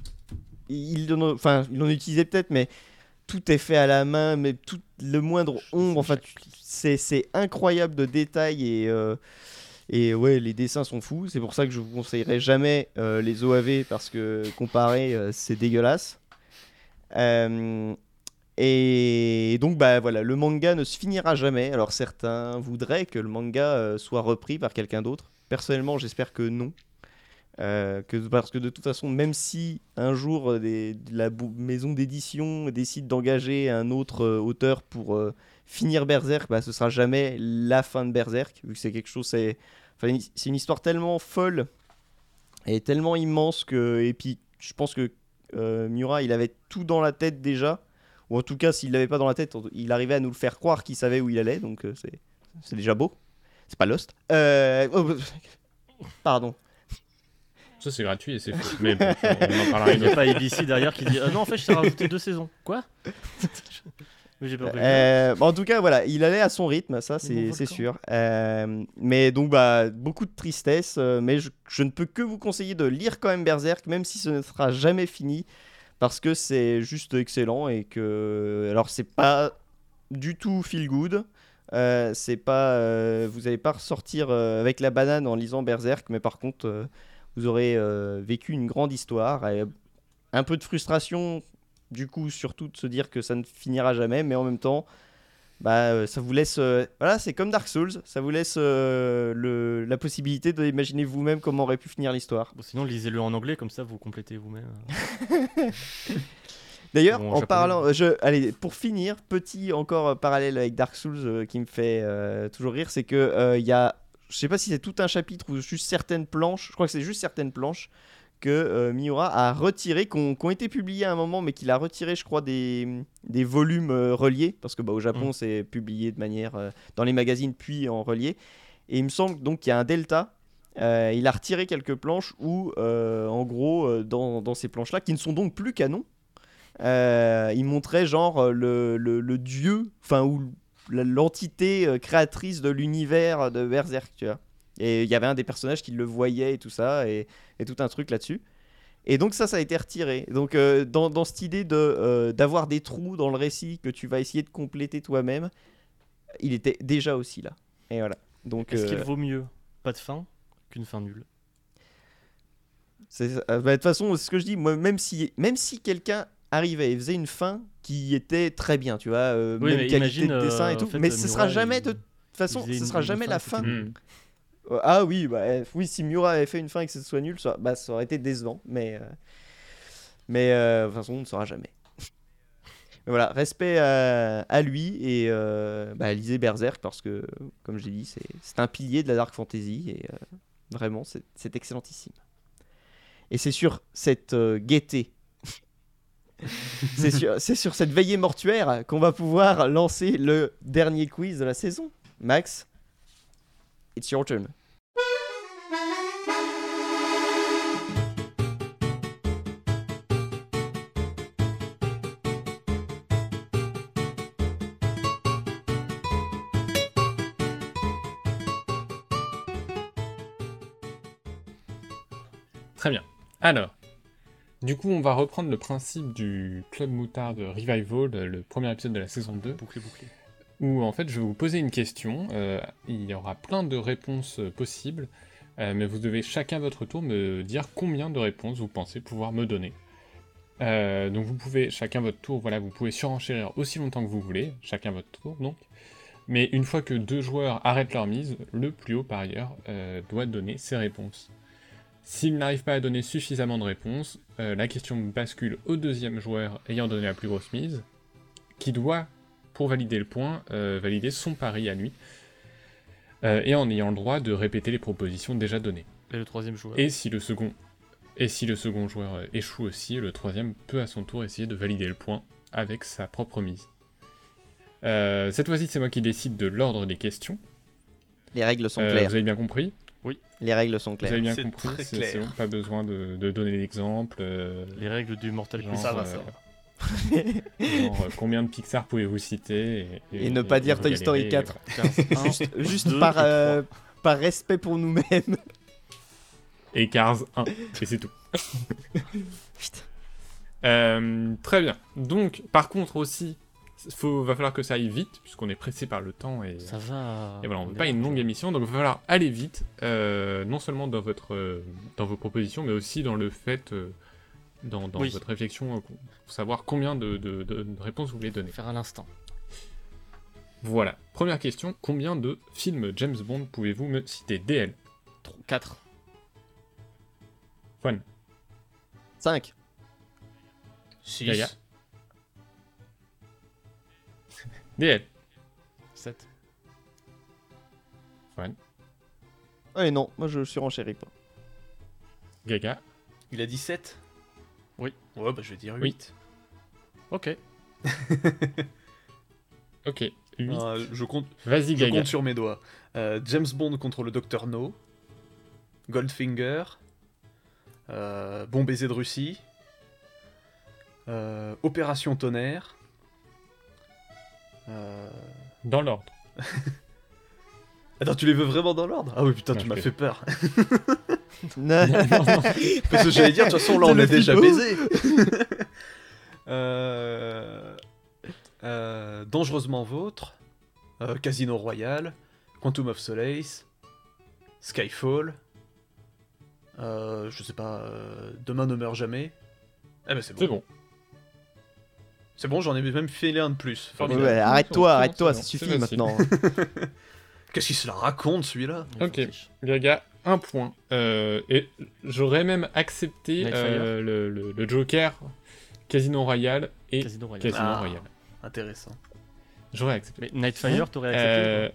il en, enfin, il en utilisait peut-être, mais tout est fait à la main, mais toute le moindre ombre. Enfin, c'est incroyable de détails et euh, et ouais, les dessins sont fous. C'est pour ça que je vous conseillerais jamais euh, les OAV parce que comparé, euh, c'est dégueulasse. Euh, et donc bah voilà, le manga ne se finira jamais. Alors certains voudraient que le manga soit repris par quelqu'un d'autre. Personnellement, j'espère que non. Euh, parce que de toute façon, même si un jour euh, la maison d'édition décide d'engager un autre euh, auteur pour finir Berserk, bah, ce sera jamais la fin de Berserk, vu que c'est quelque chose, c'est une histoire tellement folle et tellement immense que, et puis je pense que Miura, il avait tout dans la tête déjà, ou en tout cas, s'il l'avait pas dans la tête, il arrivait à nous le faire croire qu'il savait où il allait, donc c'est déjà beau. C'est pas Lost. Oh, Pardon. Ça, c'est gratuit et c'est faux. Mais bon, on en parlera Il n'y a pas ABC derrière qui dit Ah non, en fait, je t'ai rajouté deux saisons. Quoi Mais j'ai pas compris. Euh, bah, en tout cas, voilà, il allait à son rythme, ça c'est sûr. Euh, mais donc, bah, beaucoup de tristesse, euh, mais je, je ne peux que vous conseiller de lire quand même Berserk, même si ce ne sera jamais fini, parce que c'est juste excellent et que. Alors, c'est pas du tout feel good. euh, c'est pas, euh, vous n'allez pas ressortir euh, avec la banane en lisant Berserk, mais par contre, euh, vous aurez euh, vécu une grande histoire. un peu de frustration, du coup, surtout de se dire que ça ne finira jamais, mais en même temps, bah, euh, ça vous laisse. euh, voilà, c'est comme Dark Souls, ça vous laisse euh, le, la possibilité d'imaginer vous-même comment aurait pu finir l'histoire. Bon, sinon, lisez-le en anglais, comme ça vous complétez vous-même. D'ailleurs, Bon, en japonais. parlant, je, allez, pour finir, petit encore parallèle avec Dark Souls euh, qui me fait toujours rire, c'est que il y a, je sais pas si c'est tout un chapitre ou juste certaines planches, je crois que c'est juste certaines planches que euh, Miura a retiré, qui ont, été publiées à un moment, mais qu'il a retiré, je crois, des, des volumes euh, reliés, parce que bah, au Japon Mm. c'est publié de manière euh, dans les magazines puis en relié. Et il me semble donc qu'il y a un delta. Il a retiré quelques planches où, en gros, dans, dans ces planches-là, qui ne sont donc plus canons, il montrait genre le, le, le dieu, enfin, ou l'entité euh, créatrice de l'univers de Berserk, tu vois. Et il y avait un des personnages qui le voyait et tout ça, et, et tout un truc là-dessus. Et donc ça, ça a été retiré. Donc euh, dans, dans cette idée de euh, d'avoir des trous dans le récit que tu vas essayer de compléter toi-même, il était déjà aussi là. Et voilà. Donc Est-ce qu'il vaut mieux pas de fin qu'une fin nulle? Bah, de toute façon, c'est ce que je dis. Moi, même si même si quelqu'un arrivait et faisait une fin qui était très bien, tu vois, euh, Oui, même qualité imagine, de dessin euh, et tout, en fait, mais euh, ce sera Miura, jamais il- de toute façon, ce sera jamais la fin. Euh, Ah oui, bah, euh, oui, si Miura avait fait une fin et que ce soit nul, ça, bah, ça aurait été décevant, mais, euh, mais euh, de toute façon, on ne saura jamais. Mais voilà, respect à, à lui et euh, bah, lisez Berserk parce que, comme j'ai dit, c'est un pilier de la Dark Fantasy et euh, vraiment, c'est excellentissime. Et c'est sur cette euh, gaieté, c'est sur, cette veillée mortuaire qu'on va pouvoir lancer le dernier quiz de la saison. Max, it's your turn. Très bien. Alors, du coup, on va reprendre le principe du Club Moutarde Revival, le premier épisode de la saison 2, Bouclé, bouclé. où en fait je vais vous poser une question. euh, il y aura plein de réponses euh, possibles, euh, mais vous devez chacun à votre tour me dire combien de réponses vous pensez pouvoir me donner. Donc vous pouvez, chacun votre tour, voilà, vous pouvez surenchérir aussi longtemps que vous voulez, chacun votre tour donc. Mais une fois que deux joueurs arrêtent leur mise, le plus haut par ailleurs euh, doit donner ses réponses. S'il n'arrive pas à donner suffisamment de réponses, euh, la question bascule au deuxième joueur ayant donné la plus grosse mise, qui doit, pour valider le point, euh, valider son pari à lui, euh, et en ayant le droit de répéter les propositions déjà données. Et le troisième joueur Et si le second, et si le second joueur échoue aussi, le troisième peut à son tour essayer de valider le point avec sa propre mise. Euh, cette fois-ci, c'est moi qui décide de l'ordre des questions. Les règles sont Euh, claires. vous avez bien compris Les règles sont Vous avez claires. bien C'est compris très C'est clair. c'est bon, pas besoin de, de donner d'exemples. euh, Les règles du Mortal Kombat. Ça va, euh, ça va. genre, euh, combien de Pixar pouvez-vous citer Et ne pas dire Toy Story galérez, 4. voilà. Juste, par, euh, respect pour nous-mêmes. Et Cars 1, et c'est tout. Putain. Euh, très bien. Donc, par contre aussi, faut, va falloir que ça aille vite, puisqu'on est pressé par le temps et, Ça va. et voilà, on veut est pas une longue émission, donc il va falloir aller vite, euh, non seulement dans, votre, euh, dans vos propositions, mais aussi dans le fait, euh, dans, dans Oui. votre réflexion, pour savoir combien de, de- de- de réponses vous voulez donner. Faire à l'instant. Voilà, première question, combien de films James Bond pouvez-vous me citer? DL 4. 5. 6. Gaïa. DL 7. Allez, non, moi je surenchéris pas. Gaga Il a 17 Oui. Ouais, bah je vais dire Oui. 8. Ok. Ok, 8. Ah, je compte, Vas-y je compte sur mes doigts. Euh, James Bond contre le Dr No. Goldfinger. euh, bon baiser de Russie. euh, Opération Tonnerre. Euh, Dans l'ordre. Attends, tu les veux vraiment dans l'ordre? Ah oui, putain, Non, tu m'as fait peur. Non. Parce que j'allais dire, de toute façon, là, on est déjà baisé. Euh, euh, Dangereusement Vôtre. euh, Casino Royale. Quantum of Solace. Skyfall. euh, je sais pas. euh, Demain ne meurt jamais. Eh ben c'est bon. C'est bon. C'est bon, j'en ai même fait un de plus. Formidable. Ouais, arrête-toi, arrête-toi, c'est ça suffit maintenant. Qu'est-ce qu'il se la raconte celui-là Ok. Gaga, un point. Euh, et j'aurais même accepté euh, le, le- le Joker, Casino Royale et Casino Royale. Casino Ah. Royale. Intéressant. J'aurais accepté. Mais Nightfire, t'aurais accepté Euh,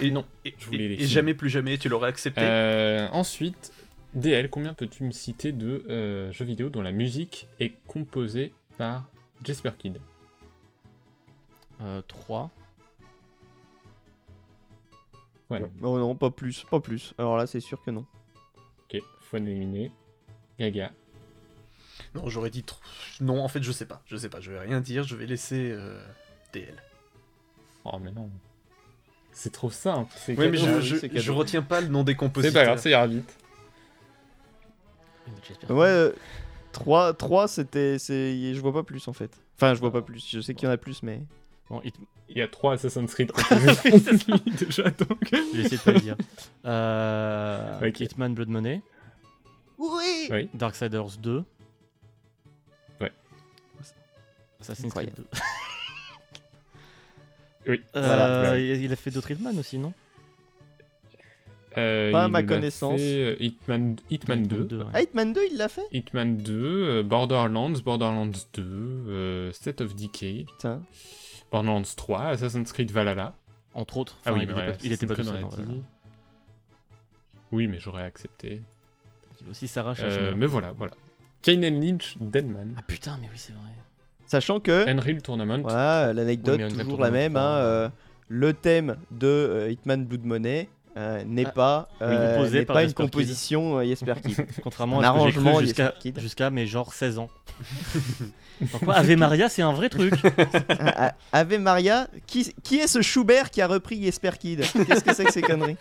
Et non. Et, je voulais et- les et films. jamais plus jamais, tu l'aurais accepté euh, ensuite, DL, combien peux-tu me citer de euh, jeux vidéo dont la musique est composée par Jesper Kidd euh, 3. Voilà. Non, non, pas plus, pas plus. Alors là, c'est sûr que non. Ok, faut éliminer. Gaga. Non, j'aurais dit trop. Non, en fait, je sais pas. Je sais pas. Je vais rien dire. Je vais laisser euh, DL. Oh, mais non. C'est trop simple. C'est Oui, mais je, c'est retiens pas le nom des C'est compositeurs. pas grave, ça ira vite. Ouais, euh, 3, 3 c'était. c'est- Je vois pas plus en fait. Enfin, je vois pas plus. Je sais qu'il y en a plus, mais. Bon, Il y a trois Assassin's Creed déjà, donc. je vais essayer de pas le dire. Euh. Hitman Blood Money. Oui Oui. Darksiders 2. Ouais. Assassin's Creed Incroyable. 2. Oui. Euh, Voilà. il a fait d'autres Hitman aussi, non? Euh, Pas à il ma a connaissance. fait, euh, Hitman, Hitman 2. ouais. Ah, Hitman 2, il l'a fait Hitman 2, euh, Borderlands, Borderlands 2, euh, State of Decay, Putain. Borderlands 3, Assassin's Creed Valhalla. Entre autres. Ah oui, il, mais était ouais, pas, il était pas l'a dit. Oui, mais j'aurais accepté. Il aussi s'arrache à Euh, chemin. mais voilà, voilà. Kane and Lynch, Deadman, Ah putain, mais oui, c'est vrai. Sachant que. Unreal Tournament. Voilà, l'anecdote, Oui, toujours la même. hein, 3, euh, le thème de euh, Hitman Blood Money euh, n'est Ah, pas, euh, composé n'est par pas une Jesper Kidd. composition euh, Jesper Kidd. Contrairement Un à ce que j'ai arrangement cru jusqu'à, Jesper jusqu'à mais genre 16 ans. Donc quoi, Ave Maria, c'est un vrai truc. Ah, ah, Ave Maria, qui, qui est ce Schubert qui a repris Jesper Kidd Qu'est-ce que c'est que ces conneries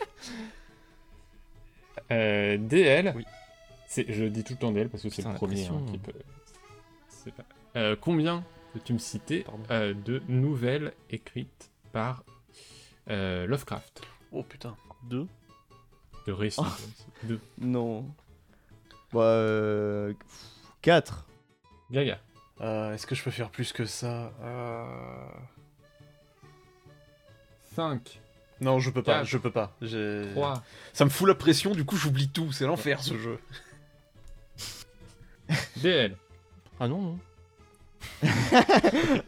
Euh, DL, Oui. c'est, je dis tout le temps DL parce que c'est Putain, le la premier pression. hein, qui peut. c'est pas- Euh, combien peux-tu me citer Pardon. euh, de nouvelles écrites par euh, Lovecraft? Oh putain. 2. De récits. Oh. quoi, De Non. Bah, euh, 4. Gaga. Euh, Est-ce que je peux faire plus que ça Euh, 5, Non, je peux pas. Quatre. Je peux pas. J'ai- 3, Ça me fout la pression. Du coup, j'oublie tout. C'est l'enfer ce jeu. DL. Ah non, non.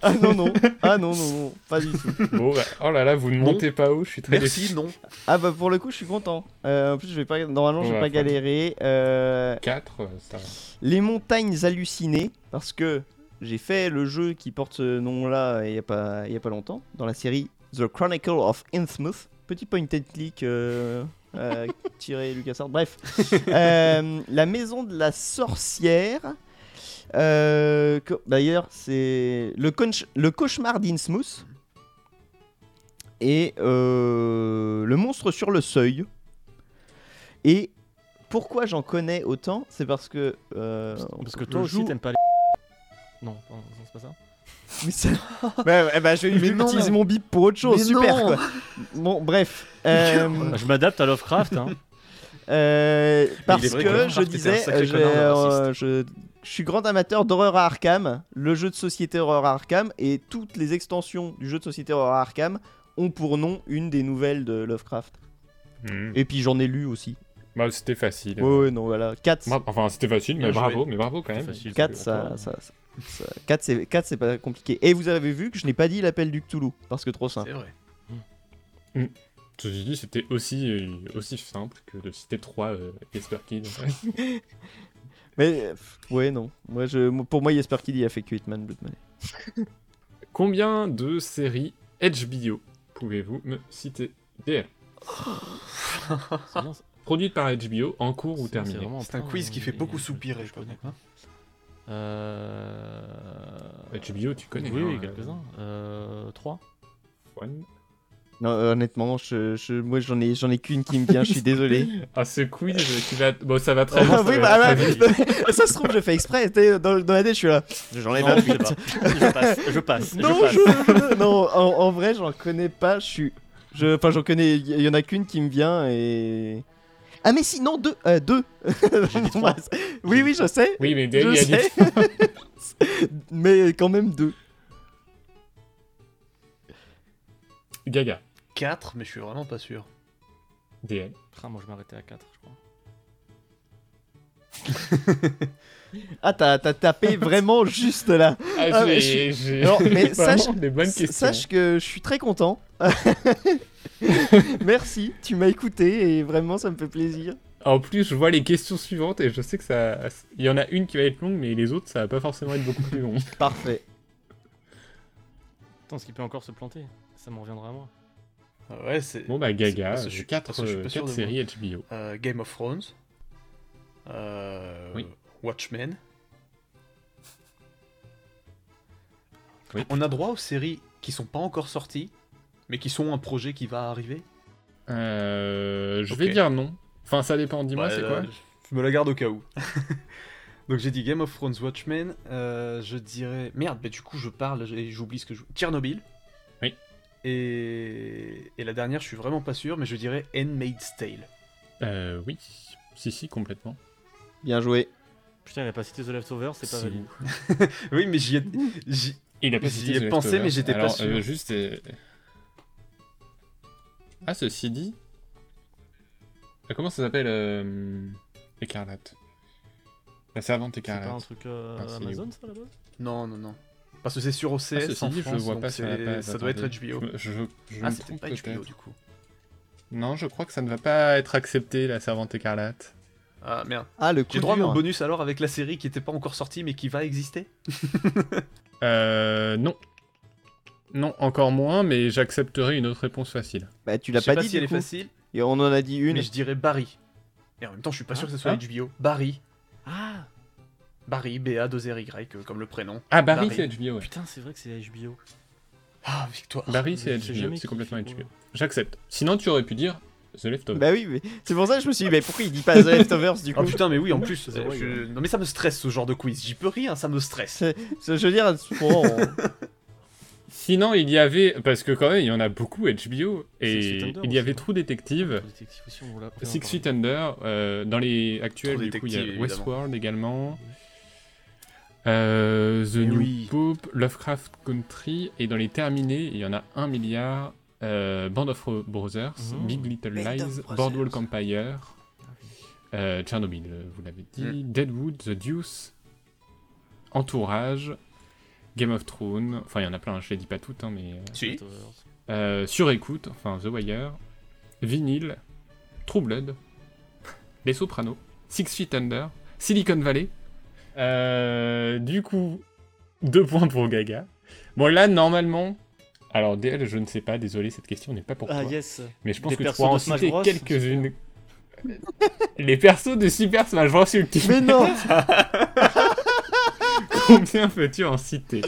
Ah non, non. Ah non, non, non. Pas du tout. Bon, bah, oh là là, vous ne Non. montez pas haut, je suis très Merci, déçu. non. Ah bah pour le coup, je suis content. Euh, en plus, je vais pas. Normalement, je vais pas galérer. Euh, 4, ça va. Les montagnes hallucinées, parce que j'ai fait le jeu qui porte ce nom-là il y a pas il y a pas longtemps dans la série The Chronicle of Innsmouth. Petit point and click euh, euh, tiré LucasArts. Bref, Euh, la maison de la sorcière. Euh, D'ailleurs, c'est le, cauchemar d'Innsmouth et euh, le monstre sur le seuil. Et pourquoi j'en connais autant C'est parce que euh, Parce que toi aussi, t'aimes pas les. Non, c'est pas ça. Mais ça... bah, ouais, bah, je vais, je Mais utiliser mon bip pour autre chose, Mais super quoi. Bon, bref. Je m'adapte à Lovecraft. Hein. euh, parce que que je disais, de euh, je, je suis grand amateur d'horreur à Arkham, le jeu de société horreur à Arkham, et toutes les extensions du jeu de société horreur à Arkham ont pour nom une des nouvelles de Lovecraft. Hmm. Et puis j'en ai lu aussi. Bah, c'était facile. Ouais, ouais, non, voilà. 4, Bra- Enfin, c'était facile, mais bravo, joué. mais bravo quand même. Facile, 4 pour ça, ça, ça, ça- 4, c'est 4, c'est pas compliqué. Et vous avez vu que je n'ai pas dit l'appel du Cthulhu, parce que trop simple. C'est vrai. Ceci dit, c'était aussi, euh, aussi simple que de citer trois euh, Esper Kid. Mais, euh, ouais, non. Moi, je, pour moi, Jesper Kid, il a fait que Hitman Blood Money. Combien de séries HBO pouvez-vous me citer? Ça. Produites par HBO, en cours ou C'est- c'est terminées vraiment C'est un quiz qui fait beaucoup soupirer, je je connais. pas. Euh... HBO, tu connais Oui, hein, euh, quelques-uns. Euh, 3 One. Non, euh, honnêtement, je, je- moi, j'en ai, j'en ai qu'une qui me vient, je suis désolé. Ah, ce quiz qui va. Bon, ça va très Ah vite. ça oui, bah, très bah, vite. ça se trouve, je fais exprès. Dans, dans la tête, je suis là. J'en ai Non, pas je passe. Je passe. Non, je passe. je- non, en, en vrai, j'en connais pas. Je suis. je- Enfin, j'en connais. Il y en a qu'une qui me vient et. Ah, mais si, non, deux. Euh, deux. J'ai dit trois. oui, oui, je sais. Oui, mais DL, Je il a dit. sais. mais quand même deux. Gaga. 4, mais je suis vraiment pas sûr. DL. Ah, moi je m'arrêtais à 4, je crois. Ah, t'as t'as tapé vraiment juste là. Ah, Ah, mais Non, mais vraiment sache- des bonnes questions. Sache que je suis très content. Merci, tu m'as écouté et vraiment ça me fait plaisir. En plus, je vois les questions suivantes et je sais que ça. Il y en a une qui va être longue, mais les autres, ça va pas forcément être beaucoup plus long. Parfait. Attends, ce qui peut encore se planter? Ça me reviendra à moi. Ouais, c'est. Bon, bah, Gaga, parce que je suis- 4 parce que je suis pas sûr de moi. séries HBO. Euh, Game of Thrones. Euh, Oui. Watchmen. Oui. On a droit aux séries qui sont pas encore sorties, mais qui sont un projet qui va arriver? Euh, je vais dire non. Enfin, ça dépend, dis-moi, Ouais, c'est quoi? Je me la garde au cas où. Donc j'ai dit Game of Thrones, Watchmen. euh, je dirais. Merde, mais du coup je parle et j'oublie ce que je. Tchernobyl. Oui. Et... et la dernière, je suis vraiment pas sûr, mais je dirais Handmaid's Tale. Euh, oui. Si, si, complètement. Bien joué. Putain, il a pas cité The Leftovers, c'est pas valide. Oui, mais j'y ai. j'y- Il a pas J'y cité ai The pensé, mais j'étais pas sûr. euh, juste. euh, Ah, ceci dit. Euh, Comment ça s'appelle euh, Écarlate? La servante C'est pas un écarlate. truc euh, Ah, c'est Amazon, ça, là-bas Non, non, non. Parce que c'est sur OCS Ah, ceci en dit, France, je le vois donc pas sur la c'est- page. ça doit être. HBO. Je, je, je Ah, c'était pas HBO du coup. Non, je crois que ça ne va pas être accepté, la servante écarlate. Ah merde. Ah, le coup J'ai droit à mon bonus alors avec la série qui était pas encore sortie mais qui va exister Euh, non. Non, encore moins, mais j'accepterai une autre réponse facile. Bah, tu Je l'as sais pas, pas dit si du elle est facile, Et on en a dit une. mais je dirais Barry. Et en même temps, je suis pas sûr que ce soit Hein HBO. Barry. Ah Barry, B-A-2-R-Y, euh, comme le prénom. Ah, Barry, Barry. c'est HBO, ouais. Putain, c'est vrai que c'est HBO. Ah, victoire. Barry, c'est HBO, c'est complètement. HBO. J'accepte. Sinon, tu aurais pu dire The Leftovers. Bah oui, mais c'est pour ça que je me suis dit, mais pourquoi il dit pas The Leftovers du coup Oh putain, mais oui, en plus. Euh, je- ouais. Non, mais ça me stresse ce genre de quiz. J'y peux rien, ça me stresse. Je veux dire, bon, on- Sinon, il y avait, parce que quand même, il y en a beaucoup HBO, Six Feet et Under il y avait True Detective, True Detective aussi, on l'a- on en Six parle. Feet Under, euh, dans les actuels, True du coup, il y a Detective, Westworld également, euh, The Et New oui. Pope, Lovecraft Country, et dans les terminés, il y en a un milliard, euh, Band of Brothers, Mhm. Big Little Lies, Brothers. Boardwalk Empire, Ah euh, Tchernobyl, euh, vous l'avez dit, Mm. Deadwood, The Deuce, Entourage, Game of Thrones, enfin il y en a plein, je les dis pas toutes, hein, mais... Si. Sur écoute, enfin The Wire, Vinyl, True Blood, Les Sopranos, Six Feet Under, Silicon Valley. Euh, du coup, deux points pour Gaga. Bon là, normalement, alors DL, je ne sais pas, désolé, cette question n'est pas pour Ah toi. yes Mais je pense Des que tu pourras en citer quelques-unes. Les persos de Super Smash Bros Ultimate. mais non Combien peux-tu en citer?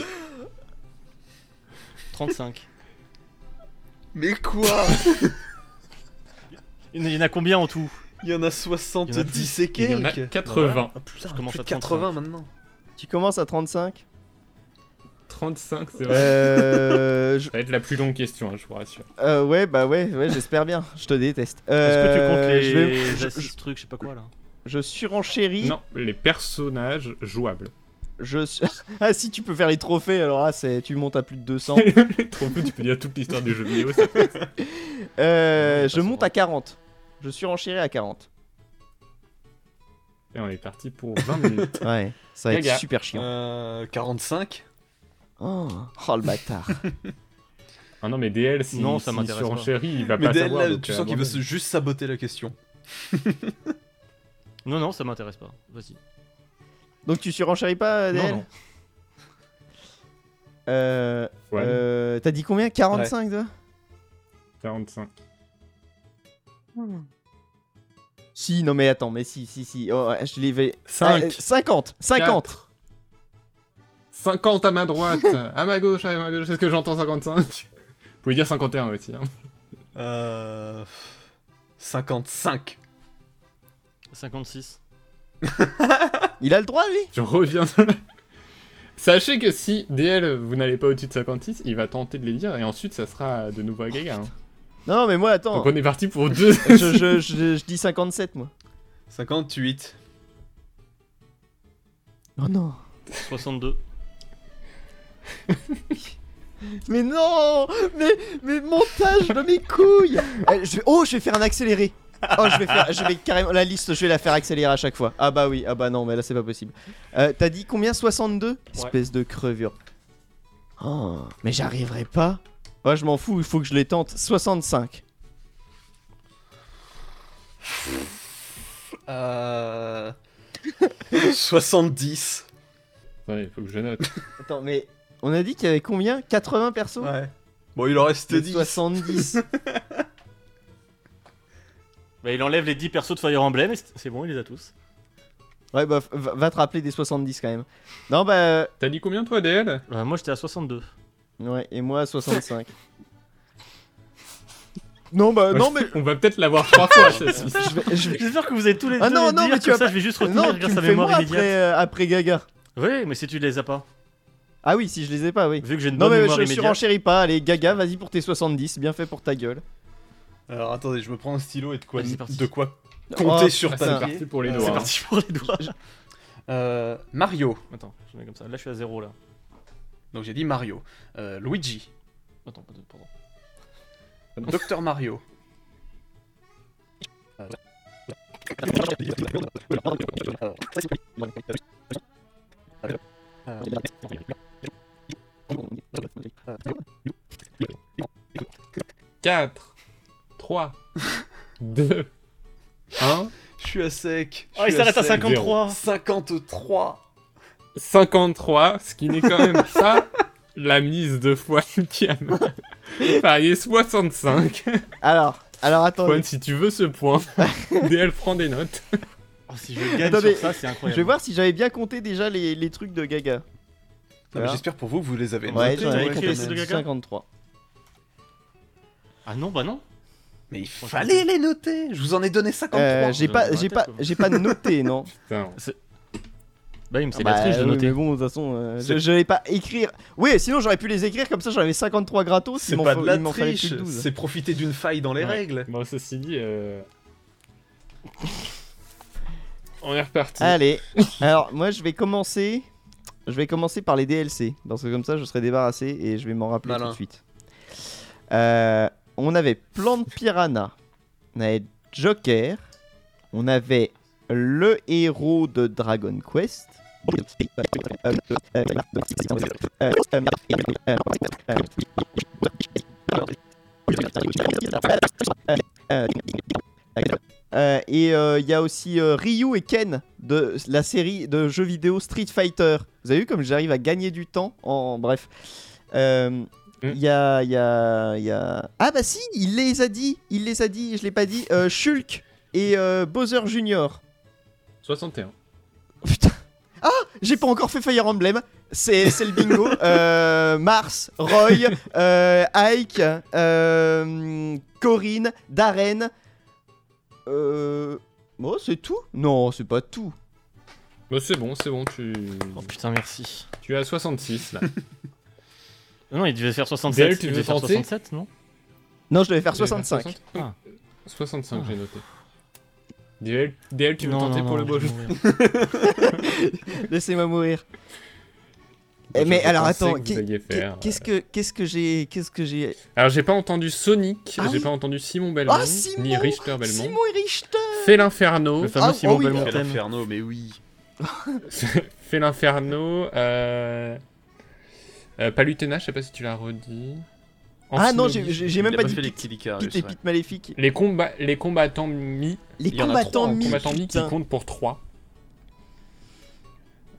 35. Mais quoi? Il y en a combien en tout? Il y en a 70 et Il y en a quelques. 80. Ah putain, Je commence plus à de 80 maintenant. Tu commences à 35 35, c'est vrai. Euh, je- Ça va être la plus longue question, hein, je vous rassure. euh, ouais, bah ouais, ouais j'espère bien. Je te déteste. Est-ce que tu Euh, comptes les je, vais- je- assises trucs, je sais pas quoi là je surenchéris. Non, les personnages jouables. Je ah si tu peux faire les trophées, alors là c'est tu montes à plus de 200. Trop peu, tu peux dire toute l'histoire du jeu vidéo. ça fait- Euh, Ouais, je ça monte à 40. Je surenchéris à 40. Et on est parti pour 20 minutes. Ouais, ça va Gaga. être super chiant. Euh, 45 Oh, oh, le bâtard. Ah non, mais DL, si, Non, ça si m'intéresse sur pas. Chéri, il va Mais pas DL, savoir. là, tu euh, sens qu'il veut juste saboter la question. Non, non, ça m'intéresse pas. Vas-y. Donc tu surenchéris pas, Non, DL non. Euh, Ouais, euh, T'as dit combien? 45 toi? 45. Si, non mais attends, mais si, si, si. Oh, je l'ai fait. 5. Ah, 50 50 50 à ma droite, à ma gauche, à ma gauche. Est-ce que j'entends 55 Vous pouvez dire 51 aussi. Hein. Euh... 55. 56. Il a le droit lui? Je reviens. Sachez que si DL, vous n'allez pas au-dessus de 56, il va tenter de les dire et ensuite ça sera de nouveau à Gaga. hein. Non mais moi attends. Donc on est parti pour deux. je, je, je- je dis 57 moi. 58. Oh non. 62. Mais non Mais, mais montage de mes couilles Eh, je vais- Oh, je vais faire un accéléré Oh, je vais faire, je vais carrément la liste, je vais la faire accélérer à chaque fois. Ah bah oui, ah bah non, mais là c'est pas possible. Euh, T'as dit combien 62 Espèce de crevure. Oh, mais j'arriverai pas. Ouais, je m'en fous, il faut que je les tente. 65. Euh... 70. Attendez, faut que je note. Attends, mais on a dit qu'il y avait combien? 80 persos? Ouais. Bon, il en reste Mais 10. 70. Bah, il enlève les 10 persos de Fire Emblem et c'est c'est bon, il les a tous. ouais, bah va, va te rappeler des 70 quand même. Non, bah. euh, T'as dit combien toi DL Euh, moi j'étais à 62. Ouais, et moi 65. non, bah non, mais. On va peut-être l'avoir trois fois. celle-ci. Je vais- je vais- J'espère que vous avez tous les Ah deux non, les non, dire, mais tu vas ça pas- je vais juste retenir Non, tu grâce me à fais mémoire moi immédiate. après, euh, après Gaga. Oui, mais si tu les as pas. Ah oui, si je les ai pas, oui. Vu que j'ai une Non, bonne mais mémoire je immédiate. surenchéris pas. Allez, Gaga, vas-y pour tes 70. Bien fait pour ta gueule. Alors attendez, je me prends un stylo et de quoi, de quoi compter Oh, sur Ah, c'est parti pour les doigts. C'est parti pour les doigts. Euh, Mario. Attends, je mets comme ça. Là je suis à 0 là. Donc j'ai dit Mario. Euh, Luigi. Attends, pardon. pardon. Docteur Mario. Quatre, 3, 2, 1. Je suis à sec. Oh, il s'arrête à sec. 53. 53. 53, ce qui n'est quand même pas la mise de foi qui a parié 65. Alors, alors attendez. Juan, si tu veux ce point, DL prend des notes. Oh, si je gagne Attendez, sur ça, c'est Je incroyable. vais voir si j'avais bien compté déjà les, les trucs de Gaga. J'espère pour vous que vous les avez Ouais, notés. j'en avais écrit compté les trucs de Gaga 53. Ah non, bah non. Mais il fallait les noter. Je vous en ai donné 53. Euh, j'ai pas, j'ai pas, j'ai pas noté, non. Putain, Bah, il me c'est Bah, la triche de oui, noter. Mais bon, de toute façon, euh, je, vais pas écrire. Oui, sinon j'aurais pu les écrire comme ça, j'en avais 53 gratos. C'est pas de la il m'en fallait plus triche, que 12. c'est profiter d'une faille dans les Ouais. règles. bon, ceci dit, euh, on est reparti. Allez, alors moi je vais commencer. Je vais commencer par les DLC, parce que comme ça je serai débarrassé et je vais m'en rappeler Malin. tout de suite. Euh, on avait Plan de Piranha, on avait Joker, on avait le héros de Dragon Quest. Euh, et il y a aussi euh, Ryu et Ken de la série de jeux vidéo Street Fighter. Vous avez vu comme j'arrive à gagner du temps en bref. Euh, Il y, a, il y, a, il y a... Ah bah si, il les a dit, il les a dit, je l'ai pas dit. Euh, Shulk et euh, Bowser Junior. 61. Putain. Ah, j'ai pas encore fait Fire Emblem. C'est c'est le bingo. Euh, Mars, Roy, euh, Ike, euh, Corinne, Darren. Euh... Bon, c'est tout? Non, c'est pas tout. Bon, c'est bon, c'est bon, tu... Oh putain, merci. tu es à 66 là. Non, il devait faire 67. DL, tu il devait faire tenter? 67, non? Non, je devais faire Tu veux faire 65. 60? Ah. 65, Ah. j'ai noté. DL, DL, tu veux Non, tenter non, pour non, le beau je jeu. Laissez-moi mourir. Eh, Je mais alors attends, qu'est-ce que qu'est-ce que j'ai qu'est-ce que j'ai? Alors, j'ai pas entendu Sonic, Ah j'ai oui. pas entendu Simon Belmont, Ah, Simon ni Richter Belmont. Simon et Richter. Fait l'Inferno, Le fameux Ah, Simon oh oui, Belmont Quel thème. inferno, mais oui. fait l'Inferno, euh... euh, Palutena, je sais pas si tu l'as redit. Ah non, j'ai même pas dit les Pete, Kilikarius, Pete et ouais. Pete maléfique. Les, comba- les combattants mi, Les combattants mi. combattants mi qui comptent pour 3.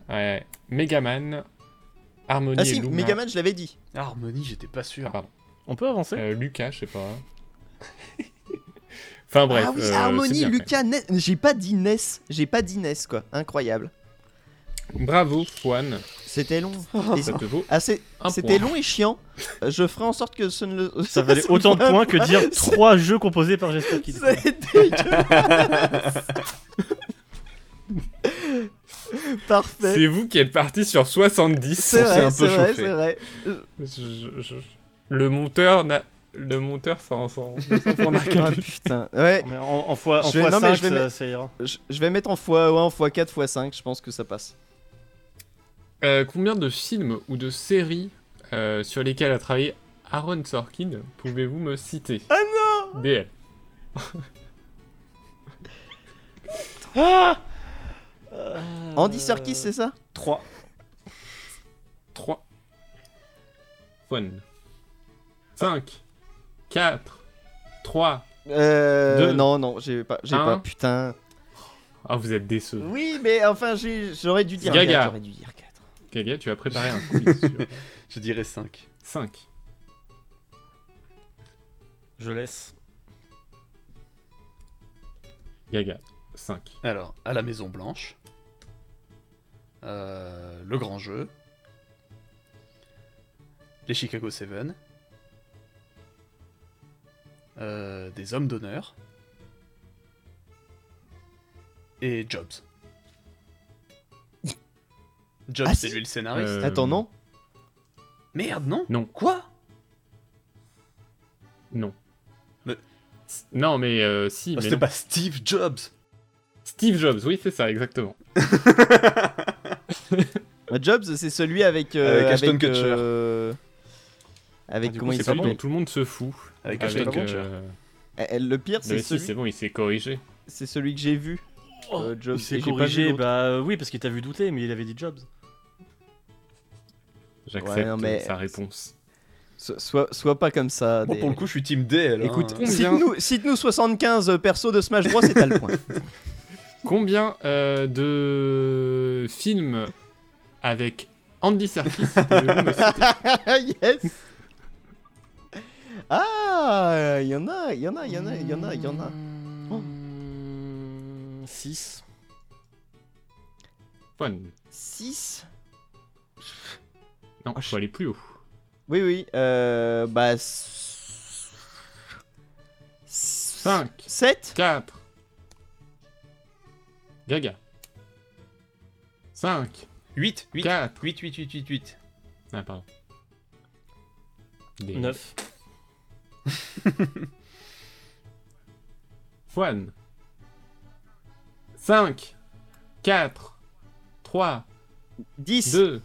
Ouais. Megaman, Harmony Ah et si, Luma. Megaman, je l'avais dit. Harmony, j'étais pas sûr. Ah, pardon. On peut avancer? Euh, Lucas, je sais pas. enfin bref. ah oui, euh, c'est Harmony, Lucas, Ness. J'ai pas dit Ness. J'ai pas dit Ness quoi. Incroyable. Bravo, Juan. C'était long. Ça vaut Ah, C'était long et chiant. Euh, Je ferai en sorte que ce ne le. Ça valait autant de points que dire 3 jeux composés par Jesper Kid. C'est dégueulasse. Parfait. C'est vous qui êtes parti sur 70. C'est un peu c'est vrai, chauffé. c'est vrai. Je- je- je- Le monteur n'a. Le monteur s'en s'en- s'en Ah, calcul. putain. Ouais, Mais en, en fois, en Je vais- fois non, mais 5, je vais ça, mettre- ça ira. je, je vais mettre en fois, ouais, en fois 4, fois 5, je pense que ça passe. Euh, combien de films ou de séries euh, sur lesquels a travaillé Aaron Sorkin pouvez-vous me citer? Ah non DL. Andy Serkis, c'est ça? 3. 3. Fun. 5. 4. 3. Euh. Deux. Non, non, j'ai pas. J'ai pas, putain. Ah, vous êtes décevant. Oui, mais enfin, j'ai- j'aurais dû dire Gaga. 4, J'aurais dû dire 4. Gaga, tu as préparé un quiz sur Je dirais 5. 5. Je laisse. Gaga. 5. Alors, à la Maison Blanche. Euh, le Grand Jeu. Les Chicago 7. euh, des Hommes d'honneur. Et Jobs. Jobs, Ah, c'est lui le scénariste. Euh, Attends, non Merde, non Non. Quoi? Non. Mais- Non, mais euh, si. Ah, mais C'était pas Steve Jobs Steve Jobs, oui, c'est ça, exactement. Bah, Jobs, c'est celui avec. euh, Avec Ashton Kutcher. euh, Avec Ah, comment coup, il C'est celui s'appelle dont tout le monde se fout. Avec Avec. Ashton Kutcher. euh, Le pire, c'est mais si, celui, c'est bon, il s'est corrigé. c'est celui que j'ai vu. euh, Jobs. Il s'est corrigé, bah oui, parce qu'il t'a vu douter, mais il avait dit Jobs. J'accepte Ouais, non, mais- sa réponse. So- Sois, sois pas comme ça. Bon, des- pour le coup, je suis team DL. Écoute, hein. combien- cite-nous cite-nous 75 persos de Smash Bros et t'as le point. Combien euh, de films avec Andy Serkis yes Ah, il y en a, il y en a, il y en a, il y en a, il y en a. Oh. 6. Fun. 6 Non, Oh, faut aller plus haut. Oui, oui, euh, bah... 5, 7 4. Gaga. 5, 8, 8, 4. 8, 8, 8, 8, 8. Ah, pardon. Des- 9. Juan. 5, 4, 3, 10 2.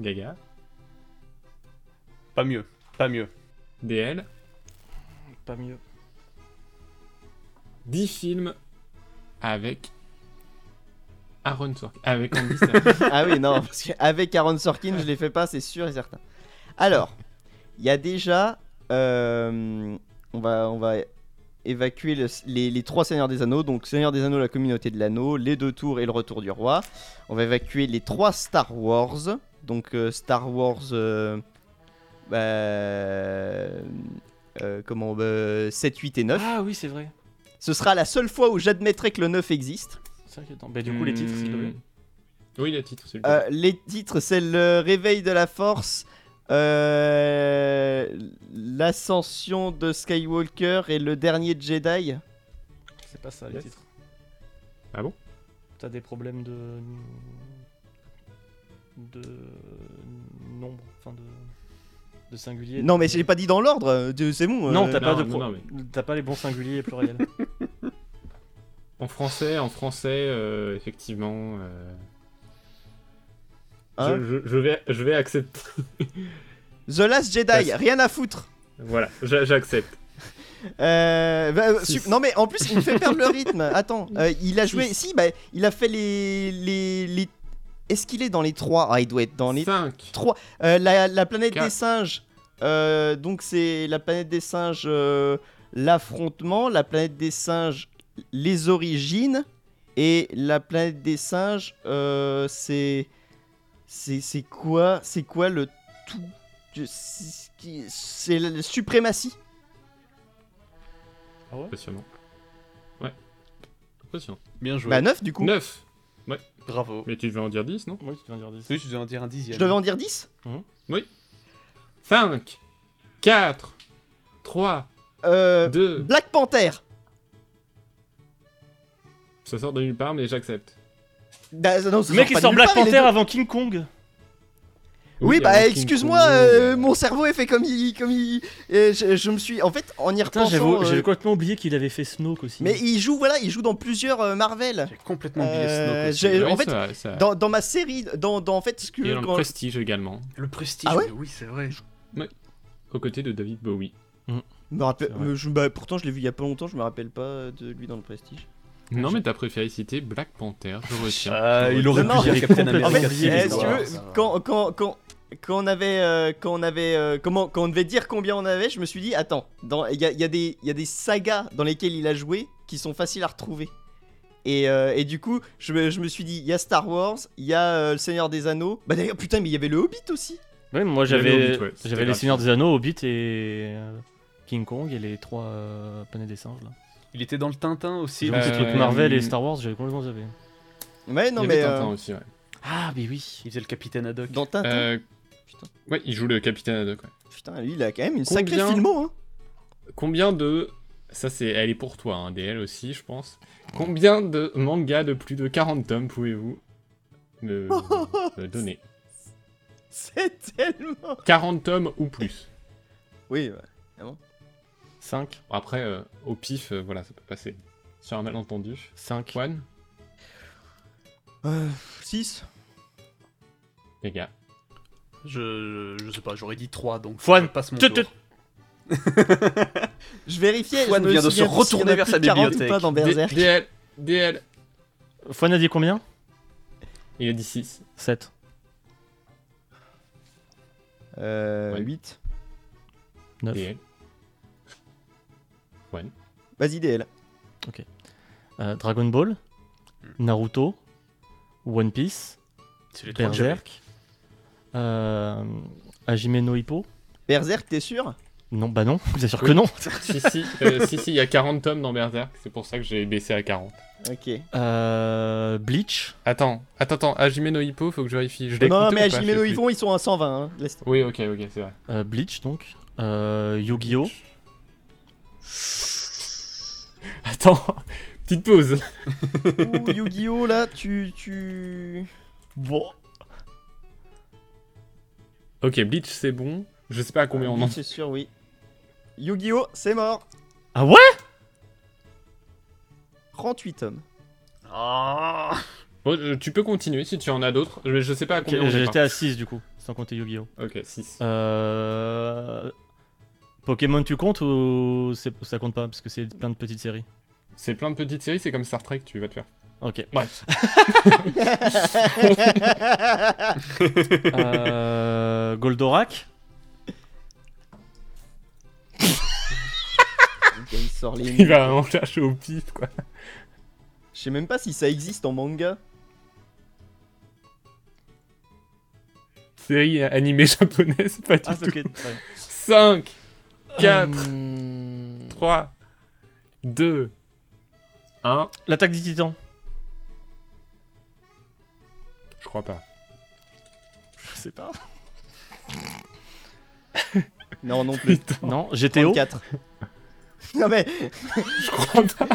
Gaga. Pas mieux, pas mieux. DL. Pas mieux. 10 films avec Aaron Sorkin. Avec Andy. Ah oui, non, parce qu'avec Aaron Sorkin, je les fais pas, c'est sûr et certain. Alors, il y a déjà... euh, on, va, on va évacuer le- les, les trois Seigneurs des Anneaux. Donc, Seigneur des Anneaux, la communauté de l'anneau, les deux tours et le retour du roi. On va évacuer les trois Star Wars. Donc, euh, Star Wars... euh, bah, euh, comment bah, 7, 8 et 9. Ah oui, c'est vrai. Ce sera la seule fois où j'admettrai que le 9 existe. C'est vrai que attends, bah, du coup, les titres, s'il te plaît. Hmm. Oui, les titres, s'il vous Euh, les titres, c'est le réveil de la force, euh, l'ascension de Skywalker et le dernier Jedi. C'est pas ça, les Yes. titres. Ah bon? T'as des problèmes de. De. nombre, enfin de, de singulier. Non, mais j'ai pas dit dans l'ordre, euh, de- c'est bon. Non, euh, t'as pas, non, de non, pro- non, mais- t'as pas les bons singuliers et pluriels. En français, en français, euh, effectivement. euh, Hein je, je- je vais, je vais accepter. The Last Jedi, Parce- rien à foutre. voilà, j'a- j'accepte. Euh, bah, su- non mais en plus il me fait perdre le rythme. Attends, euh, il a joué. Si, bah il a fait les les. les... Est-ce qu'il est dans les trois? Ah, il doit être dans les 5. trois. Euh, la, la planète Quatre. des singes. euh, donc c'est la planète des singes, euh, l'affrontement. La planète des singes, les origines. Et la planète des singes, euh, c'est c'est c'est quoi C'est quoi le tout? C'est- C'est la suprématie. Impressionnant. Ouais. Impressionnant. Bien joué. Bah 9 du coup. 9. Bravo. Mais tu devais en dire 10, non? Oui, tu viens de dire 10. Oui, tu dois en dire un dixième. Je devais en dire 10 5, 4, 3, euh, 2. Black Panther. Ça sort de nulle part, mais j'accepte. Bah, non, ça Le mec il sort Black Panther avant King Kong. Oui, bah excuse-moi, euh, mon cerveau est fait comme il. Comme il et je, je me suis. En fait, en y Putain, repensant. j'avais euh, complètement oublié qu'il avait fait Snoke aussi. mais il joue, voilà, il joue dans plusieurs euh, Marvel. J'ai complètement oublié Euh, Snoke aussi. j'ai- oui, en fait, ça- ça- Dans, dans ma série, dans, dans en fait ce que. Et dans le prestige également, Le prestige, Ah ouais oui, c'est vrai. aux côtés de David Bowie. me rappelle- vrai. me- je- bah, pourtant, je l'ai vu il y a pas longtemps, je me rappelle pas de lui dans le Prestige. Non, mais t'as préféré citer Black Panther, je retiens. Ah, Je il aurait pu dire j'ai Captain En America. fait, si tu veux, quand, quand, quand on avait, euh, quand on avait, euh, comment, quand on devait dire combien on avait, je me suis dit, attends, dans- il y a, il y, a des- il y a des sagas dans lesquelles il a joué qui sont faciles à retrouver. Et, euh, et du coup, je me, je me suis dit, il y a Star Wars, il y a euh, Le Seigneur des Anneaux. Bah d'ailleurs, putain, mais il y avait le Hobbit aussi. Ouais, moi j'avais ouais, j'avais les gratuit. Seigneurs des Anneaux, Hobbit et King Kong et les trois euh, planètes des singes là. Il était dans le Tintin aussi. Euh, ces trucs Marvel et Star Wars, j'avais complètement zappé. Ouais, non Il y mais avait euh, Tintin aussi, ouais. Ah, mais oui. Il faisait le capitaine Haddock. dans Tintin, Euh, Putain. Ouais, il joue le capitaine Haddock, ouais. putain, lui, il a quand même une sacrée Combien filmo. Hein. Combien de... Ça, c'est... Elle est pour toi, hein, DL aussi, je pense. Combien de mangas de plus de 40 tomes pouvez-vous me, me donner? C'est tellement. 40 tomes ou plus. Oui, ouais. 5. Bon, Après, euh, au pif, euh, voilà, ça peut passer. Sur un malentendu. 5. Juan, Euh, 6. les gars. Je, je sais pas, j'aurais dit 3 donc. Fouane, je passe mon tour. Je vérifiais. Fouane je me vient de se retourner vers sa de 40 ou bibliothèque. pas dans D- Berserk. DL, DL. Fouane a dit combien? Il a dit 6. 7. Euh, Ouais. 8. 9. DL. Vas-y, DL. Euh, Dragon Ball, Naruto, One Piece. Berserk, euh, Hajime no Hippo. Berserk, t'es sûr? Non, bah non, bien sûr Oui. que non. si, si, euh, si, si, il y a 40 tomes dans Berserk, c'est pour ça que j'ai baissé à 40. Ok. Euh, Bleach, Attends, attends, attends, Hajime no Hippo, faut que je vérifie. Je Non, mais ou pas? Hajime Je no sais Ippo, ils sont à 120. Hein. Laisse-. Oui, ok, ok, c'est vrai. euh, Bleach donc, euh, Yu-Gi-Oh, Attends, petite pause. Ouh, Yu-Gi-Oh, là, tu. tu... Bon. Ok, Bleach, c'est bon. Je sais pas à combien on en. C'est sûr, oui. Yu-Gi-Oh, c'est mort. Ah ouais? 38 tomes. Ah Bon, euh, tu peux continuer si tu en as d'autres. Je, je sais pas à combien on est. J'étais à 6 du coup, sans compter Yu-Gi-Oh. Ok, 6. Euh... Pokémon tu comptes ou ça compte pas parce que c'est plein de petites séries? C'est plein de petites séries, c'est comme Star Trek, tu vas te faire. Ok. Bref. Euh... Goldorak il va en chercher au pif, quoi. Je sais même pas si ça existe en manga. Série animée japonaise, pas du Ah tout. ok. très bien. 5, 4, Euh, 3, 2, 1. L'attaque des titans. Je crois pas. Je sais pas. Non, non plus. Non, GTO. 34. non, mais. Je crois pas.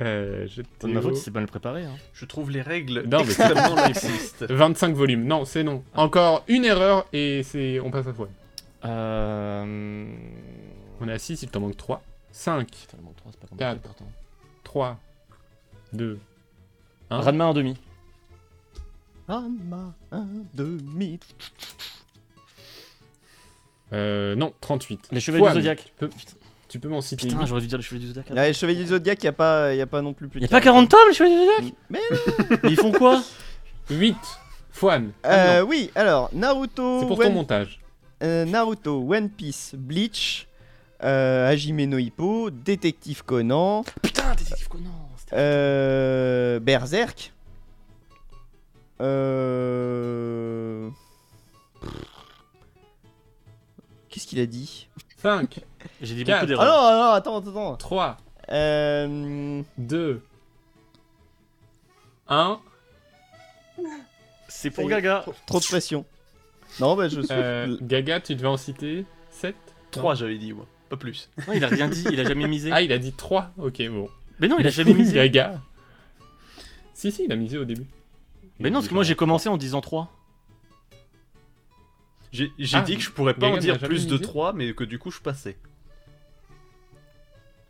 Euh, ma faute, c'est mal préparé. Hein. Je trouve les règles Non, mais- extrêmement laxistes. 25 volumes. Non, c'est non. Encore une erreur et c'est on passe à fois. Euh... On est à 6, il t'en manque 3. 5, Putain, le mot trois, c'est pas Quatre. compliqué pourtant. 3, 2, Hein Raz de main en demi. Un ma, un demi. euh, non, 38. Les chevaliers du zodiaque. Tu peux, tu peux m'en citer Putain, j'aurais dû dire les chevaliers du zodiaque. Là, les chevaliers du zodiaque, y a pas, y a pas non plus plus. Y'a de pas 40 tomes, les chevaliers du zodiaque Mais Mais ils font quoi? 8. Fouane. Euh, oui, alors Naruto, c'est pour One- ton montage. euh, Naruto, One Piece, Bleach, euh, Hajime no Hippo, Détective Conan, Putain, détective Conan. euh, Berserk. Euh... Qu'est-ce qu'il a dit 5, J'ai dit Quatre. beaucoup Ah d'erreurs. non, non, attends, attends, attends. 3, Euh... 2, 1. C'est pour Gaga. Trop, trop de pression. Non, bah je suis. Euh, Gaga, tu devais en citer 7 3, j'avais dit, moi. Pas plus. Non, il a rien dit, il a jamais misé. Ah, il a dit 3. Ok, bon. Mais non, il a jamais misé. Gaga. Si, si, il a misé au début. Mais non, parce que moi j'ai commencé en disant 3. J'ai j'ai Ah, dit que je pourrais pas Gaga en dire jamais plus de misé 3, mais que du coup je passais.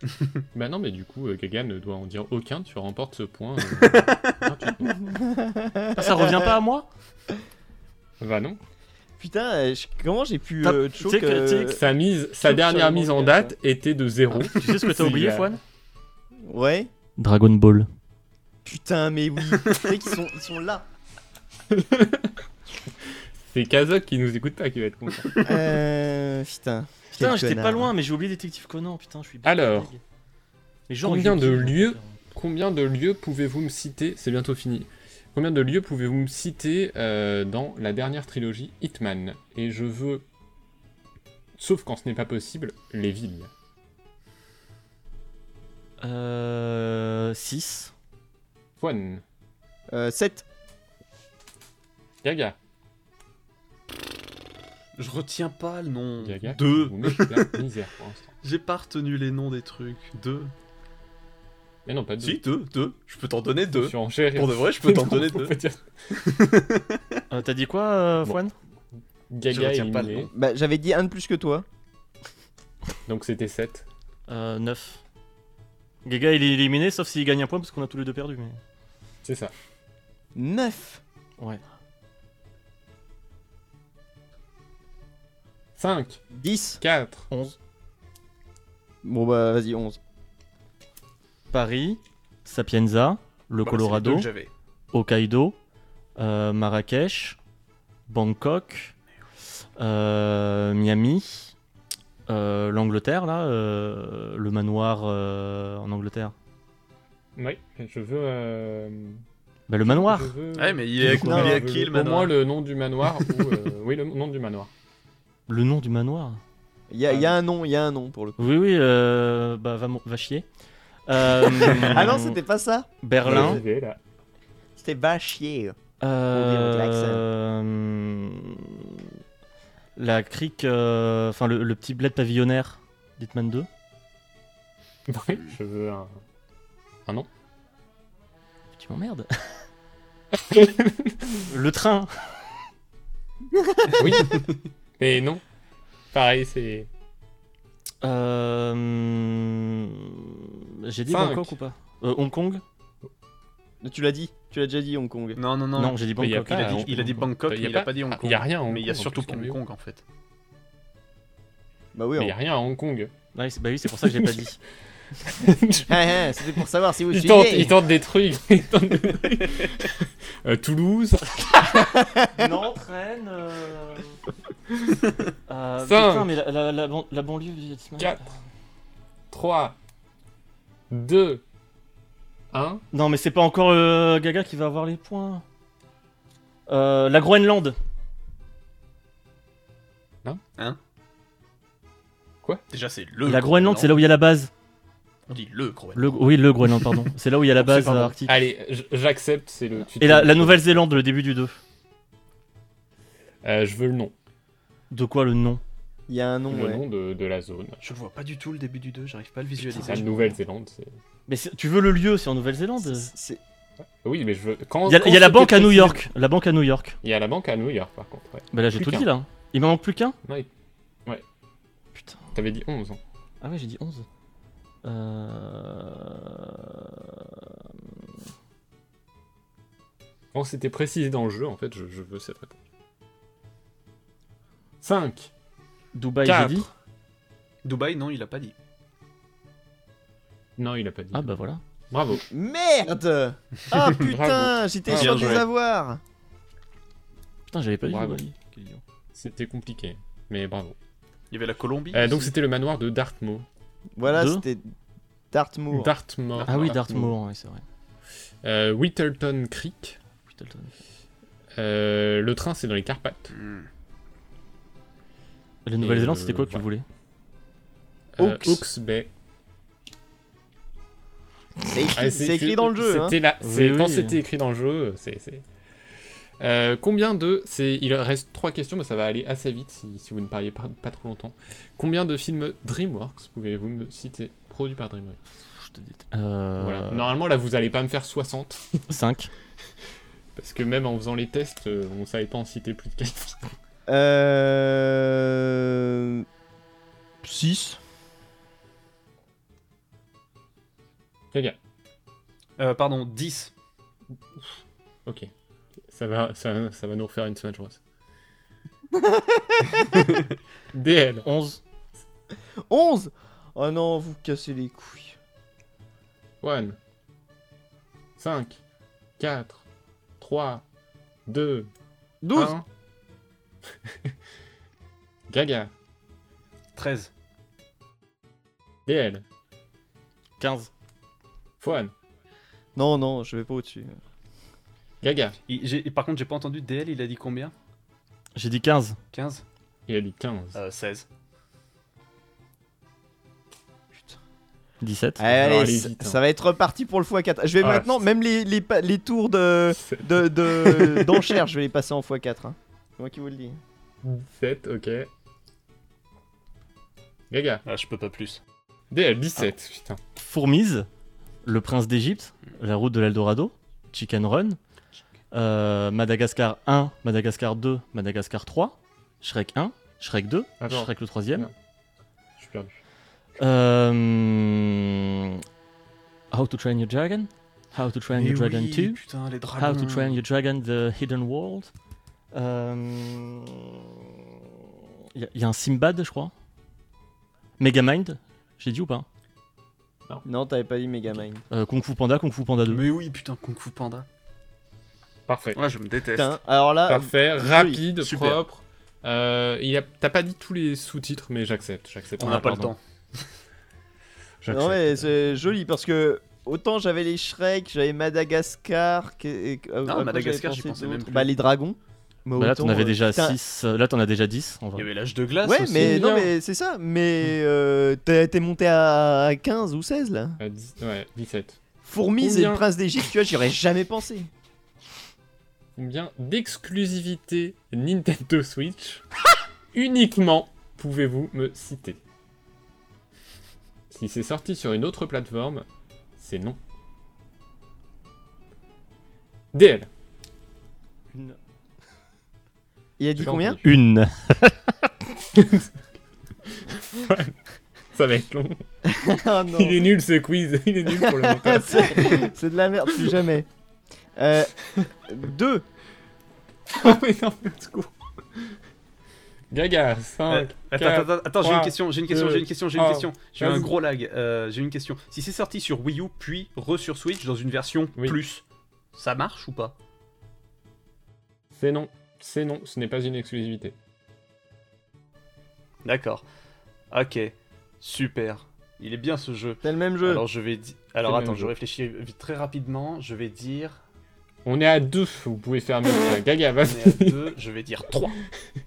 Bah non, mais du coup, euh, Gaga ne doit en dire aucun. Tu remportes ce point. euh, gratuitement. Ah, ça revient pas à moi? Bah non. Putain, euh, je- comment j'ai pu euh, tu choke, sais que- euh, tu Sa, mise, sa dernière mise en date était de 0. Tu sais ce que t'as oublié, Fouane? Ouais. Dragon Ball. Putain, mais oui. C'est vrai qu'ils sont, ils sont là. C'est Kazok qui nous écoute pas qui va être content. Euh. Putain. Putain, j'étais pas loin, mais j'ai oublié Détective Conan. Putain, je suis bien Alors, deg. Mais genre, combien de lieux. Combien de lieux pouvez-vous me citer? C'est bientôt fini. Combien de lieux pouvez-vous me citer euh, dans la dernière trilogie Hitman? Et je veux, sauf quand ce n'est pas possible, les villes. Euh. 6. Fouane, Euh, 7. Gaga, Je retiens pas le nom. Gaga. 2. Vous mettez la misère pour l'instant. J'ai pas retenu les noms des trucs. 2. Mais non, pas deux. Si, 2, 2. Je peux t'en donner 2. Sur enchère. Pour de vrai, je peux t'en donner faut 2. pas dire- Euh, T'as dit quoi, euh, Bon. Fouane? Gaga pas le nom. Bah, j'avais dit un de plus que toi. donc c'était 7. euh, 9. Gaga il est éliminé, sauf s'il gagne un point parce qu'on a tous les deux perdu. Mais... C'est ça. 9. Ouais. 5, 10. 4, 11. Bon, bah, vas-y, 11. Paris, Sapienza, le Colorado, j'avais. Hokkaido, euh, Marrakech, Bangkok, euh, Miami, euh, l'Angleterre, là, euh, le manoir euh, en Angleterre. Oui, je veux. euh, Bah, le manoir je veux- Ouais, mais il est, il est je à veux qui le Au manoir moins le nom du manoir. ou, euh, oui, le nom du manoir. Le nom du manoir Il y, a- y a un nom, il y a un nom pour le coup. Oui, oui, euh, bah, va chier. Euh, Ah non, c'était pas ça. Berlin. C'était va chier. Euh, la crique, euh, enfin le, le petit bled pavillonnaire d'Hitman 2. Oui, je veux un. Un nom. Tu m'emmerdes. le train. Oui. Mais non. Pareil, c'est. Euh, J'ai dit Cinq. Bangkok ou pas Euh, Hong Kong Tu l'as dit. Tu l'as déjà dit, Hong Kong. Non, non, non. Non, j'ai dit a Bangkok. pas- Il a Ah, dit, il a dit. Bangkok, Y a mais il pas- a pas dit Hong ah, Kong. y a rien à Hong Mais il y a surtout Hong. Kong en fait. Bah oui, Mais on- y a rien à Hong Kong. C'est- bah oui, c'est pour ça que j'ai pas dit. Ah, ah, C'était pour savoir si vous il, suivez. tente, il tente des trucs. il tente des trucs. Euh, Toulouse. non, traîne. Euh... euh, Cinq. putain, mais la, la, la, ban- la banlieue d'Hitman. 4, 3, 2, 1. Non, mais c'est pas encore euh, Gaga qui va avoir les points. Euh, la Groenland. Déjà, c'est le. la Groenland, c'est là où il y a la base. On dit le Groenland. Le, oui, le Groenland, pardon. C'est là où il y a la base arctique. Allez, j'accepte, c'est le. Et la, la Nouvelle-Zélande, le début du 2. Euh, je veux le nom. De quoi le nom Il y a un nom, le ouais. nom de, de la zone. Je le vois pas du tout le début du 2, j'arrive pas à le C'est visualiser. la Nouvelle-Zélande. c'est- Mais c'est- tu veux le lieu, c'est en Nouvelle-Zélande C'est- Oui, mais je veux. Quand, Il y a, quand il y a la banque à New York. La banque à New York. Il y a la banque à New York, par contre. Ouais. Bah là, j'ai tout dit là. Il m'en manque plus qu'un il- ouais. Putain. T'avais dit 11 ans. Ah ouais, j'ai dit 11. Euh... Quand c'était précisé dans le jeu, en fait, je, je veux cette réponse. 5. Dubaï, j'ai Quatre. dit. Dubaï, non, il a pas dit. Non, il a pas dit. Ah bah voilà. Bravo. Merde Ah putain, j'étais sûr de les avoir. Putain, j'avais pas dit. Dubaï. C'était compliqué, mais bravo. Il y avait la Colombie. Euh, donc c'était le manoir de Dartmouth. Voilà, c'était Dartmoor. Dartmoor. Ah oui, Dartmoor, ouais, c'est vrai. Euh, Whittleton Creek. Whittleton. Euh, le train, c'est dans les Carpates. Hmm. La Nouvelle-Zélande, euh, c'était quoi que tu voilà. voulais Euh, Hawks. Hawks Bay. C'est écrit, Ah, c'est écrit dans le jeu. Hein. C'était là. c'est- Oui, Quand oui. c'était écrit dans le jeu, c'est. Euh, combien de. c'est Il reste trois questions, mais ça va aller assez vite si, si vous ne pariez pas, pas trop longtemps. Combien de films DreamWorks pouvez-vous me citer produits par DreamWorks? Je te dis. Euh... Voilà. Normalement, là, vous allez pas me faire 60. 5. Parce que même en faisant les tests, euh, on savait pas en citer plus de 4. Euh... 6. Les gars, Euh, pardon, 10. ok. Ça va, ça, ça va nous refaire une Smash Bros. DL. 11. 11 Oh non, vous cassez les couilles. 1. 5. 4. 3. 2. 12 1. Gaga. 13. DL. 15. Fouane. Non, non, je vais pas au-dessus. Gaga. Il- j'ai- Par contre, j'ai pas entendu DL, il a dit combien? J'ai dit 15. 15 Il a dit 15. euh, 16. 17. Allez, aller ça, vite, hein. ça va être reparti pour le x4. Je vais Ah, maintenant, même les, les, pa- les tours de de- de- d'enchères, je vais les passer en x4. Hein. C'est moi qui vous le dis. 17, ok. Gaga. Ah, je peux pas plus. DL, 17. Putain. Fourmise. Le prince d'Égypte. La route de l'Eldorado. Chicken Run. euh, Madagascar 1. Madagascar 2. Madagascar 3. Shrek 1. Shrek 2. Attends. Shrek le troisième. Non. Je suis perdu. Euh, How to Train Your Dragon. How to Train Your Dragon oui, 2. Putain, les dragons. How to Train Your Dragon The Hidden World. Euh, Il y, a- il y a un Simbad, je crois. Megamind. J'ai dit ou pas? Non, t'avais pas dit Megamind. Euh, Kung Fu Panda, Kung Fu Panda 2. Mais oui, putain, Kung Fu Panda. Parfait. Ouais, je me déteste. Putain, alors là, Parfait, rapide, super. propre. Euh, il y a... T'as pas dit tous les sous-titres, mais j'accepte. J'accepte. On n'a pas le temps. Non mais c'est joli parce que autant j'avais les Shrek, j'avais Madagascar. que- euh, Madagascar, j'y pensais même plus. Bah les dragons. Mais Bah là, t'en avais euh, déjà putain, 6. Là, t'en as déjà 10. En Il y vrai. avait l'âge de glace Ouais, aussi. mais non, mais c'est ça. Mais euh, t'es monté à 15 ou 16 là. Euh, dix- Ouais, 17. Fourmise et le prince d'Égypte, tu vois, j'y aurais jamais pensé. Combien d'exclusivités Nintendo Switch uniquement pouvez-vous me citer? Si c'est sorti sur une autre plateforme, c'est non. DL. Il a dit combien. Une. Ça va être long. Ah non. Il est nul ce quiz. Il est nul pour le montage. c'est de la merde, plus jamais. Euh, deux. oh mais non, mais secours. Gaga, 5. Euh, Attends, quatre, attends, attends, j'ai une question, j'ai une question, j'ai une question, j'ai une un. question. J'ai un gros lag. euh, j'ai une question. Si c'est sorti sur Wii U puis re sur Switch dans une version Oui. plus, ça marche ou pas? C'est non. C'est non, ce n'est pas une exclusivité. D'accord. Ok. Super. Il est bien ce jeu. C'est le même jeu. Alors je vais dire. Alors attends, je jeu. réfléchis vite très rapidement. Je vais dire. On est à 2, vous pouvez faire mieux. Gaga, On est à vas-y. 2, je vais dire 3.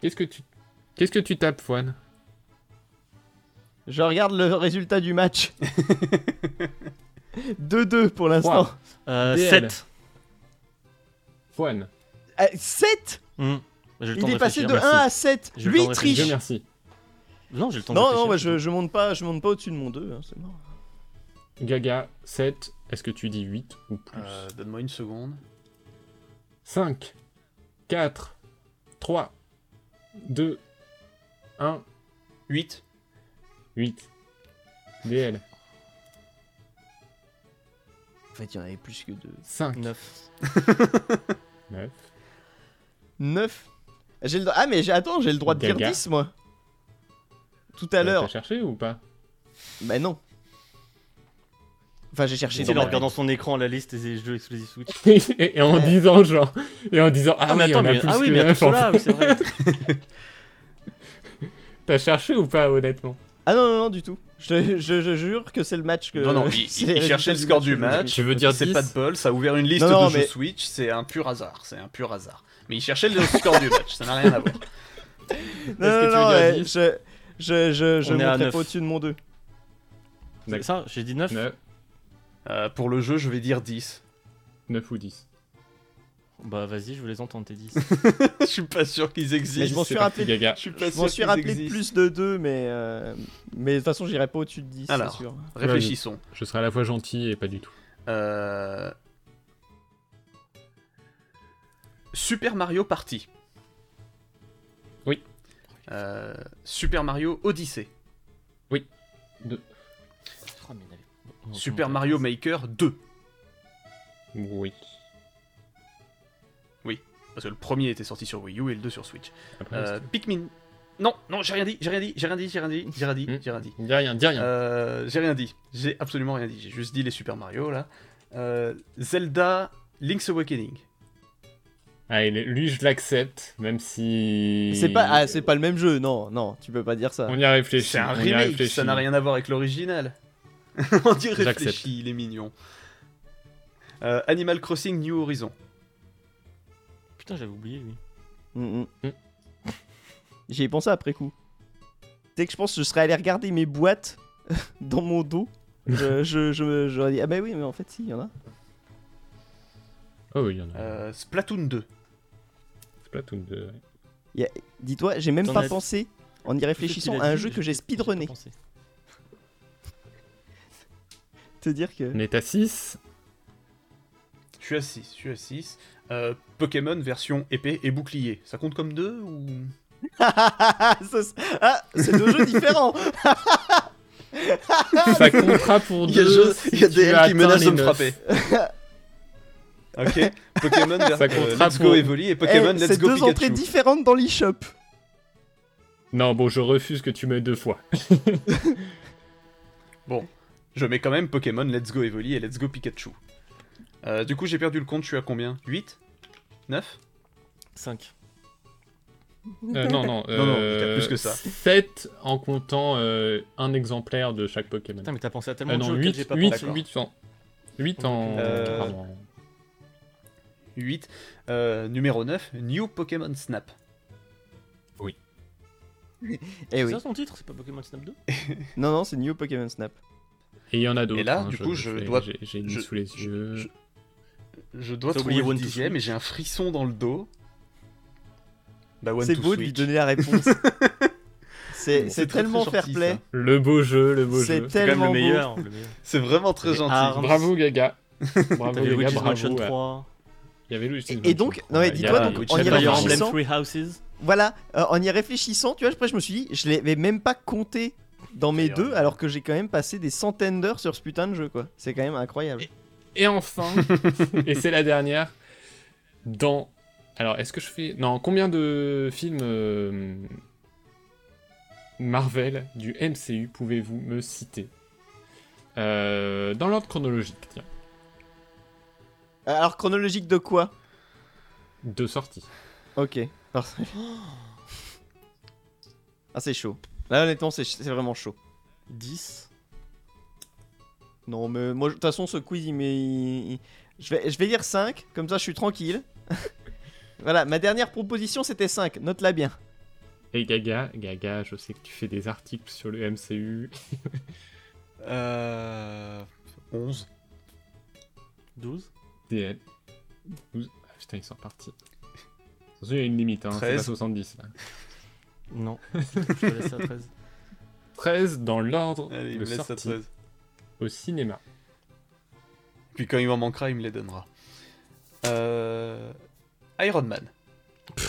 Qu'est-ce que tu. Qu'est-ce que tu tapes, Fouane? Je regarde le résultat du match. 2-2 pour l'instant. Trois. Euh, DL. 7. Fouane. 7 Hmm. Bah, j'ai le temps Il est passé de réfléchir, 1 merci. à 7 J'ai le Lui, de triche merci. Non, j'ai le temps de Non, réfléchir, non, bah, je, je monte pas, je monte pas au-dessus de mon 2, hein, c'est mort. Gaga, 7. Est-ce que tu dis 8 ou plus? Euh, Donne-moi une seconde. 5, 4, 3, 2, 1, 8. 8. DL. En fait, il y en avait plus que 2. 5, 9. 9. 9 j'ai le... droit- Ah, mais j'ai... attends, j'ai le droit de dire Gaga. 10, moi. Tout à l'heure. T'as cherché ou pas? Bah non. Enfin, j'ai cherché Il dans en ma- regardant son écran la liste des jeux exclusifs Switch. et, et en Ouais. disant genre et en disant ah, Ah, mais oui, attends, on a mais, plus ah oui, que mais neuf, attends, en là, fait. oui, c'est vrai. T'as cherché ou pas honnêtement? Ah non, non, non, du tout. Je, je, je jure que c'est le match que. Non, non, il, il- cherchait le score du je- match. Tu veux dire C'est 10? pas de bol, ça a ouvert une liste Non, non, de mais- jeux Switch, c'est un pur hasard. C'est un pur hasard. Mais il cherchait le score du match, ça n'a rien à voir. Non, que non, tu non, veux dire ouais, 10? je, je, je, monterai pas au-dessus de mon 2. C'est ça, j'ai dit 9. 9, Euh, pour le jeu, je vais dire 10. 9 ou 10. Bah vas-y, je vous les entends tes 10. je suis pas sûr qu'ils Mais existent. je m'en suis rappelé. Gaga. Je suis pas Je m'en sûr suis qu'ils rappelé de plus de 2, mais. euh, Mais de toute façon, j'irai pas au-dessus de 10, c'est Alors. sûr. Réfléchissons. Je serai à la fois gentil et pas du tout. Euh... Super Mario Party. Oui. Euh, Super Mario Odyssey. En avait- Oh, Super Mario Maker 2. Oui. Parce que le premier était sorti sur Wii U et le 2 sur Switch. Après, Euh, Pikmin. Non, non, j'ai rien dit, j'ai rien dit, j'ai rien dit, j'ai rien dit, j'ai rien dit, Hmm. j'ai rien dit. dis rien, dis rien. Euh, j'ai rien dit, j'ai absolument rien dit, j'ai juste dit les Super Mario là. Euh, Zelda Link's Awakening. Allez, lui je l'accepte, même si. C'est pas, ah, c'est pas le même jeu, non, non, tu peux pas dire ça. On y a réfléchi. C'est un on y a remake, réfléchi. ça n'a rien à voir avec l'original. On dit J'accepte. réfléchi, il est mignon. Euh, Animal Crossing New Horizon. Putain, j'avais oublié lui. Mm, mm. Mm. J'y ai pensé après coup. Dès que je pense que je serais allé regarder mes boîtes dans mon dos, je, je, je, j'aurais dit Ah bah oui, mais en fait, si, il y en a. Oh oui, il y en a. Euh, Splatoon 2. Splatoon 2. ouais. Dis-toi, j'ai même pas as- pensé, en y réfléchissant, à un dit, jeu que j'ai speedrunné. pensé. Te dire que. On est à 6. Je suis à 6, je suis à 6. Euh, Pokémon version épée et bouclier. Ça compte comme 2 ou? C'est- ah, c'est deux jeux différents Ça comptera pour Il y a, deux. si il y a tu DL qui atteins menace les de me frapper. ok. Pokémon vers- Ça euh, Let's Go pour- Evoli et Pokémon Eh, Let's C'est Go deux entrées Pikachu. différentes dans l'eShop. Non, bon, je refuse que tu me deux fois. Bon, je mets quand même Pokémon Let's Go Evoli et Let's Go Pikachu. Euh, du coup, j'ai perdu le compte, je suis à combien? 8 9 5. Euh, non, non. Non, non, euh, t'as plus que ça. 7 en comptant euh, un exemplaire de chaque Pokémon. Putain, mais t'as pensé à tellement Euh, de non, jeux auxquels 8, j'ai pas 8, pensé. 8 en. 8 en. Euh, pardon. 8. Euh, numéro 9, New Pokémon Snap. Eh C'est oui. ça son titre? C'est pas Pokémon Snap 2 Non, non, c'est New Pokémon Snap. Et il y en a d'autres. Et là, hein, du coup, je fais- dois- J'ai je- sous les yeux. je- Je dois T'as trouver oublié le One to dixième et j'ai un frisson dans le dos. Bah, One C'est to beau de lui Switch. donner la réponse. c'est C'est c'est très, tellement très fair gentil, play. ça. Le beau jeu, le beau C'est jeu. C'est quand même tellement le beau. meilleur. le meilleur. C'est vraiment très Et gentil. Arms. Bravo, Gaga. Bravo, T'avais Gaga, Luigi's bravo. Mansion ouais. 3. Il y avait Luigi's Et- et Mansion donc, 3, non, mais il y dis-toi, a donc, Witcher en y Fire Fire Emblem réfléchissant- Three Houses. Voilà, euh, en y réfléchissant, tu vois, après je me suis dit, je l'avais même pas compté dans mes deux, alors que j'ai quand même passé des centaines d'heures sur ce putain de jeu, quoi. C'est quand même incroyable. Et enfin, et c'est la dernière, dans... Alors, est-ce que je fais... Non, combien de films euh, Marvel du MCU pouvez-vous me citer? Euh, Dans l'ordre chronologique, tiens. Euh, Alors, chronologique de quoi? De sortie. Ok, parfait. Ah, c'est chaud. Là, honnêtement, c'est c'est vraiment chaud. 10. Non, mais moi, de toute façon, ce quiz, il m'est. il- Je vais, je vais dire 5, comme ça je suis tranquille. voilà, ma dernière proposition c'était 5, note-la bien. Et Gaga, Gaga, je sais que tu fais des articles sur le MCU. Euh... 11. 12. DL. Ah, putain, ils sont partis. Attention, il y a une limite, hein, c'est 13. pas 70 là. Non, je te laisse à 13. 13 dans l'ordre Allez, il me laisse à sortie 13. Au cinéma. Puis quand il m'en manquera, il me les donnera. Euh... Iron Man.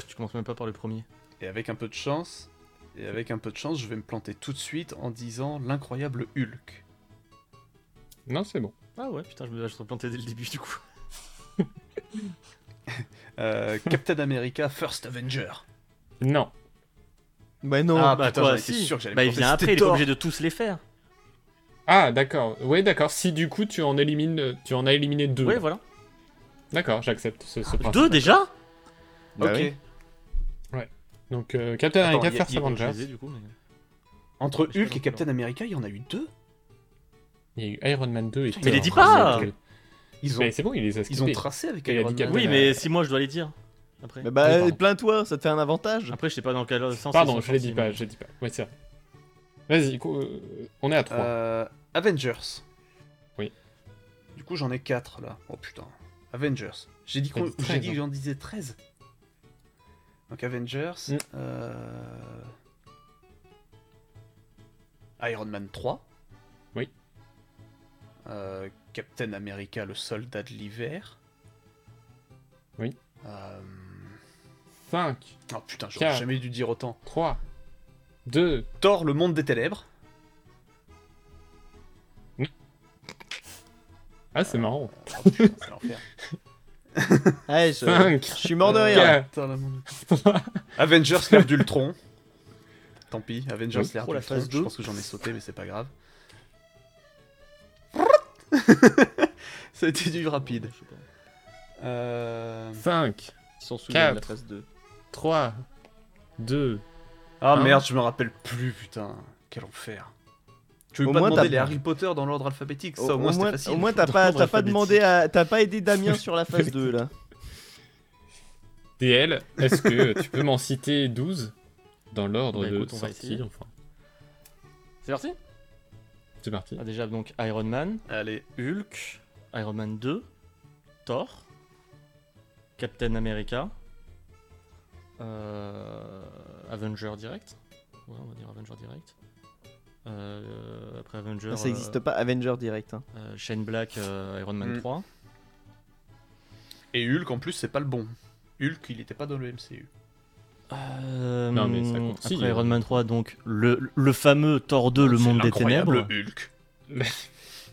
Tu commences même pas par le premier. Et avec un peu de chance, et avec un peu de chance, je vais me planter tout de suite en disant l'incroyable Hulk. Non, c'est bon. Ah ouais, putain, je me je serais planté dès le début du coup. Euh, Captain America First Avenger. Non. Bah non. Ah, bah putain, toi, si. sûr que j'allais Bah il vient après, il est obligé de tous les faire. Ah, d'accord. Ouais, d'accord. Si du coup tu en élimines, tu en as éliminé deux. Ouais, voilà. D'accord, j'accepte ce, ce principe. Deux déjà? Bah ok. oui. Donc euh, Captain Attends, America First Avengers. Mais- Entre Hulk et Captain America, il y en a eu deux? Il y a eu Iron Man 2 et Mais les dis pas Mais- Ils ont, Mais c'est bon, il les a ils ont tracé avec Iron Man. Oui, mais si moi je dois les dire. Après, Bah, bah, Oui, plains-toi, ça te fait un avantage. après je sais pas dans quel sens. Pardon, je les dis pas, mais- je les dis pas. Ouais, c'est vrai. Vas-y, euh, on est à 3. Euh, Avengers. Oui. Du coup, j'en ai 4 là. Oh putain. Avengers. J'ai dit, qu'on- j'ai 13, dit hein. que j'en disais 13. Donc Avengers. Mm. euh, Iron Man 3. Oui. Euh, Captain America, le soldat de l'hiver. Oui. Euh, 5, Oh putain, j'aurais jamais dû dire autant. 3, 2. Thor, le monde des ténèbres. Ah, c'est marrant. Oh, putain, c'est l'enfer. Ouais, je, 5, je suis mort de rire. Putain, monde- Avengers l'ère d'Ultron. Tant pis, Avengers l'ère Oh, la d'Ultron. phase Je deux. pense que j'en ai sauté, mais c'est pas grave. Ça a été du rapide. Je sais pas. Euh... 5, Ils s'en souviennent de la Quatre. phase 2. 3, 2. Ah Hein merde, je me rappelle plus, putain. Quel enfer. Tu veux Au pas moins, demander les Harry Potter dans l'ordre alphabétique Ça, Au, au moins, moins, facile. au moins, t'as pas, pas demandé à, t'as pas aidé Damien sur la phase 2 là. DL, est-ce que tu peux m'en citer 12 dans l'ordre Bah, de écoute, sortie enfin, C'est parti? C'est parti. ah, Déjà donc Iron Man, Allez, Hulk, Iron Man 2, Thor, Captain America, Avenger direct. Ouais, on va dire Avenger direct. Euh, après Avenger, Ça existe pas, Avenger direct. hein. euh, euh, Shane Black, euh, Iron Man Mm. 3. et Hulk en plus, c'est pas le bon. Hulk, il était pas dans le MCU. Euh, Non, mais ça compte. Après Si, Iron euh, Man 3, donc le, le fameux Thor 2, le monde des ténèbres. Hulk.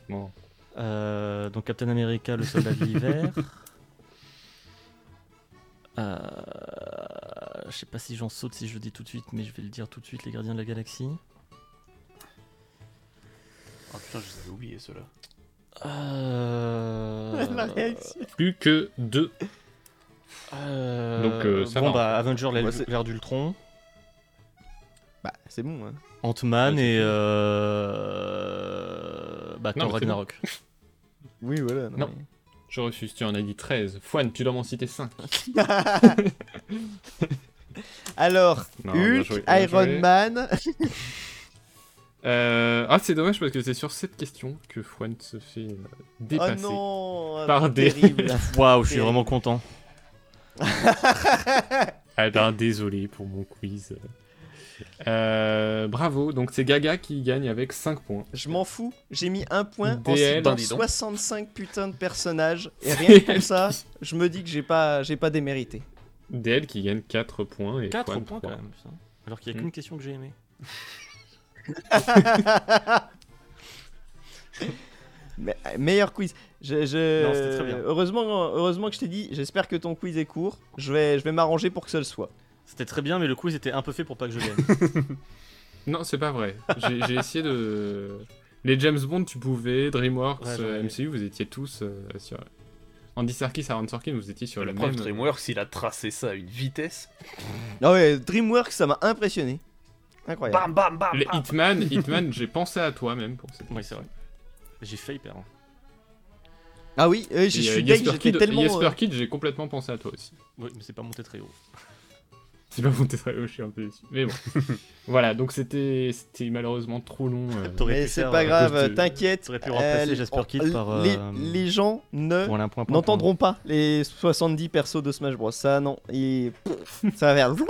Bon. Euh, donc Captain America, le soldat de l'hiver. Euh, je sais pas si j'en saute si je le dis tout de suite, mais je vais le dire tout de suite, les gardiens de la galaxie. Ah putain, je les avais oubliés ceux-là. Euh... La réaction. Plus que 2. euh, Donc, euh, ça bon va. bah Avenger l'ère Moi, c'est- l'ère d'Ultron, Bah, c'est bon. Hein. Ant-Man Ouais, et euh... bah, Non, Thor mais c'est bon. Ragnarok. Oui, voilà. Non. Je refuse, tu en as dit 13. Fouane, tu dois m'en citer 5. mais- Alors, Non, Hulk, joué, Iron. Man. Euh... Ah, c'est dommage parce que c'est sur cette question que Fouane se fait euh, Oh dépasser. non Par des- terrible. Waouh, je suis vraiment content. Ah ben, désolé pour mon quiz. Euh, bravo, donc c'est Gaga qui gagne avec 5 points. Je m'en fous, j'ai mis un point en DL. donc. 65 putains de personnages et rien que pour ça, je me dis que j'ai pas, j'ai pas démérité. DL qui gagne 4 points et 4 Fouane points 3. quand même. putain. Alors qu'il y a Mm. qu'une question que j'ai aimée. Mais- meilleur quiz. Je, je- Non, c'était très bien. Heureusement, heureusement que je t'ai dit, j'espère que ton quiz est court. Je vais, je vais m'arranger pour que ça le soit. C'était très bien, mais le quiz était un peu fait pour pas que je gagne. Non, c'est pas vrai. J'ai essayé de. Les James Bond, tu pouvais, DreamWorks, Ouais, euh, MCU, vous étiez tous euh, sur. Andy Serkis, Aaron Sorkin, vous étiez sur Le même. DreamWorks, il a tracé ça à une vitesse. Ah ouais, DreamWorks, ça m'a impressionné. Incroyable. Bam, bam, bam, Les. Hitman, Hitman, j'ai pensé à toi même pour cette. oui, c'est vrai. J'ai failli perdre. Ah oui, euh, je euh, suis Jesper j'étais Kid, tellement. Jesper euh, Kid, j'ai complètement pensé à toi aussi. Oui, mais c'est pas monté très haut. C'est pas mon Tetraio, je suis un peu déçu. Mais bon. voilà, donc c'était c'était malheureusement trop long. euh, Mais c'est pas euh, grave, de- t'inquiète. T'aurais pu remplacer Euh, Jasper Kidd par. les, euh, les gens ne n'entendront pas les 70 persos de Smash Bros. Ça, non. Et... Ça va faire.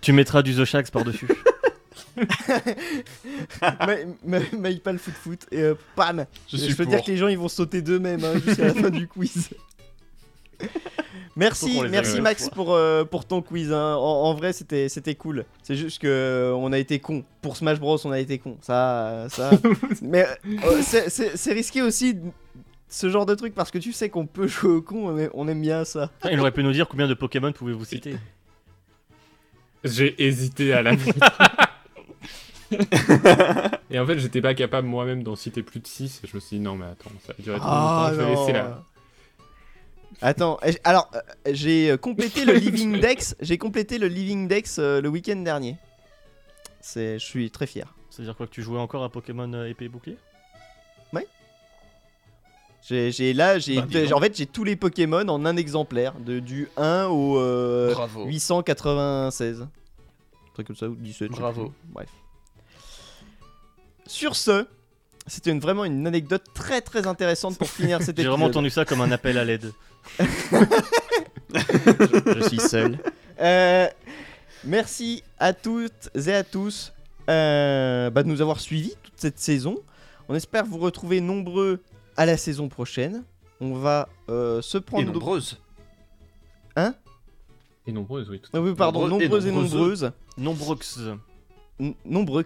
Tu mettras du The Shax par-dessus. Maïpal foot foot. Et euh, bam Je peux pour. dire que les gens ils vont sauter d'eux-mêmes hein, jusqu'à la fin du quiz. Merci, merci Max pour, euh, pour ton quiz. hein. En, en vrai, c'était c'était cool. C'est juste que euh, on a été con. Pour Smash Bros, on a été con. Ça, ça. Mais euh, c'est- c'est c'est risqué aussi ce genre de truc parce que tu sais qu'on peut jouer au con. On, est- on aime bien ça. Ah, Il aurait pu nous dire combien de Pokémon pouvez-vous citer? J'ai hésité à la Et en fait, j'étais pas capable moi-même d'en citer plus de 6. Et je me suis dit, non, mais attends, ça va durer trop longtemps. Je vais laisser là. Attends, euh, alors euh, j'ai euh, complété le Living Dex. J'ai complété le Living Dex euh, le week-end dernier. C'est, je suis très fier. C'est-à-dire quoi que tu jouais encore à Pokémon euh, épée et bouclier? J'ai, j'ai- là, j'ai, Bah, dis donc. en fait, j'ai tous les Pokémon en un exemplaire, de, du 1 au euh, Bravo. 896. Un truc comme ça, ou 17. je sais Bravo. plus. Bref. Sur ce, c'était une- vraiment une anecdote très très intéressante pour finir cet J'ai épisode. vraiment entendu ça comme un appel à l'aide. je suis seul. Euh, merci à toutes et à tous euh, bah, de nous avoir suivis toute cette saison. On espère vous retrouver nombreux à la saison prochaine. On va euh, se Et prendre. de- nombreuses. Et nombreuses, oui. Tout Ah oui, pardon, Nombreux et nombreuses et nombreuses. nombreuses. Nombreux.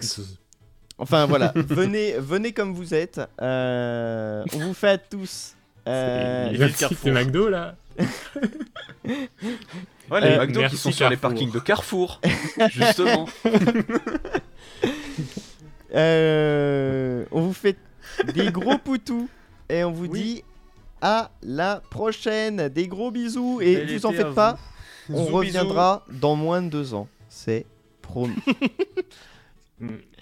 Enfin voilà, venez, venez comme vous êtes. Euh, on vous fait à tous. Euh, va Carrefour. citer McDo là. Ouais, les Euh, McDo qui sont sur les parkings de Carrefour. Justement. Euh, on vous fait des gros poutous et on vous Oui. dit à la prochaine. Des gros bisous et Bel vous en faites pas, vous. on reviendra dans moins de deux ans. C'est promis.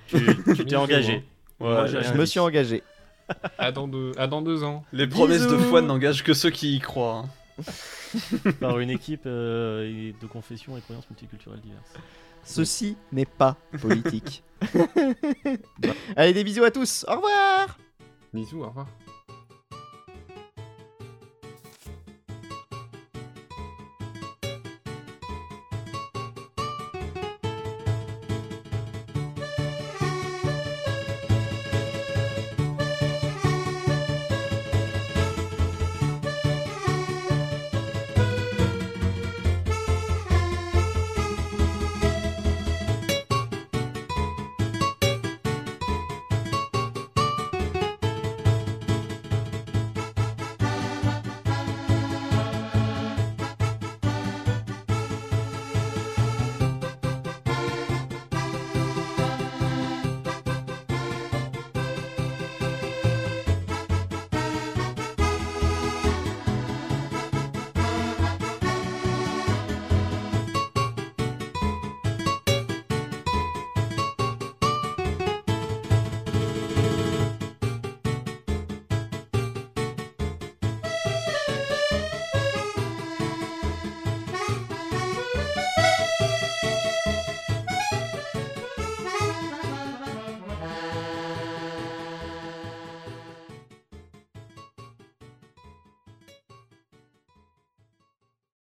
Tu tu t'es engagé. Moi, je me suis engagé. À dans deux, à dans deux ans. Les promesses de foi n'engagent que ceux qui y croient. hein. par une équipe euh, de confessions et croyances multiculturelles diverses. Ceci n'est pas politique. Allez, des bisous à tous. Au revoir. Bisous, au revoir.